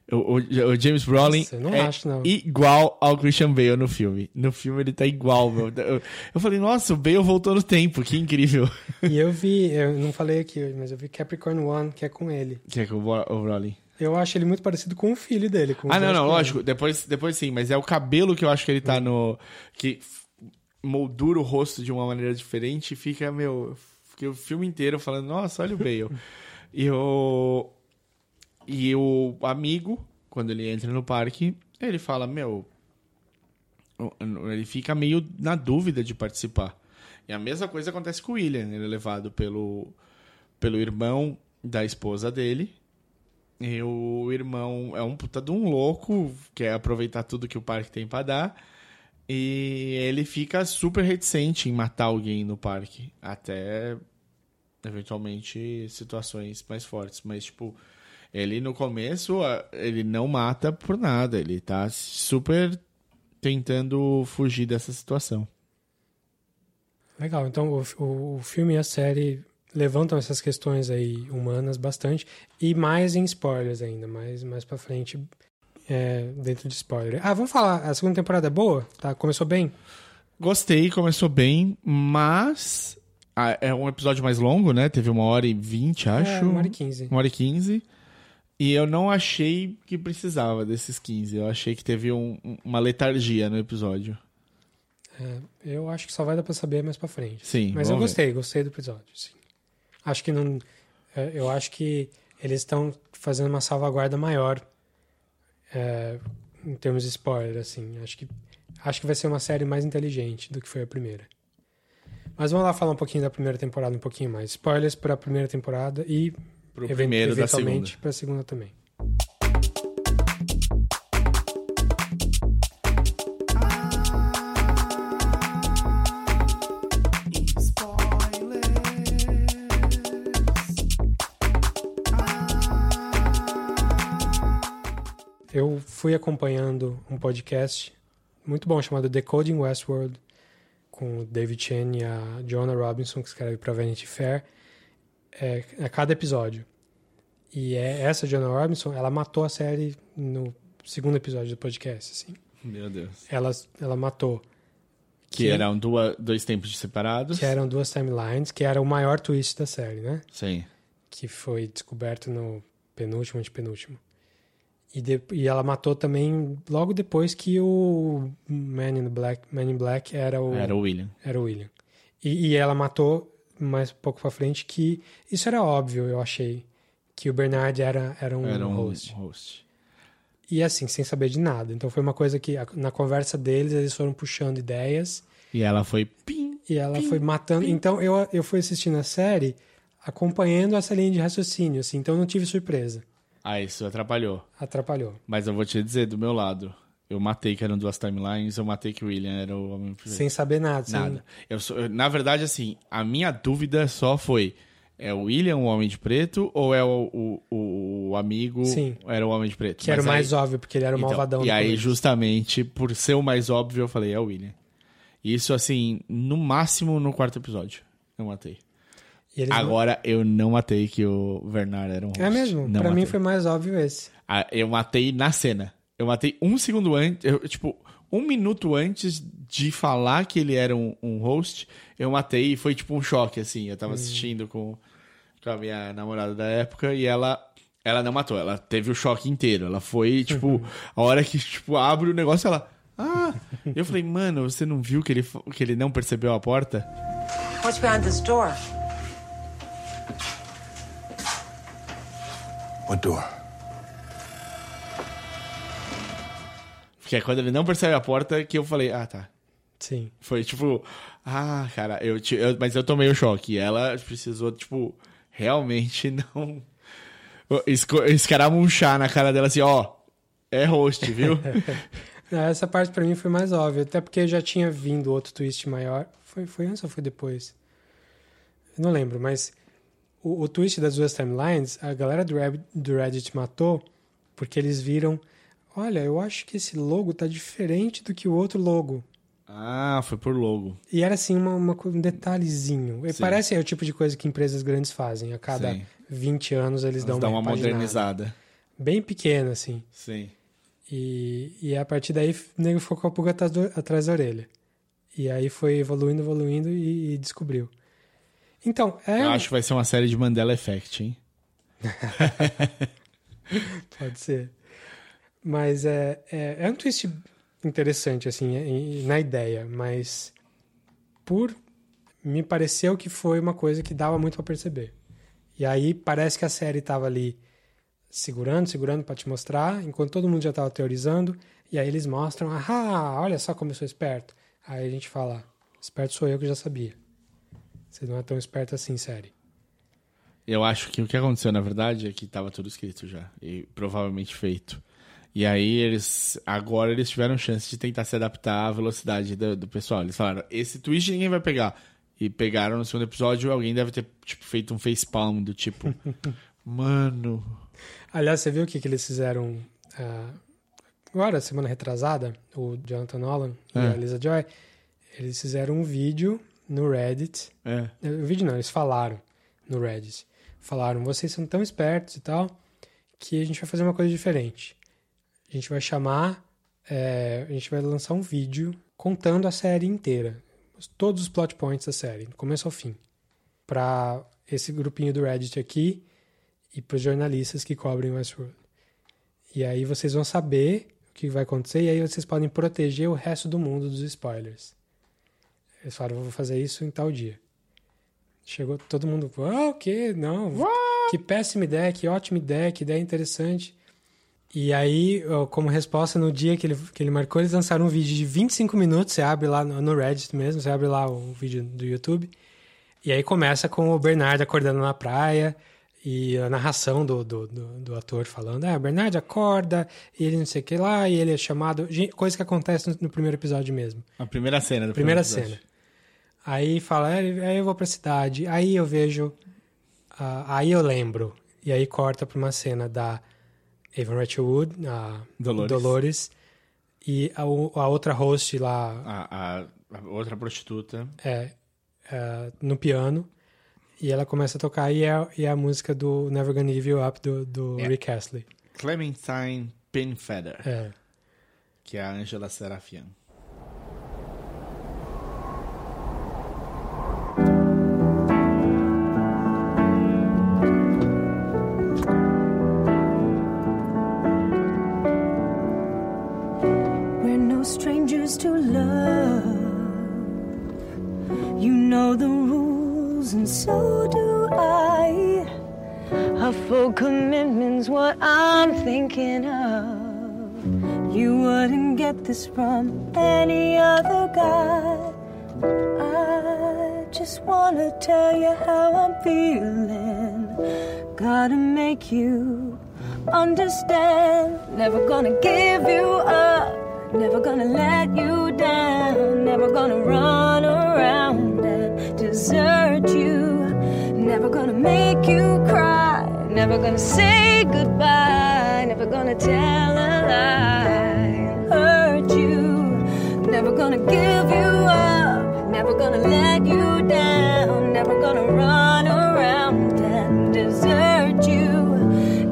O, o- o James Brolin Nossa, é acho, não. igual ao Christian Bale no filme. No filme ele tá igual, meu. Eu, eu falei, nossa, o Bale voltou no tempo, que incrível. E eu vi, eu não falei aqui, mas eu vi Capricorn One, que é com ele. Que é com o Brolin. Eu acho ele muito parecido com o filho dele. Ah, não, não, lógico. Depois, depois sim, mas é o cabelo que eu acho que ele tá no. Que moldura o rosto de uma maneira diferente e fica, meu. Fiquei o filme inteiro falando, nossa, olha o Bale. [LAUGHS] e o. E o amigo, quando ele entra no parque, ele fala, meu. Ele fica meio na dúvida de participar. E a mesma coisa acontece com o William. Ele é levado pelo, pelo irmão da esposa dele. E o irmão é um puta de um louco, quer aproveitar tudo que o parque tem pra dar. E ele fica super reticente em matar alguém no parque. Até, eventualmente, situações mais fortes. Mas, tipo, ele no começo, ele não mata por nada. Ele tá super tentando fugir dessa situação. Legal, então o, o, o filme e a série levantam essas questões aí humanas bastante e mais em spoilers ainda, mais, mais pra frente é, dentro de spoiler. Ah, vamos falar, a segunda temporada é boa? Tá, começou bem? Gostei, começou bem, mas ah, é um episódio mais longo, né? Teve uma hora e vinte, acho. É, uma hora e quinze. Uma hora e quinze. E eu não achei que precisava desses 15. Eu achei que teve um- uma letargia no episódio. É, eu acho que só vai dar pra saber mais pra frente. Sim, Mas eu vamos gostei, gostei do episódio, sim. Acho que não... é, Eu acho que eles estão fazendo uma salvaguarda maior é, em termos de spoiler, assim. Acho que, acho que vai ser uma série mais inteligente do que foi a primeira. Mas vamos lá falar um pouquinho da primeira temporada, um pouquinho mais. Spoilers para a primeira temporada e Pro primeiro eventualmente para a segunda também. Fui acompanhando um podcast muito bom chamado Decoding Westworld com o David Chen e a Jonah Robinson que escreve para Vanity Fair é, a cada episódio. E é, essa Jonah Robinson, ela matou a série no segundo episódio do podcast, assim. Meu Deus. Ela, ela matou Que eram duas, dois tempos separados. que eram duas timelines, que era o maior twist da série, né? Sim. que foi descoberto no penúltimo, antepenúltimo. E, de, e ela matou também logo depois que o Man in Black, Man in Black era o Era o William. Era o William. E, e ela matou mais um pouco pra frente que isso era óbvio, eu achei, que o Bernard era era um, Era um host. host. E assim, sem saber de nada. Então foi uma coisa que na conversa deles eles foram puxando ideias E ela foi pim. e ela foi matando. Então eu, eu fui assistindo a série acompanhando essa linha de raciocínio, assim, então não tive surpresa. Ah, isso atrapalhou. Atrapalhou. Mas eu vou te dizer, do meu lado, eu matei que eram duas timelines, eu matei que o William era o homem. Sem saber nada. sem- Nada. Eu sou- eu- na verdade, assim, a minha dúvida só foi: é o William o homem de preto ou é o, o, o amigo Sim. era o homem de preto? Que era o Mas mais aí- óbvio, porque ele era o Então, malvadão. E aí, justamente, por ser o mais óbvio, eu falei: é o William. Isso, assim, no máximo no quarto episódio. Eu matei. E eles não- Agora, eu não matei que o Bernard era um host. É mesmo? Não pra mim matei. foi mais óbvio esse. Ah, Eu matei na cena. Eu matei um segundo antes. eu, tipo, um minuto antes de falar que ele era um, um host, eu matei e foi tipo um choque, assim. Eu tava assistindo com, com a minha namorada da época e ela. Ela não matou, ela teve o choque inteiro. Ela foi, tipo, a hora que, tipo, abre o negócio, ela. Ah! Eu falei, mano, você não viu que ele, que ele não percebeu a porta? What's behind this door? What door? Porque é quando ele não percebe a porta que eu falei, ah, tá. Sim. Foi tipo, ah, cara, eu, eu- mas eu tomei o choque. E ela precisou, tipo, realmente [LAUGHS] não. Escaramunchar na cara dela assim, ó, é host, viu? [LAUGHS] Essa parte pra mim foi mais óbvia, até porque já tinha vindo outro twist maior. Foi, foi antes ou foi depois? Eu não lembro, mas o, o twist das duas timelines, a galera do, Rab- do Reddit matou porque eles viram: olha, eu acho que esse logo tá diferente do que o outro logo. ah, foi por logo. E era assim uma, uma um detalhezinho. E Sim. Parece é o tipo de coisa que empresas grandes fazem. A cada Sim. 20 anos eles, Eles dão dão uma, uma modernizada. Bem pequena, assim. Sim. E, e a partir daí o nego ficou com a pulga atrás, do- atrás da orelha. E aí foi evoluindo, evoluindo e, e descobriu. Então, é. Eu acho que vai ser uma série de Mandela Effect, hein? [LAUGHS] Pode ser. Mas é, é, é um twist interessante, assim, na ideia, mas por. Me pareceu que foi uma coisa que dava muito pra perceber. E aí parece que a série tava ali segurando, segurando pra te mostrar, enquanto todo mundo já tava teorizando, e aí eles mostram, ah, olha só como eu sou esperto. Aí a gente fala, esperto sou eu que já sabia. Você não é tão esperto assim, série. Eu acho que o que aconteceu, na verdade, é que tava tudo escrito já. E provavelmente feito. E aí eles. Agora eles tiveram chance de tentar se adaptar à velocidade do, do pessoal. Eles falaram, esse twist ninguém vai pegar. E pegaram no segundo episódio, alguém deve ter tipo, feito um facepalm do tipo. [LAUGHS] Mano. Aliás, você viu o que, que eles fizeram ah, agora, semana retrasada? O Jonathan Nolan e É. a Lisa Joy. Eles fizeram um vídeo no Reddit. É. O vídeo não, eles falaram no Reddit. Falaram, vocês são tão espertos e tal, que a gente vai fazer uma coisa diferente. A gente vai chamar. é, a gente vai lançar um vídeo contando a série inteira. Todos os plot points da série, do começo ao fim. para esse grupinho do Reddit aqui e para os jornalistas que cobrem Westworld. E aí vocês vão saber o que vai acontecer e aí vocês podem proteger o resto do mundo dos spoilers. Eles falaram, vou fazer isso em tal dia. Chegou todo mundo, ah, o quê? Não, que péssima ideia, que ótima ideia, que ideia interessante. E aí, como resposta, no dia que ele, que ele marcou, eles lançaram um vídeo de 25 minutos. Você abre lá no Reddit mesmo, você abre lá o vídeo do YouTube. E aí começa com o Bernardo acordando na praia e a narração do, do, do, do ator falando: Ah, Bernardo acorda, e ele não sei o que lá, e ele é chamado. Coisa que acontece no, no primeiro episódio mesmo. A primeira cena do Primeira primeiro cena. Aí fala: é, Aí eu vou pra cidade. Aí eu vejo. Uh, aí eu lembro. E aí corta pra uma cena da Evan Wood, a Dolores. Dolores e a, a, outra host lá. A, a, a outra prostituta. É, é, no piano. E ela começa a tocar e é, e é a música do Never Gonna Give You Up do, do É. Rick Astley. Clementine Penfeather. É. Que é a Angela Serafian. To love. You know the rules, and so do I. A full commitment's what I'm thinking of. You wouldn't get this from any other guy. I just wanna tell you how I'm feeling. Gotta make you understand. Never gonna give you up. Never gonna let you down. Never gonna run around and desert you. Never gonna make you cry. Never gonna say goodbye. Never gonna tell a lie hurt you. Never gonna give you up. Never gonna let you down. Never gonna run around and desert you.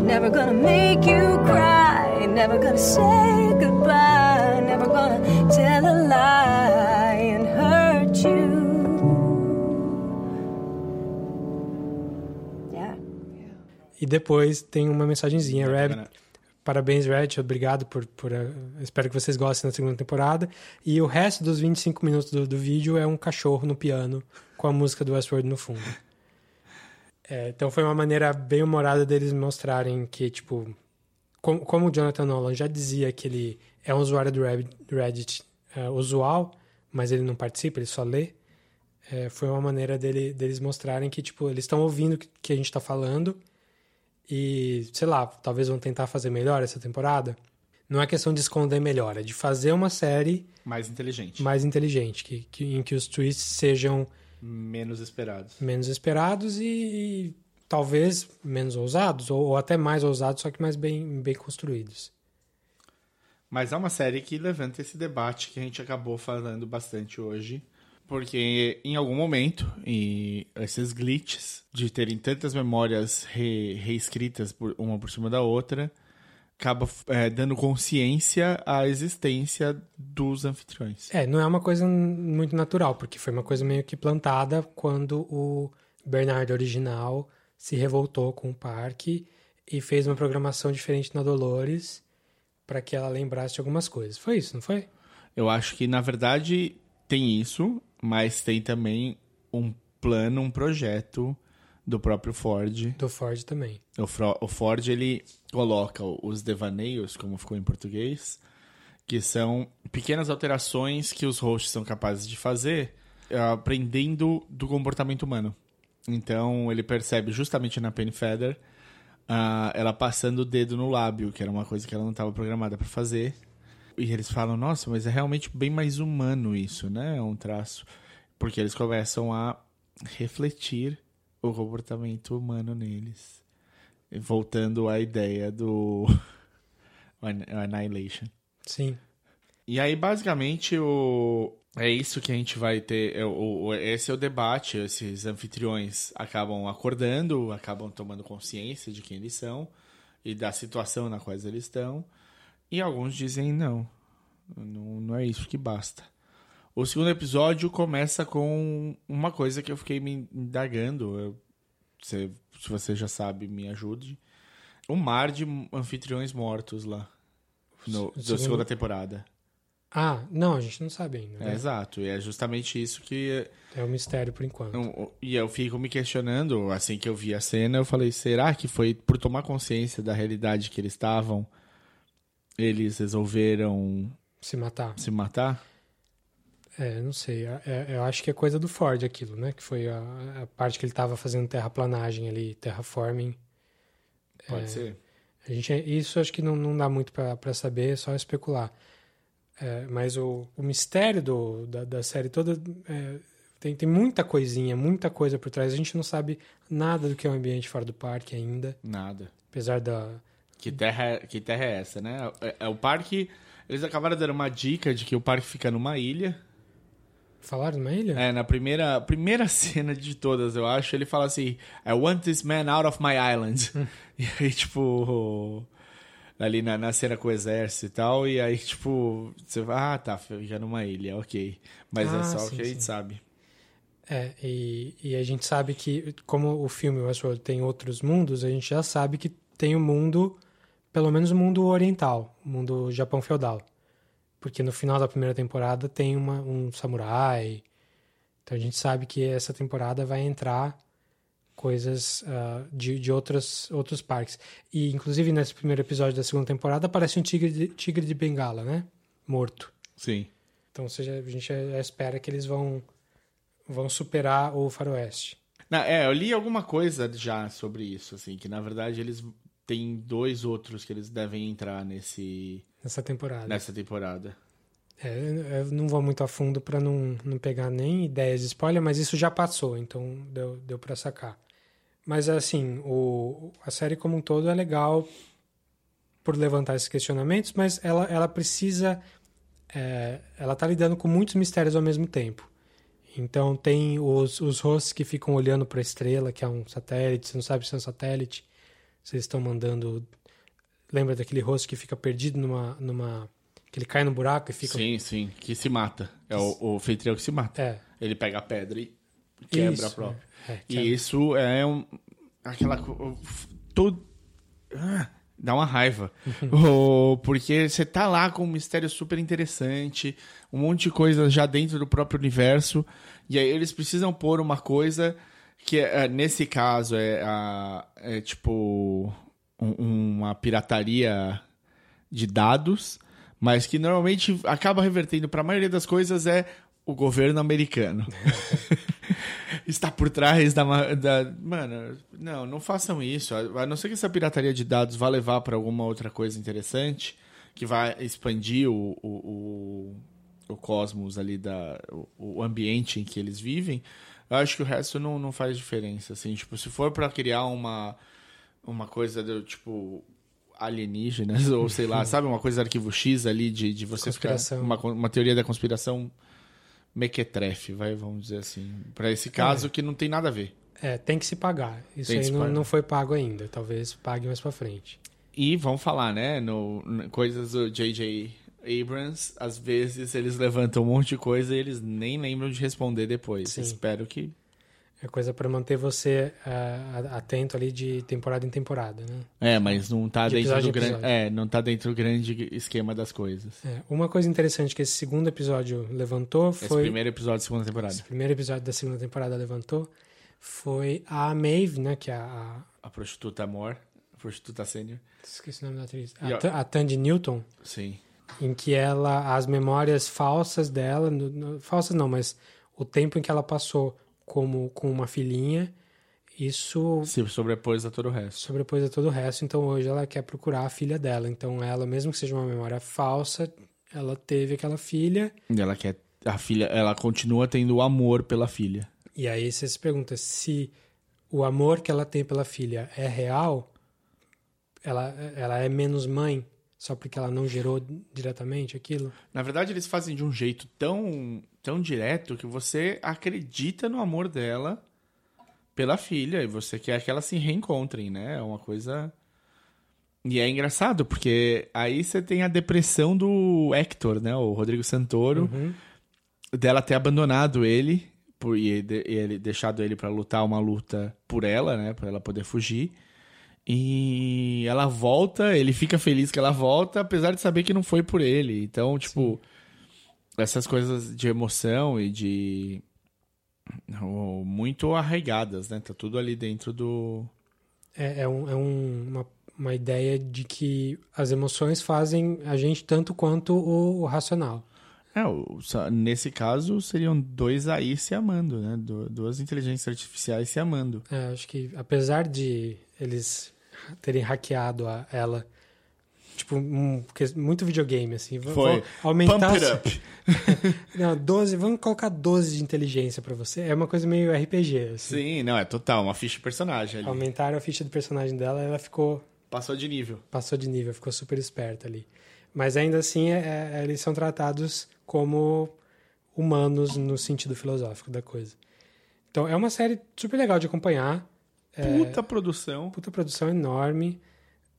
Never gonna make you cry. Never gonna say goodbye. Gonna tell a lie and hurt you. Yeah. E depois tem uma mensagenzinha, Rabbit. Parabéns, Red. Obrigado por. por uh, espero que vocês gostem da segunda temporada. E o resto dos 25 minutos do, do vídeo é um cachorro no piano com a música do Westworld no fundo. É, então foi uma maneira bem humorada deles mostrarem que, tipo, com, como o Jonathan Nolan já dizia que ele é um usuário do Reddit, uh, usual, mas ele não participa, ele só lê. É, foi uma maneira dele, deles mostrarem que, tipo, eles estão ouvindo o que, que a gente está falando e, sei lá, talvez vão tentar fazer melhor essa temporada. Não é questão de esconder melhor, é de fazer uma série Mais inteligente. mais inteligente, que, que, em que os twists sejam Menos esperados. menos esperados e, e talvez menos ousados, ou, ou até mais ousados, só que mais bem, bem construídos. Mas é uma série que levanta esse debate que a gente acabou falando bastante hoje. Porque em algum momento, e esses glitches de terem tantas memórias re- reescritas por, uma por cima da outra, acaba é, dando consciência à existência dos anfitriões. É, não é uma coisa muito natural, porque foi uma coisa meio que plantada quando o Bernardo original se revoltou com o parque e fez uma programação diferente na Dolores para que ela lembrasse de algumas coisas. Foi isso, não foi? Eu acho que, na verdade, tem isso, mas tem também um plano, um projeto do próprio Ford. Do Ford também. O, Fro- o Ford, ele coloca os devaneios, como ficou em português, que são pequenas alterações que os hosts são capazes de fazer, eh, aprendendo do comportamento humano. Então, ele percebe justamente na Penny Feather ah, ela passando o dedo no lábio, que era uma coisa que ela não estava programada para fazer. E eles falam, nossa, mas é realmente bem mais humano isso, né? É um traço. Porque eles começam a refletir o comportamento humano neles. Voltando à ideia do [LAUGHS] Annihilation. Sim. E aí, basicamente, o... é isso que a gente vai ter. é o- Esse é o debate. Esses anfitriões acabam acordando, acabam tomando consciência de quem eles são e da situação na qual eles estão. E alguns dizem não, não, não é isso que basta. O segundo episódio começa com uma coisa que eu fiquei me indagando. Eu, se, se você já sabe, me ajude. Um mar de anfitriões mortos lá. No, da segundo- segunda temporada. Ah, não, a gente não sabe ainda. É, né? exato. E é justamente isso que. É um mistério por enquanto. E eu fico me questionando, assim que eu vi a cena, eu falei, será que foi por tomar consciência da realidade que eles estavam, eles resolveram Se matar. se matar? É, não sei. É- é- eu acho que é coisa do Ford aquilo, né? Que foi a, a parte que ele tava fazendo terraplanagem ali, terraforming. Pode É, ser. A gente, isso acho que não, não dá muito pra saber, é só especular. É, mas o, o mistério do, da, da série toda é, tem, tem muita coisinha, muita coisa por trás. A gente não sabe nada do que é o ambiente fora do parque ainda. Nada. Apesar da. Que terra, que terra é essa, né? É, é o parque. Eles acabaram dando uma dica de que o parque fica numa ilha. Falaram numa ilha? É, na primeira, primeira [LAUGHS] cena de todas, eu acho, ele fala assim: I want this man out of my island. [LAUGHS] e aí, tipo. Ali na, na cena com o exército e tal, e aí, [LAUGHS] tipo, você vai, ah, tá, fica numa ilha, ok. Mas é Ah, só o que a gente sabe. É, e, e a gente sabe que, como o filme Westworld tem outros mundos, a gente já sabe que tem o mundo, pelo menos o mundo oriental, o mundo Japão feudal. Porque no final da primeira temporada tem uma, um samurai. Então a gente sabe que essa temporada vai entrar coisas ah, de, de outros, outros parques. E, inclusive, nesse primeiro episódio da segunda temporada aparece um tigre de, tigre de bengala, né? Morto. Sim. Então seja, a gente já espera que eles vão, vão superar o faroeste. Não, é, eu li alguma coisa já sobre isso, assim, que na verdade eles têm dois outros que eles devem entrar nesse Nessa temporada. nessa temporada. É, eu não vou muito a fundo para não, não pegar nem ideias de spoiler, mas isso já passou, então deu, deu para sacar. Mas assim, o, a série como um todo é legal por levantar esses questionamentos, mas ela, ela precisa. é, ela tá lidando com muitos mistérios ao mesmo tempo. Então tem os, os hosts que ficam olhando para a estrela, que é um satélite, você não sabe se é um satélite, vocês estão mandando. Lembra daquele host que fica perdido numa. numa que ele cai no buraco e fica. Sim, sim, que se mata. É o, o que se mata. É. Ele pega a pedra e quebra Isso, a prova. é, é, e isso é um, aquela todo ah, dá uma raiva. [LAUGHS] Oh, porque você tá lá com um mistério super interessante, um monte de coisa já dentro do próprio universo, e aí eles precisam pôr uma coisa que é, nesse caso é, a- é tipo um- uma pirataria de dados, mas que normalmente acaba revertendo para a maioria das coisas é o governo americano. [LAUGHS] Está por trás da, da. Mano, não, não façam isso. A não ser que essa pirataria de dados vá levar para alguma outra coisa interessante, que vai expandir o, o, o, o cosmos ali, da, o, o ambiente em que eles vivem, eu acho que o resto não, não faz diferença. Assim, tipo, se for para criar uma, uma coisa do tipo alienígenas, [LAUGHS] ou sei lá, sabe, uma coisa arquivo X ali de, de você ficar. Uma, uma teoria da conspiração mequetrefe, vai, vamos dizer assim. Para esse caso que não tem nada a ver. É, tem que se pagar. Isso Tem aí não, pagar. não foi pago ainda. Talvez pague mais pra frente. E vamos falar, né? No, no- coisas do J.J. Abrams, às vezes eles levantam um monte de coisa e eles nem lembram de responder depois. Sim. Espero que. É coisa pra manter você a- atento ali de temporada em temporada, né? É, mas não tá De dentro do grande. É, não tá dentro do grande esquema das coisas. É, uma coisa interessante que esse segundo episódio levantou Esse foi... primeiro episódio da segunda temporada. Esse primeiro episódio da segunda temporada levantou foi a Maeve, né? Que é a... a prostituta Amor, a prostituta sênior. esqueci o nome da atriz. A, a Tandy Newton. Sim. em que ela as memórias falsas dela no- no- falsas não mas o tempo em que ela passou como com uma filhinha isso Se sobrepôs a todo o resto. sobrepôs a todo o resto então hoje ela quer procurar a filha dela então ela mesmo que seja uma memória falsa ela teve aquela filha E ela quer. A filha, ela continua tendo amor pela filha. e aí você se pergunta se o amor que ela tem pela filha é real ela ela é menos mãe só porque ela não gerou diretamente aquilo Na verdade, eles fazem de um jeito tão, tão direto que você acredita no amor dela pela filha e você quer que elas se reencontrem, né? É uma coisa. E é engraçado, porque aí você tem a depressão do Hector, né? O Rodrigo Santoro. dela ter abandonado ele por, e de- ele deixado ele pra lutar uma luta por ela, né? Pra ela poder fugir. E ela volta, ele fica feliz que ela volta, apesar de saber que não foi por ele. Então, tipo, essas coisas de emoção e de. muito arraigadas, né? Tá tudo ali dentro do. É, é, um- é um- uma, uma ideia de que as emoções fazem a gente tanto quanto o, o racional. É, nesse caso seriam dois AI se amando, né? Du- Duas inteligências artificiais se amando. É, acho que apesar de eles terem hackeado a, ela, tipo, um, muito videogame, assim, Foi. aumentar... Pump it up. [LAUGHS] não, 12, vamos colocar 12 de inteligência pra você. É uma coisa meio RPG, assim. Sim, não, é total, uma ficha de personagem ali. Aumentaram a ficha do personagem dela, ela ficou Passou de nível. passou de nível, ficou super esperta ali. Mas ainda assim, é- é- eles são tratados como humanos no sentido filosófico da coisa. Então, é uma série super legal de acompanhar. É, Puta produção. puta produção enorme.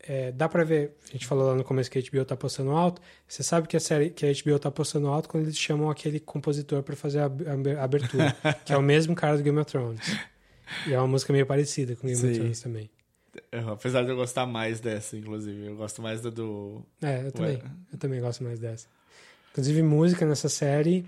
É, dá pra ver, a gente falou lá no começo que a HBO tá postando alto. Você sabe que a série que a HBO tá postando alto quando eles chamam aquele compositor pra fazer a a abertura, [LAUGHS] que é o mesmo cara do Game of Thrones. E é uma música meio parecida com Game of Sim. Thrones também. Eu- Apesar de eu gostar mais dessa, inclusive. Eu gosto mais da do. É, eu também. Ué. Eu também gosto mais dessa. Inclusive, música nessa série,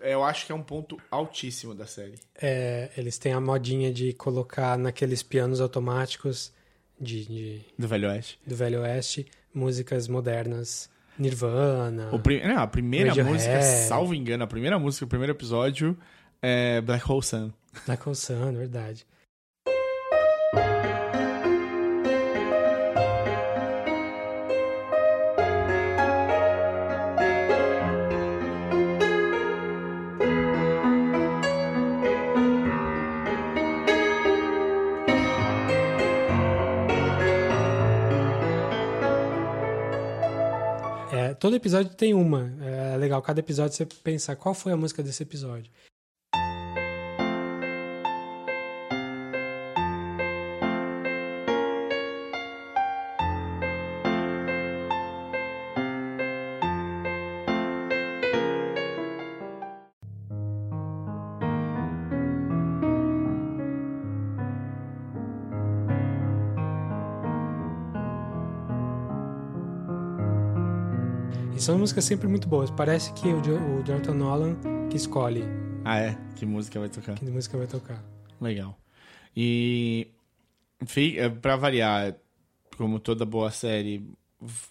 Eu acho que é um ponto altíssimo da série. é, eles têm a modinha de colocar naqueles pianos automáticos de, de- Do Velho Oeste. do Velho Oeste músicas modernas. Nirvana. O prim- não, a primeira Radiohead. música, salvo engano, a primeira música, o primeiro episódio é Black Hole Sun. Black Hole Sun, verdade. Todo episódio tem uma. É legal, cada episódio você pensar qual foi a música desse episódio. São músicas sempre muito boas. Parece que o, o Jonathan Nolan que escolhe Ah, é? Que música vai tocar? que música vai tocar. Legal. E. eh, Pra variar, como toda boa série,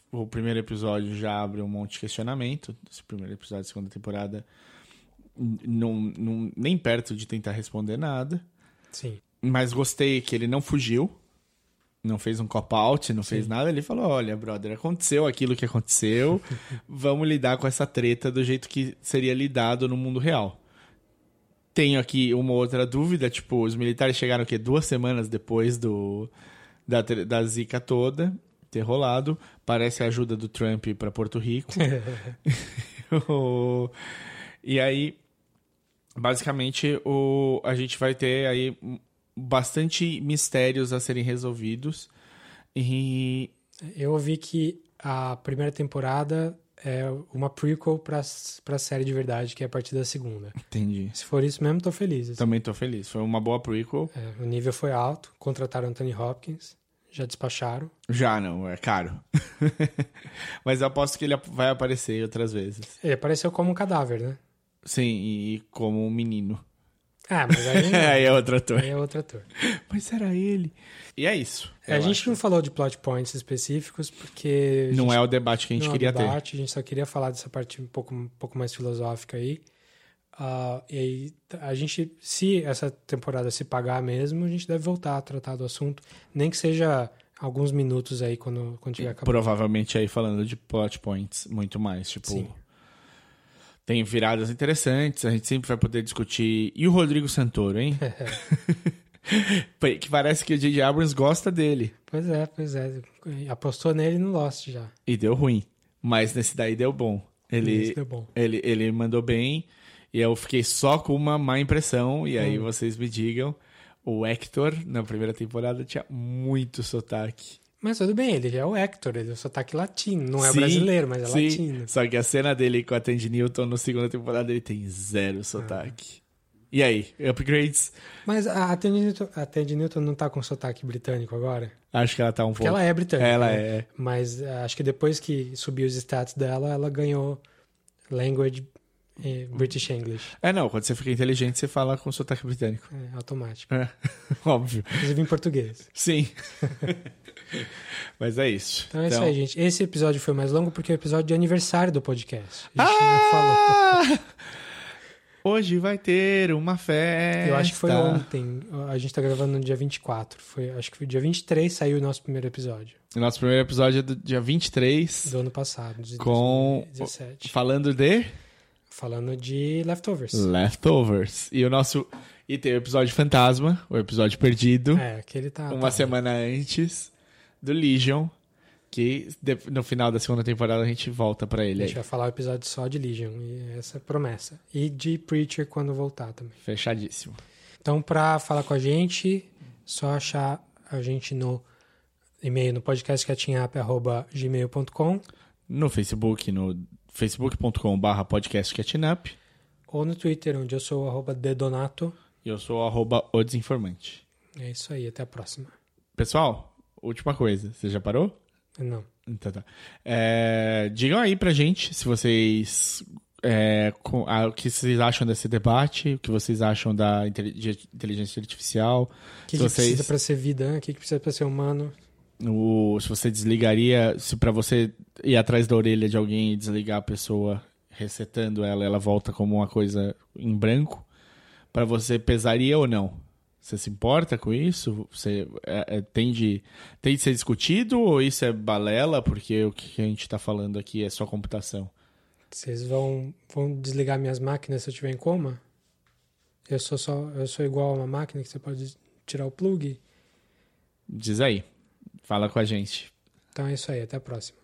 o primeiro episódio já abre um monte de questionamento. Esse primeiro episódio da segunda temporada. Não, não, nem perto de tentar responder nada. Sim. Mas gostei que ele não fugiu. Não fez um cop-out, não fez nada. Ele falou: olha, brother, aconteceu aquilo que aconteceu. [LAUGHS] Vamos lidar com essa treta do jeito que seria lidado no mundo real. Tenho aqui uma outra dúvida, tipo, os militares chegaram o quê? Duas semanas depois do da, da zica toda ter rolado. Parece a ajuda do Trump para Porto Rico. [LAUGHS] [LAUGHS] E aí, basicamente, o, a gente vai ter aí bastante mistérios a serem resolvidos. E Eu ouvi que a primeira temporada é uma prequel pra, pra série de verdade, que é a partir da segunda. entendi. Se for isso mesmo, tô feliz. assim. Também tô feliz. Foi uma boa prequel. É, o nível foi alto, contrataram Anthony Hopkins, já despacharam. Já não, é caro. [LAUGHS] Mas eu aposto que ele vai aparecer outras vezes. Ele apareceu como um cadáver, né? Sim, e como um menino. Ah, mas aí, [LAUGHS] Aí é outro ator. aí é outro ator. Mas era ele. E é isso. É, a gente acho. não falou de plot points específicos, porque... Não gente- é o debate que a gente não é queria debate, A gente só queria falar dessa parte um pouco, um pouco mais filosófica aí. Ah, e aí, a gente, se essa temporada se pagar mesmo, a gente deve voltar a tratar do assunto, nem que seja alguns minutos aí quando, quando tiver ter. acabado. Provavelmente aí falando de plot points, muito mais. Tipo, Sim. Tem viradas interessantes, a gente sempre vai poder discutir. E o Rodrigo Santoro, hein? [LAUGHS] que parece que o J.J. Abrams gosta dele. Pois é, pois é. Apostou nele no Lost já. E deu ruim. Mas nesse daí deu bom. Ele, deu bom. Ele, ele mandou bem. E eu fiquei só com uma má impressão. E aí Hum. vocês me digam. O Hector, na primeira temporada, tinha muito sotaque. Mas tudo bem, ele é o Hector, ele é o sotaque latino. Não é Sim, brasileiro, mas é sim. latino. Só que a cena dele com a Tandy Newton no segunda temporada ele tem zero sotaque. E aí, upgrades? Mas a Tandy Newton, a Tandy Newton não tá com sotaque britânico agora? Acho que ela tá um Porque pouco. ela é britânica. Ela né? é. Mas ah, acho que depois que subiu os stats dela, ela ganhou language eh, British English. É, não, quando você fica inteligente, você fala com sotaque britânico. É, automático. É, [LAUGHS] óbvio. Inclusive em português. Sim. [LAUGHS] [LAUGHS] Mas é isso. Então é isso aí, gente. Esse episódio foi mais longo porque é o episódio de aniversário do podcast. A gente não falou. Ah! [LAUGHS] Hoje vai ter uma festa. Eu acho que foi ontem. A gente tá gravando no dia 24. Foi, acho que foi dia 23 saiu o nosso primeiro episódio. O nosso primeiro episódio é do dia 23. Do ano passado, de Com. 2017. Falando de. Falando de Leftovers. Leftovers. E o nosso. E tem o episódio Fantasma, o episódio perdido. É, aquele tá. uma tá- semana antes do Legion. Que no final da segunda temporada a gente volta pra A ele gente aí. vai falar o episódio só de Legion. E essa é a promessa. E de Preacher quando voltar também. Fechadíssimo. Então, pra falar com a gente, só achar a gente no e-mail no podcastcatchingup.gmail.com No Facebook, no facebook.com.br podcastcatchingup. ou no Twitter, onde eu sou o arroba dedonato. E eu sou o arroba o desinformante. É isso aí, até a próxima. Pessoal, última coisa. Você já parou? Não. Então tá. É, digam aí pra gente se vocês. é, com- ah, o que vocês acham desse debate, o que vocês acham da inteligência artificial. O que, que vocês, precisa pra ser vida? O que, que precisa pra ser humano? o- se você desligaria, se pra você ir atrás da orelha de alguém e desligar a pessoa, resetando ela, ela volta como uma coisa em branco, pra você pesaria ou não? Você se importa com isso? Você é, é, tem, de, tem de ser discutido ou isso é balela? Porque o que a gente tá falando aqui é só computação. Vocês vão, vão desligar minhas máquinas se eu estiver em coma? Eu sou só, eu sou igual a uma máquina que você pode tirar o plug? Diz aí. Fala com a gente. Então é isso aí, até a próxima.